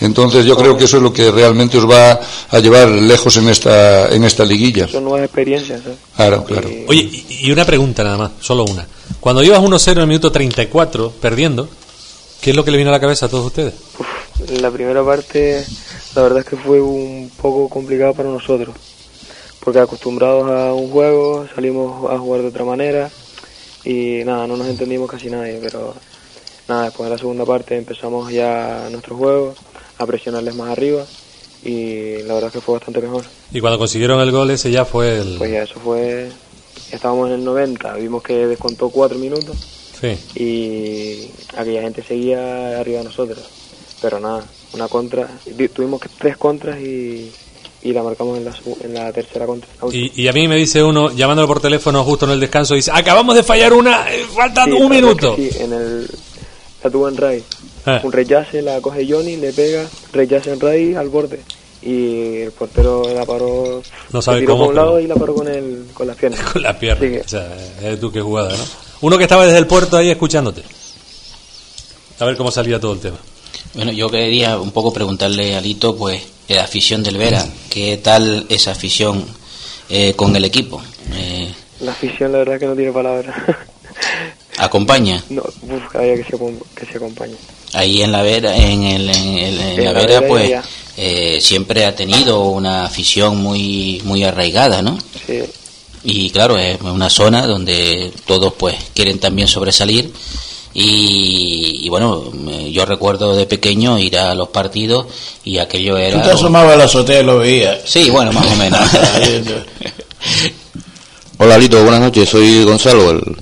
Speaker 12: Entonces yo creo que eso es lo que realmente os va a llevar lejos en esta en esta liguilla.
Speaker 16: Son nuevas experiencias. ¿sabes?
Speaker 12: Claro, claro.
Speaker 4: Oye, y, una pregunta nada más, solo una. Cuando ibas 1-0 en el minuto 34, perdiendo, ¿qué es lo que le vino a la cabeza a todos ustedes?
Speaker 16: La primera parte, la verdad es que fue un poco complicado para nosotros, porque acostumbrados a un juego, salimos a jugar de otra manera y nada, no nos entendimos casi nadie, pero nada, después de la segunda parte empezamos ya nuestro juego, a presionarles más arriba y la verdad es que fue bastante mejor.
Speaker 4: Y cuando consiguieron el gol ese ya fue el...
Speaker 16: Pues ya eso fue, estábamos en el 90, vimos que descontó cuatro minutos
Speaker 4: Sí.
Speaker 16: y aquella gente seguía arriba de nosotros. Pero nada, una contra, tuvimos tres contras y, y la marcamos en la, en la tercera contra. la.
Speaker 4: Y, y a mí me dice uno, llamándolo por teléfono justo en el descanso, dice, acabamos de fallar una, eh, faltan
Speaker 16: Sí,
Speaker 4: un minuto.
Speaker 16: Sí, en el, la tuvo en.
Speaker 4: Ah.
Speaker 16: Un rechace, la coge Johnny, le pega, rechace en Ray al borde. Y el portero la paró,
Speaker 4: No sabe
Speaker 16: tiró
Speaker 4: cómo,
Speaker 16: por un lado
Speaker 4: pero-
Speaker 16: y la paró con, el, con las piernas.
Speaker 4: Con la pierna.
Speaker 16: Así que-
Speaker 4: O sea, es tú qué jugada, ¿no? Uno que estaba desde el puerto ahí escuchándote. A ver cómo salía todo el tema.
Speaker 2: Bueno, yo quería un poco preguntarle a Lito, pues, de la afición del Vera, ¿qué tal esa afición eh, con el equipo? Eh,
Speaker 16: La afición, la verdad, que no tiene palabras.
Speaker 2: ¿Acompaña?
Speaker 16: no, uf, cada día que se, que se acompañe.
Speaker 2: Ahí en la Vera, en, el- en el- en
Speaker 16: En
Speaker 2: la
Speaker 16: la
Speaker 2: Vera,
Speaker 16: Vera
Speaker 2: pues, eh, siempre ha tenido una afición muy, muy arraigada, ¿no?
Speaker 16: Sí.
Speaker 2: Y claro, es una zona donde todos, pues, quieren también sobresalir. Y, y bueno, me- yo recuerdo de pequeño ir a los partidos y aquello
Speaker 1: Tú
Speaker 2: era...
Speaker 1: te asomabas a la azotea y lo veías.
Speaker 2: Sí, bueno, más o menos.
Speaker 3: Hola Lito, buenas noches, soy Gonzalo. el-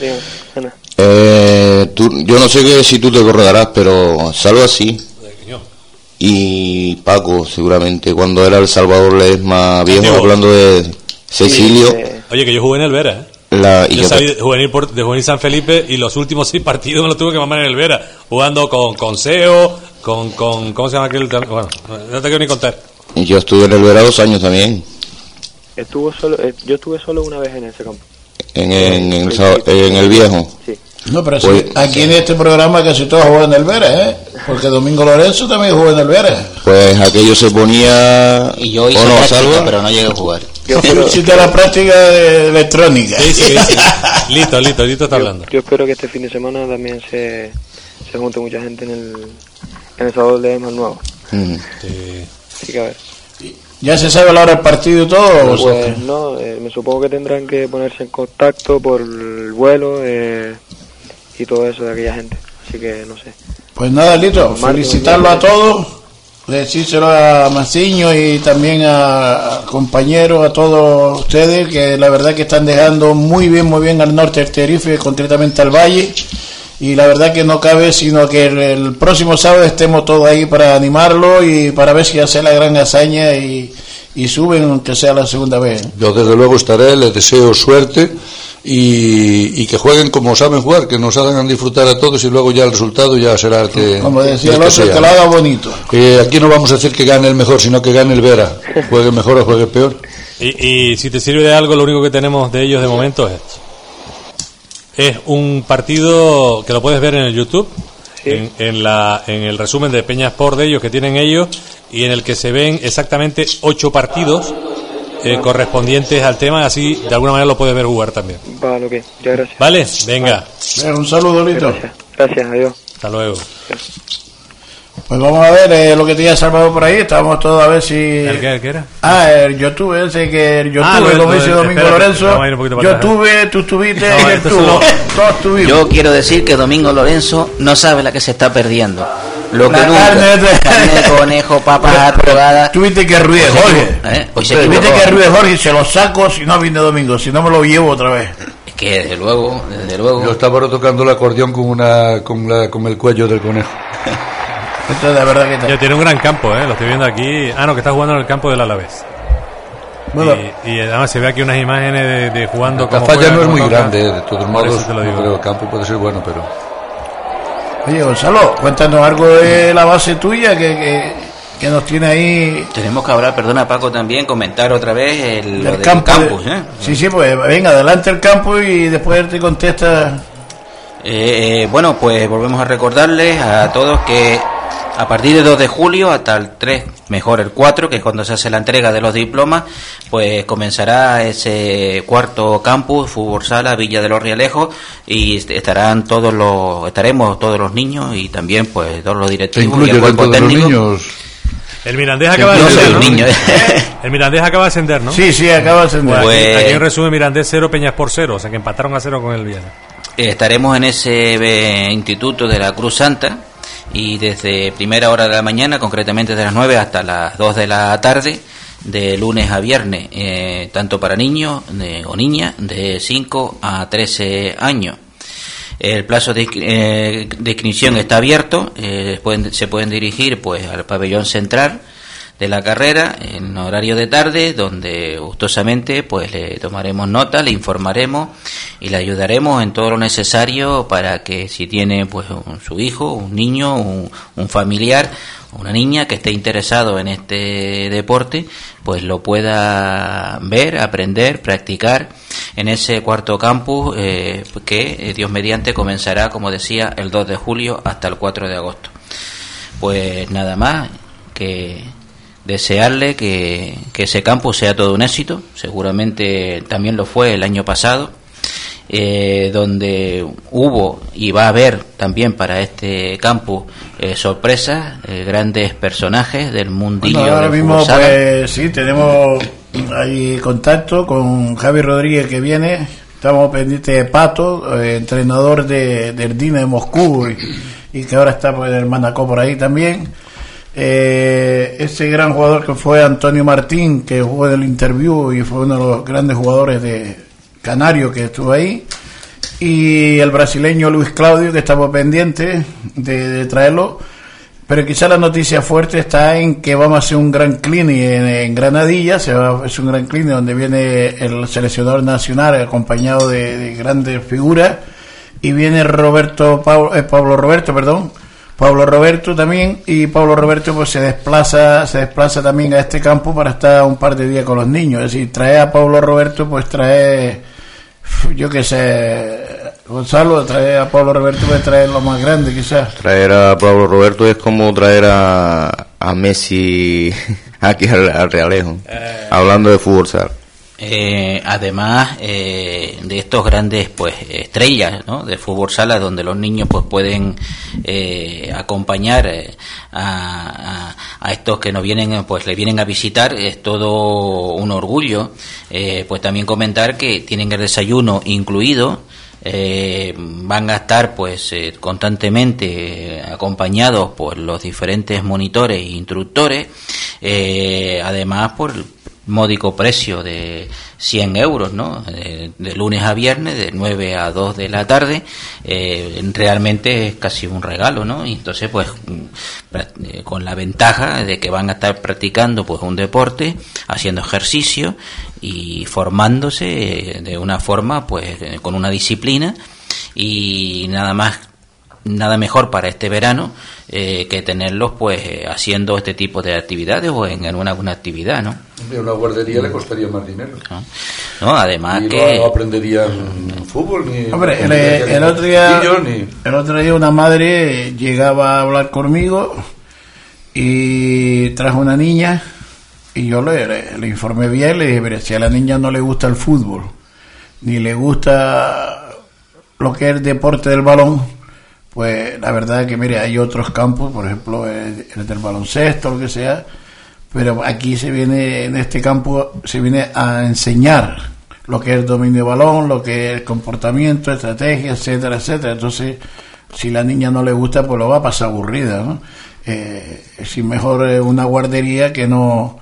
Speaker 16: Dígame, Ana.
Speaker 3: Eh, tú- yo no sé que si tú te acordarás, pero Salva sí. Y Paco, seguramente, cuando era el Salvador Ledesma viejo,
Speaker 4: Antiguo.
Speaker 3: hablando de Cecilio.
Speaker 4: Oye, que yo jugué en el Vera, ¿eh?
Speaker 3: la, y
Speaker 4: Yo salí de juvenil, por- de juvenil San Felipe y los últimos seis partidos me los tuve que mamar en el Vera, jugando con, con Seo, con, con. ¿Cómo se llama aquel? Bueno, no te quiero ni contar.
Speaker 3: y yo estuve en el Vera dos años también.
Speaker 16: Estuvo solo, eh, yo estuve solo una vez en ese campo.
Speaker 3: En, en, en el, Sa- en el viejo.
Speaker 1: No, pero sí,
Speaker 3: Pues-
Speaker 1: aquí en este programa casi todos juegan en el Vera, ¿eh? Porque Domingo Lorenzo también jugó en el Vera.
Speaker 3: Pues aquello se ponía.
Speaker 2: Y yo hice
Speaker 3: ¿O no,
Speaker 2: práctica,
Speaker 3: Salva?
Speaker 2: pero no llegué a jugar.
Speaker 1: Hiciste la práctica de electrónica.
Speaker 4: Sí, sí, sí. listo, listo, listo está hablando.
Speaker 16: Yo espero que este fin de semana también se, se junte mucha gente en el, en el Salvador de Nuevo.
Speaker 3: Mm.
Speaker 16: Así que a ver.
Speaker 1: ¿Ya se sabe la hora del partido y todo? o sea,
Speaker 16: Pues no, eh, me supongo que tendrán que ponerse en contacto por el vuelo eh, y todo eso de aquella gente. Así que no sé.
Speaker 1: Pues nada, Lito, felicitarlo a todos, decírselo a Maciño y también a, a compañeros, a todos ustedes, que la verdad que están dejando muy bien, muy bien al norte del Tenerife, concretamente al Valle, y la verdad que no cabe sino que el, el próximo sábado estemos todos ahí para animarlo y para ver si hace la gran hazaña y, y suben, aunque sea la segunda vez.
Speaker 12: Yo desde luego estaré, les deseo suerte y, y que jueguen como saben jugar, que nos hagan disfrutar a todos y luego ya el resultado ya será el que...
Speaker 1: Como decía
Speaker 12: el
Speaker 1: el
Speaker 12: que
Speaker 1: otro,
Speaker 12: sea.
Speaker 1: que lo haga bonito.
Speaker 12: Eh, aquí no vamos a decir que gane el mejor, sino que gane el Vera. Juegue mejor o juegue peor.
Speaker 4: Y, y si te sirve de algo, lo único que tenemos de ellos de momento es esto. Es un partido que lo puedes ver en el YouTube, en, en la, en el resumen de Peña Sport de ellos que tienen ellos, y en el que se ven exactamente ocho partidos eh, correspondientes al tema, así de alguna manera lo puedes ver jugar también.
Speaker 16: Vale, ok. Muchas gracias.
Speaker 4: ¿Vale? Venga.
Speaker 1: Un saludo, Lito.
Speaker 16: Gracias. Gracias, adiós.
Speaker 4: Hasta luego.
Speaker 1: Pues vamos a ver eh, lo que tenía Salvador por ahí. Estábamos todos a ver si.
Speaker 4: ¿El qué, el qué era?
Speaker 1: Ah, el YouTube, ese que el YouTube,
Speaker 4: Ah, lo-
Speaker 1: como
Speaker 4: lo-
Speaker 1: dice Domingo Lorenzo. Yo
Speaker 4: atrás.
Speaker 1: tuve, tú estuviste
Speaker 4: No,
Speaker 1: y él tuvo. Todos tuvimos.
Speaker 2: Yo quiero decir que Domingo Lorenzo no sabe la que se está perdiendo. Lo que nunca.
Speaker 1: carne de-
Speaker 2: Carne de conejo, papas rodadas.
Speaker 1: Tuviste que ruido, Jorge.
Speaker 2: ¿Eh? Hoy se
Speaker 1: Tuviste que ruido, Jorge, y se lo saco si no viene Domingo, si no me lo llevo otra vez.
Speaker 2: Es que desde luego, desde luego.
Speaker 12: Yo estaba tocando el acordeón con, una, con, la, con el cuello del conejo.
Speaker 1: Esto es de verdad que está.
Speaker 4: Ya tiene un gran campo, ¿eh? Lo estoy viendo aquí. Ah, no, que está jugando en el campo del Alavés.
Speaker 1: Bueno.
Speaker 4: y, y además se ve aquí unas imágenes de, de jugando
Speaker 12: La falla no es muy
Speaker 4: toca.
Speaker 12: grande, de todos modos.
Speaker 4: lo
Speaker 12: no
Speaker 4: digo.
Speaker 12: creo, el campo puede ser bueno, pero.
Speaker 1: Oye, Gonzalo, cuéntanos algo de la base tuya que, que, que nos tiene ahí
Speaker 2: Tenemos que hablar, perdona Paco, también comentar otra vez el, lo
Speaker 1: del campo. de-
Speaker 2: campus, ¿eh?
Speaker 1: Sí, sí, pues venga, adelante el campo y después él te contesta.
Speaker 2: Eh, eh, bueno, pues volvemos a recordarles a todos que a partir del 2 de julio hasta el 3, mejor el 4, que es cuando se hace la entrega de los diplomas, pues comenzará ese cuarto campus, Fútbol Sala, Villa de los Realejos, y est- estarán todos los, estaremos todos los niños y también pues todos los
Speaker 12: ¿Te
Speaker 2: directivos y el cuerpo
Speaker 12: de
Speaker 2: técnico.
Speaker 12: niños?
Speaker 4: El Mirandés acaba de
Speaker 2: no soy
Speaker 4: ascender,
Speaker 2: un
Speaker 4: ¿no?
Speaker 2: niño.
Speaker 4: El Mirandés acaba de ascender, ¿no?
Speaker 1: Sí, sí, acaba de ascender.
Speaker 4: Pues aquí,
Speaker 2: Pues-
Speaker 4: aquí en resumen Mirandés 0, Peñas por 0, o sea que empataron a 0 con el Viana.
Speaker 2: Eh, Estaremos en ese eh, instituto de la Cruz Santa y desde primera hora de la mañana, concretamente de las 9 hasta las 2 de la tarde, de lunes a viernes, eh, tanto para niños o niñas de 5 a 13 años. El plazo de, eh, inscripción está abierto, eh, se pueden dirigir pues al pabellón central de la carrera en horario de tarde donde gustosamente pues le tomaremos nota, le informaremos y le ayudaremos en todo lo necesario para que si tiene pues un- su hijo, un niño, un, un familiar, una niña que esté interesado en este deporte, pues lo pueda ver, aprender, practicar en ese cuarto campus eh, que eh, Dios mediante comenzará, como decía, el 2 de julio hasta el 4 de agosto. Pues nada más que desearle que, que ese campus sea todo un éxito, seguramente también lo fue el año pasado, eh, donde hubo y va a haber también para este campus eh, sorpresas, eh, grandes personajes del mundillo
Speaker 1: Bueno, ahora
Speaker 2: del
Speaker 1: mismo, pues sí, tenemos ahí contacto con Javi Rodríguez que viene. Estamos pendientes de Pato, eh, entrenador de, del Dina de Moscú y, y que ahora está pues, en el Manacó por ahí también. Eh, ese gran jugador que fue Antonio Martín, que jugó en el interview y fue uno de los grandes jugadores de Canario que estuvo ahí. Y el brasileño Luis Claudio, que estamos pendientes de, traerlo. Pero quizá la noticia fuerte está en que vamos a hacer un gran clinic en, Granadilla, se va, es un gran clinic donde viene el seleccionador nacional acompañado de, de grandes figuras y viene Roberto Pablo, eh, Pablo Roberto, perdón, Pablo Roberto también y Pablo Roberto pues se desplaza se desplaza también a este campo para estar un par de días con los niños, es decir, trae a Pablo Roberto pues trae yo qué sé, Gonzalo trae a Pablo Roberto pues trae lo más grande quizás.
Speaker 3: Traer a Pablo Roberto es como traer a, a Messi aquí al, al Realejo, hablando de fútbol.
Speaker 2: Eh, además eh, de estos grandes pues estrellas ¿no? de fútbol sala donde los niños pues pueden eh, acompañar eh, a, a- estos que nos vienen pues le vienen a visitar es todo un orgullo Eh, pues también comentar que tienen el desayuno incluido eh, van a estar pues eh, constantemente eh, acompañados por los diferentes monitores e instructores además por módico precio de 100 euros ¿no? de, lunes a viernes de 9 a 2 de la tarde eh, realmente es casi un regalo ¿no? y entonces pues mm, con la ventaja de que van a estar practicando pues un deporte haciendo ejercicio y formándose de una forma pues con una disciplina y nada más nada mejor para este verano eh, que tenerlos pues eh, haciendo este tipo de actividades o en, en una, alguna actividad no
Speaker 12: Hombre, una guardería le costaría más dinero.
Speaker 2: no además
Speaker 12: Y
Speaker 2: que
Speaker 12: no, no aprenderían fútbol ni.
Speaker 1: Hombre, el,
Speaker 12: ni-
Speaker 1: el otro día,
Speaker 12: ni-
Speaker 1: el otro día una madre llegaba a hablar conmigo y trajo una niña y yo le, le, le informé bien, le dije, "Mire, si a la niña no le gusta el fútbol, ni le gusta lo que es el deporte del balón, pues la verdad es que, mire, hay otros campos, por ejemplo, el, el del baloncesto, lo que sea, pero aquí se viene, en este campo, se viene a enseñar lo que es el dominio de balón, lo que es el comportamiento, estrategia, etcétera, etcétera. Entonces, si la niña no le gusta, pues lo va a pasar aburrida, ¿no? Eh, si mejor eh, una guardería que no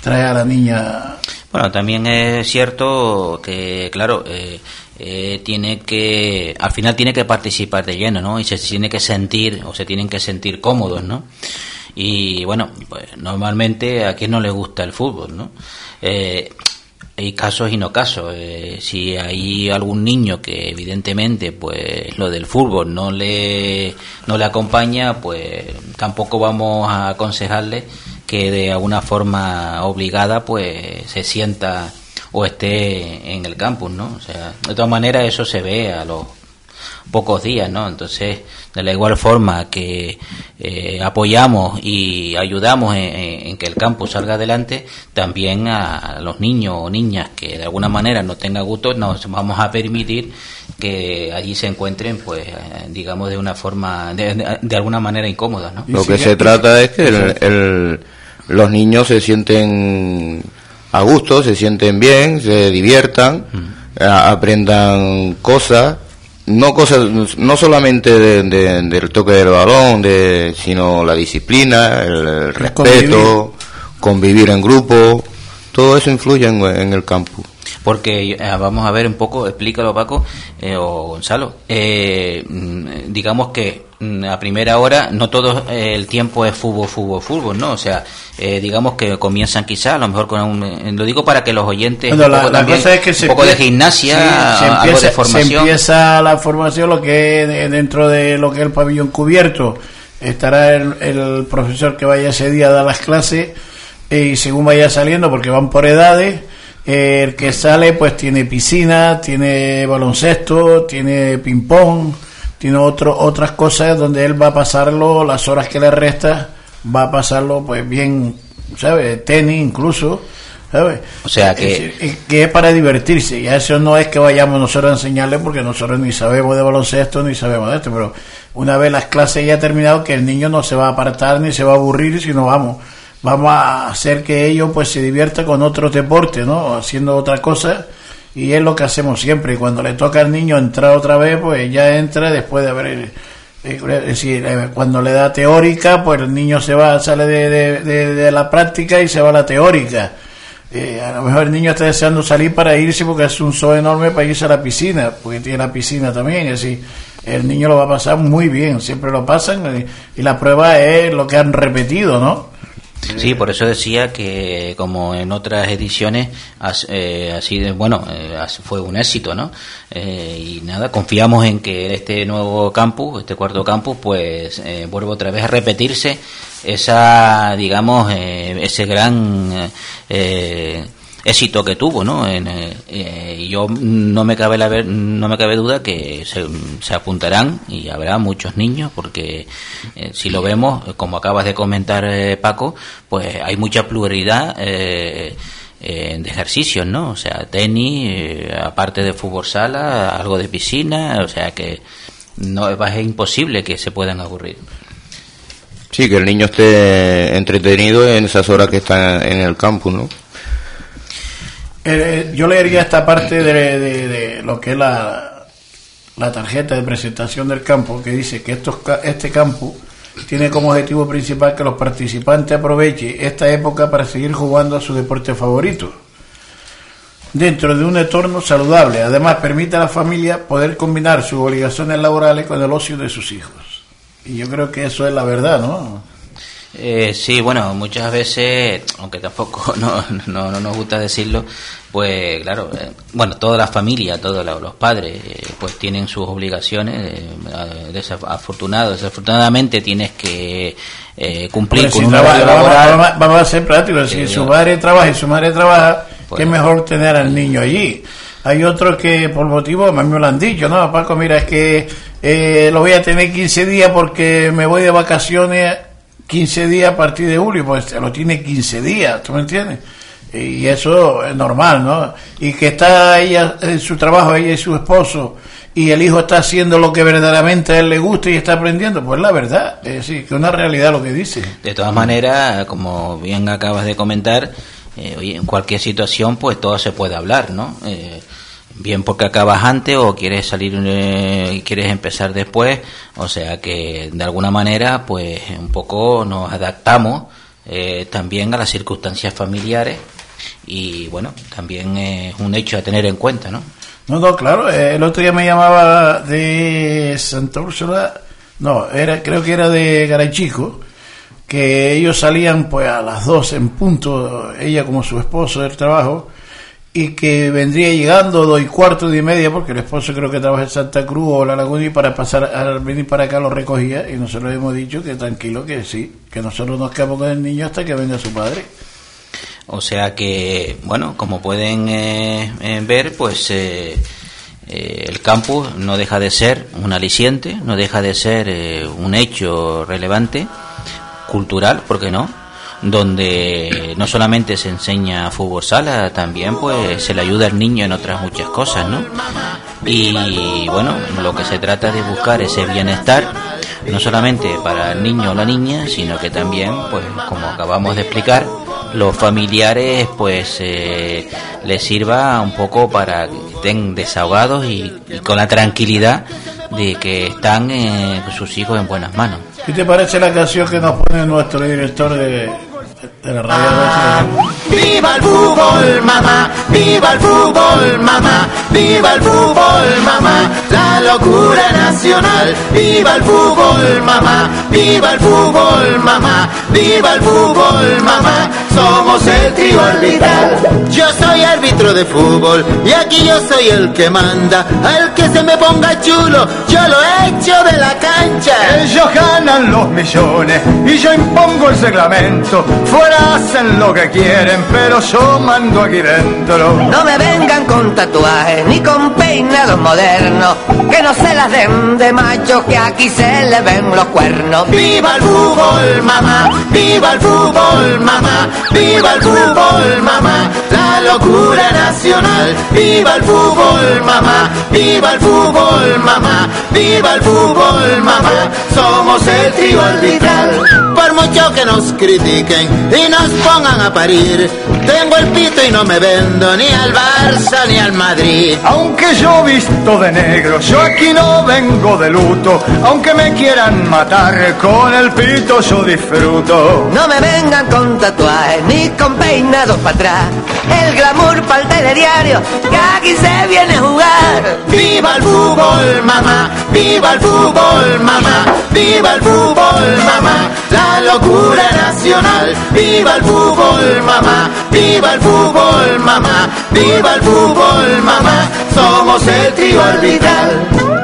Speaker 1: trae a la niña
Speaker 2: Bueno, también es cierto que, claro, eh, eh, tiene que, al final tiene que participar de lleno, ¿no? Y se tiene que sentir, o se tienen que sentir cómodos, ¿no? Y bueno, pues normalmente a quien no le gusta el fútbol, ¿no? Eh, hay casos y no casos. Eh, si hay algún niño que evidentemente pues lo del fútbol no le no le acompaña, pues tampoco vamos a aconsejarle que de alguna forma obligada pues se sienta o esté en el campus, ¿no? O sea, de todas maneras eso se ve a los pocos días, ¿no? Entonces, de la igual forma que eh, apoyamos y ayudamos en, que el campus salga adelante, también a los niños o niñas que de alguna manera no tengan gusto, nos vamos a permitir que allí se encuentren, pues, eh, digamos, de una forma, de, de- de alguna manera incómoda, ¿no?
Speaker 3: Lo que se trata es que el- el- los niños se sienten a gusto, se sienten bien, se diviertan, a- aprendan cosas, no cosas, no solamente de- de- del toque del balón, de, sino la disciplina, el, el respeto, convivir en grupo, todo eso influye en, en el campo.
Speaker 2: Porque eh, vamos a ver un poco, explícalo Paco eh, o Gonzalo. Eh, mm, digamos que mm, a primera hora no todo eh, el tiempo es fútbol, fútbol, fútbol, ¿no? O sea, eh, digamos que comienzan quizá a lo mejor con un, eh, lo digo para que los oyentes
Speaker 1: Bueno,
Speaker 2: un poco,
Speaker 1: la
Speaker 2: también,
Speaker 1: cosa es que
Speaker 2: un poco de gimnasia,
Speaker 1: sí, se
Speaker 2: algo
Speaker 1: empieza,
Speaker 2: de formación.
Speaker 1: Se empieza la formación, lo que es de- dentro de lo que es el pabellón cubierto. Estará el, el profesor que vaya ese día a dar las clases y según vaya saliendo, porque van por edades, el que sale pues tiene piscina, tiene baloncesto, tiene ping-pong, tiene otro, otras cosas donde él va a pasarlo, las horas que le resta, va a pasarlo pues bien, ¿sabes? Tenis incluso. ¿sabes?
Speaker 2: O sea que-
Speaker 1: Es que es para divertirse y a eso no es que vayamos nosotros a enseñarle porque nosotros ni sabemos de baloncesto ni sabemos de esto, pero una vez las clases ya terminado que el niño no se va a apartar ni se va a aburrir sino vamos vamos a hacer que ellos pues se divierta con otros deportes, ¿no? Haciendo otra cosa y es lo que hacemos siempre y cuando le toca al niño entrar otra vez pues ya entra después de haber eh, es decir, eh, cuando le da teórica, pues el niño se va, sale de, de- la práctica y se va a la teórica. Eh, a lo mejor el niño está deseando salir para irse porque es un zoo enorme para irse a la piscina, porque tiene la piscina también. Es decir, el niño lo va a pasar muy bien, siempre lo pasan eh, y la prueba es lo que han repetido, ¿no?
Speaker 2: Sí, por eso decía que como en otras ediciones eh, así de, bueno eh, fue un éxito, ¿no? Eh, y nada, confiamos en que este nuevo campus, este cuarto campus, pues eh, vuelva otra vez a repetirse esa, digamos, eh, ese gran eh, éxito que tuvo, ¿no? En, eh, eh, yo no me cabe la ver- no me cabe duda que se, se apuntarán y habrá muchos niños porque eh, si lo vemos, eh, como acabas de comentar eh, Paco, pues hay mucha pluralidad de ejercicios, ¿no? O sea, tenis, aparte de fútbol sala, algo de piscina, o sea que no es imposible que se puedan aburrir.
Speaker 3: Sí, que el niño esté entretenido en esas horas que está en el campus, ¿no?
Speaker 1: Eh, yo leería esta parte de, de- lo que es la, la tarjeta de presentación del campo, que dice que estos, este campo tiene como objetivo principal que los participantes aprovechen esta época para seguir jugando a su deporte favorito, dentro de un entorno saludable. Además, permite a la familia poder combinar sus obligaciones laborales con el ocio de sus hijos. Y yo creo que eso es la verdad, ¿no?
Speaker 2: Eh, sí, bueno, muchas veces, aunque tampoco no, no, no nos gusta decirlo, pues claro, eh, bueno, toda la familia, todos los padres, eh, pues tienen sus obligaciones. eh, desafortunado, desafortunadamente tienes que cumplir con
Speaker 1: si
Speaker 2: un
Speaker 1: trabaja-
Speaker 2: laboral.
Speaker 1: vamos- vamos a ser prácticos. Si su madre trabaja y su madre trabaja,
Speaker 2: Pues-
Speaker 1: qué mejor tener al niño allí. Hay otros que por motivo, a mí me lo han dicho, ¿no? Paco, mira, es que eh, lo voy a tener 15 días porque me voy de vacaciones 15 días a partir de julio, pues lo tiene 15 días, ¿tú me entiendes? Y eso es normal, ¿no? Y que está ella en su trabajo, ella y su esposo, y el hijo está haciendo lo que verdaderamente a él le gusta y está aprendiendo, pues la verdad, es decir, que una realidad lo que dice.
Speaker 2: De todas maneras, como bien acabas de comentar, eh, en cualquier situación, pues todo se puede hablar, ¿no? Eh, bien porque acabas antes o quieres salir eh, quieres empezar después, o sea que de alguna manera, pues un poco nos adaptamos eh, también a las circunstancias familiares y bueno, también es un hecho a tener en cuenta, ¿no?
Speaker 1: No, no, claro. eh, el otro día me llamaba de Santa Úrsula. No, era, creo que era de Garachico. Que ellos salían pues a las dos en punto, ella como su esposo del trabajo, y que vendría llegando dos y cuarto de media, porque el esposo creo que trabaja en Santa Cruz o La Laguna, y para pasar, al venir para acá lo recogía, y nosotros hemos dicho que tranquilo, que sí, que nosotros nos quedamos con el niño hasta que venga su padre.
Speaker 2: O sea que, bueno, como pueden eh, eh, ver, pues eh, eh, el campus no deja de ser un aliciente, no deja de ser eh, un hecho relevante, cultural, ¿por qué no? Donde no solamente se enseña fútbol sala, también pues se le ayuda al niño en otras muchas cosas, ¿no? Y bueno, lo que se trata de buscar ese bienestar, no solamente para el niño o la niña, sino que también, pues como acabamos de explicar, los familiares pues eh, les sirva un poco para que estén desahogados y, y con la tranquilidad de que están eh, sus hijos en buenas manos.
Speaker 1: ¿Qué te parece la canción que nos pone nuestro director de de la radio.
Speaker 17: Viva el fútbol, mamá, viva el fútbol, mamá, viva el fútbol, mamá, la locura nacional, viva el fútbol, mamá, viva el fútbol, mamá, viva el fútbol, mamá, somos el trío orbital. Yo soy árbitro de fútbol y aquí yo soy el que manda, al que se me ponga chulo, yo lo echo de la cancha.
Speaker 18: Ellos ganan los millones y yo impongo el reglamento. Fuera hacen lo que quieren, pero yo mando aquí dentro.
Speaker 17: No me vengan con tatuajes ni con peinados modernos, que no se las den de macho que aquí se le ven los cuernos. Viva el fútbol, mamá, viva el fútbol, mamá, viva el fútbol, mamá, la locura nacional. Viva el fútbol, mamá, viva el fútbol, mamá, viva el fútbol, mamá, somos el trío arbitral. Por mucho que nos critiquen y nos pongan a parir, tengo el pito y no me vendo ni al Barça ni al Madrid.
Speaker 18: Aunque yo visto de negro, yo aquí no vengo de luto. Aunque me quieran matar, con el pito yo disfruto.
Speaker 17: No me vengan con tatuajes ni con peinados para atrás. El glamour para el telediario, que aquí se viene a jugar. Viva el fútbol, mamá, viva el fútbol, mamá, viva el fútbol, mamá, la locura nacional. Viva el fútbol, mamá, viva el fútbol, mamá, viva el fútbol, mamá, somos el trío orbital.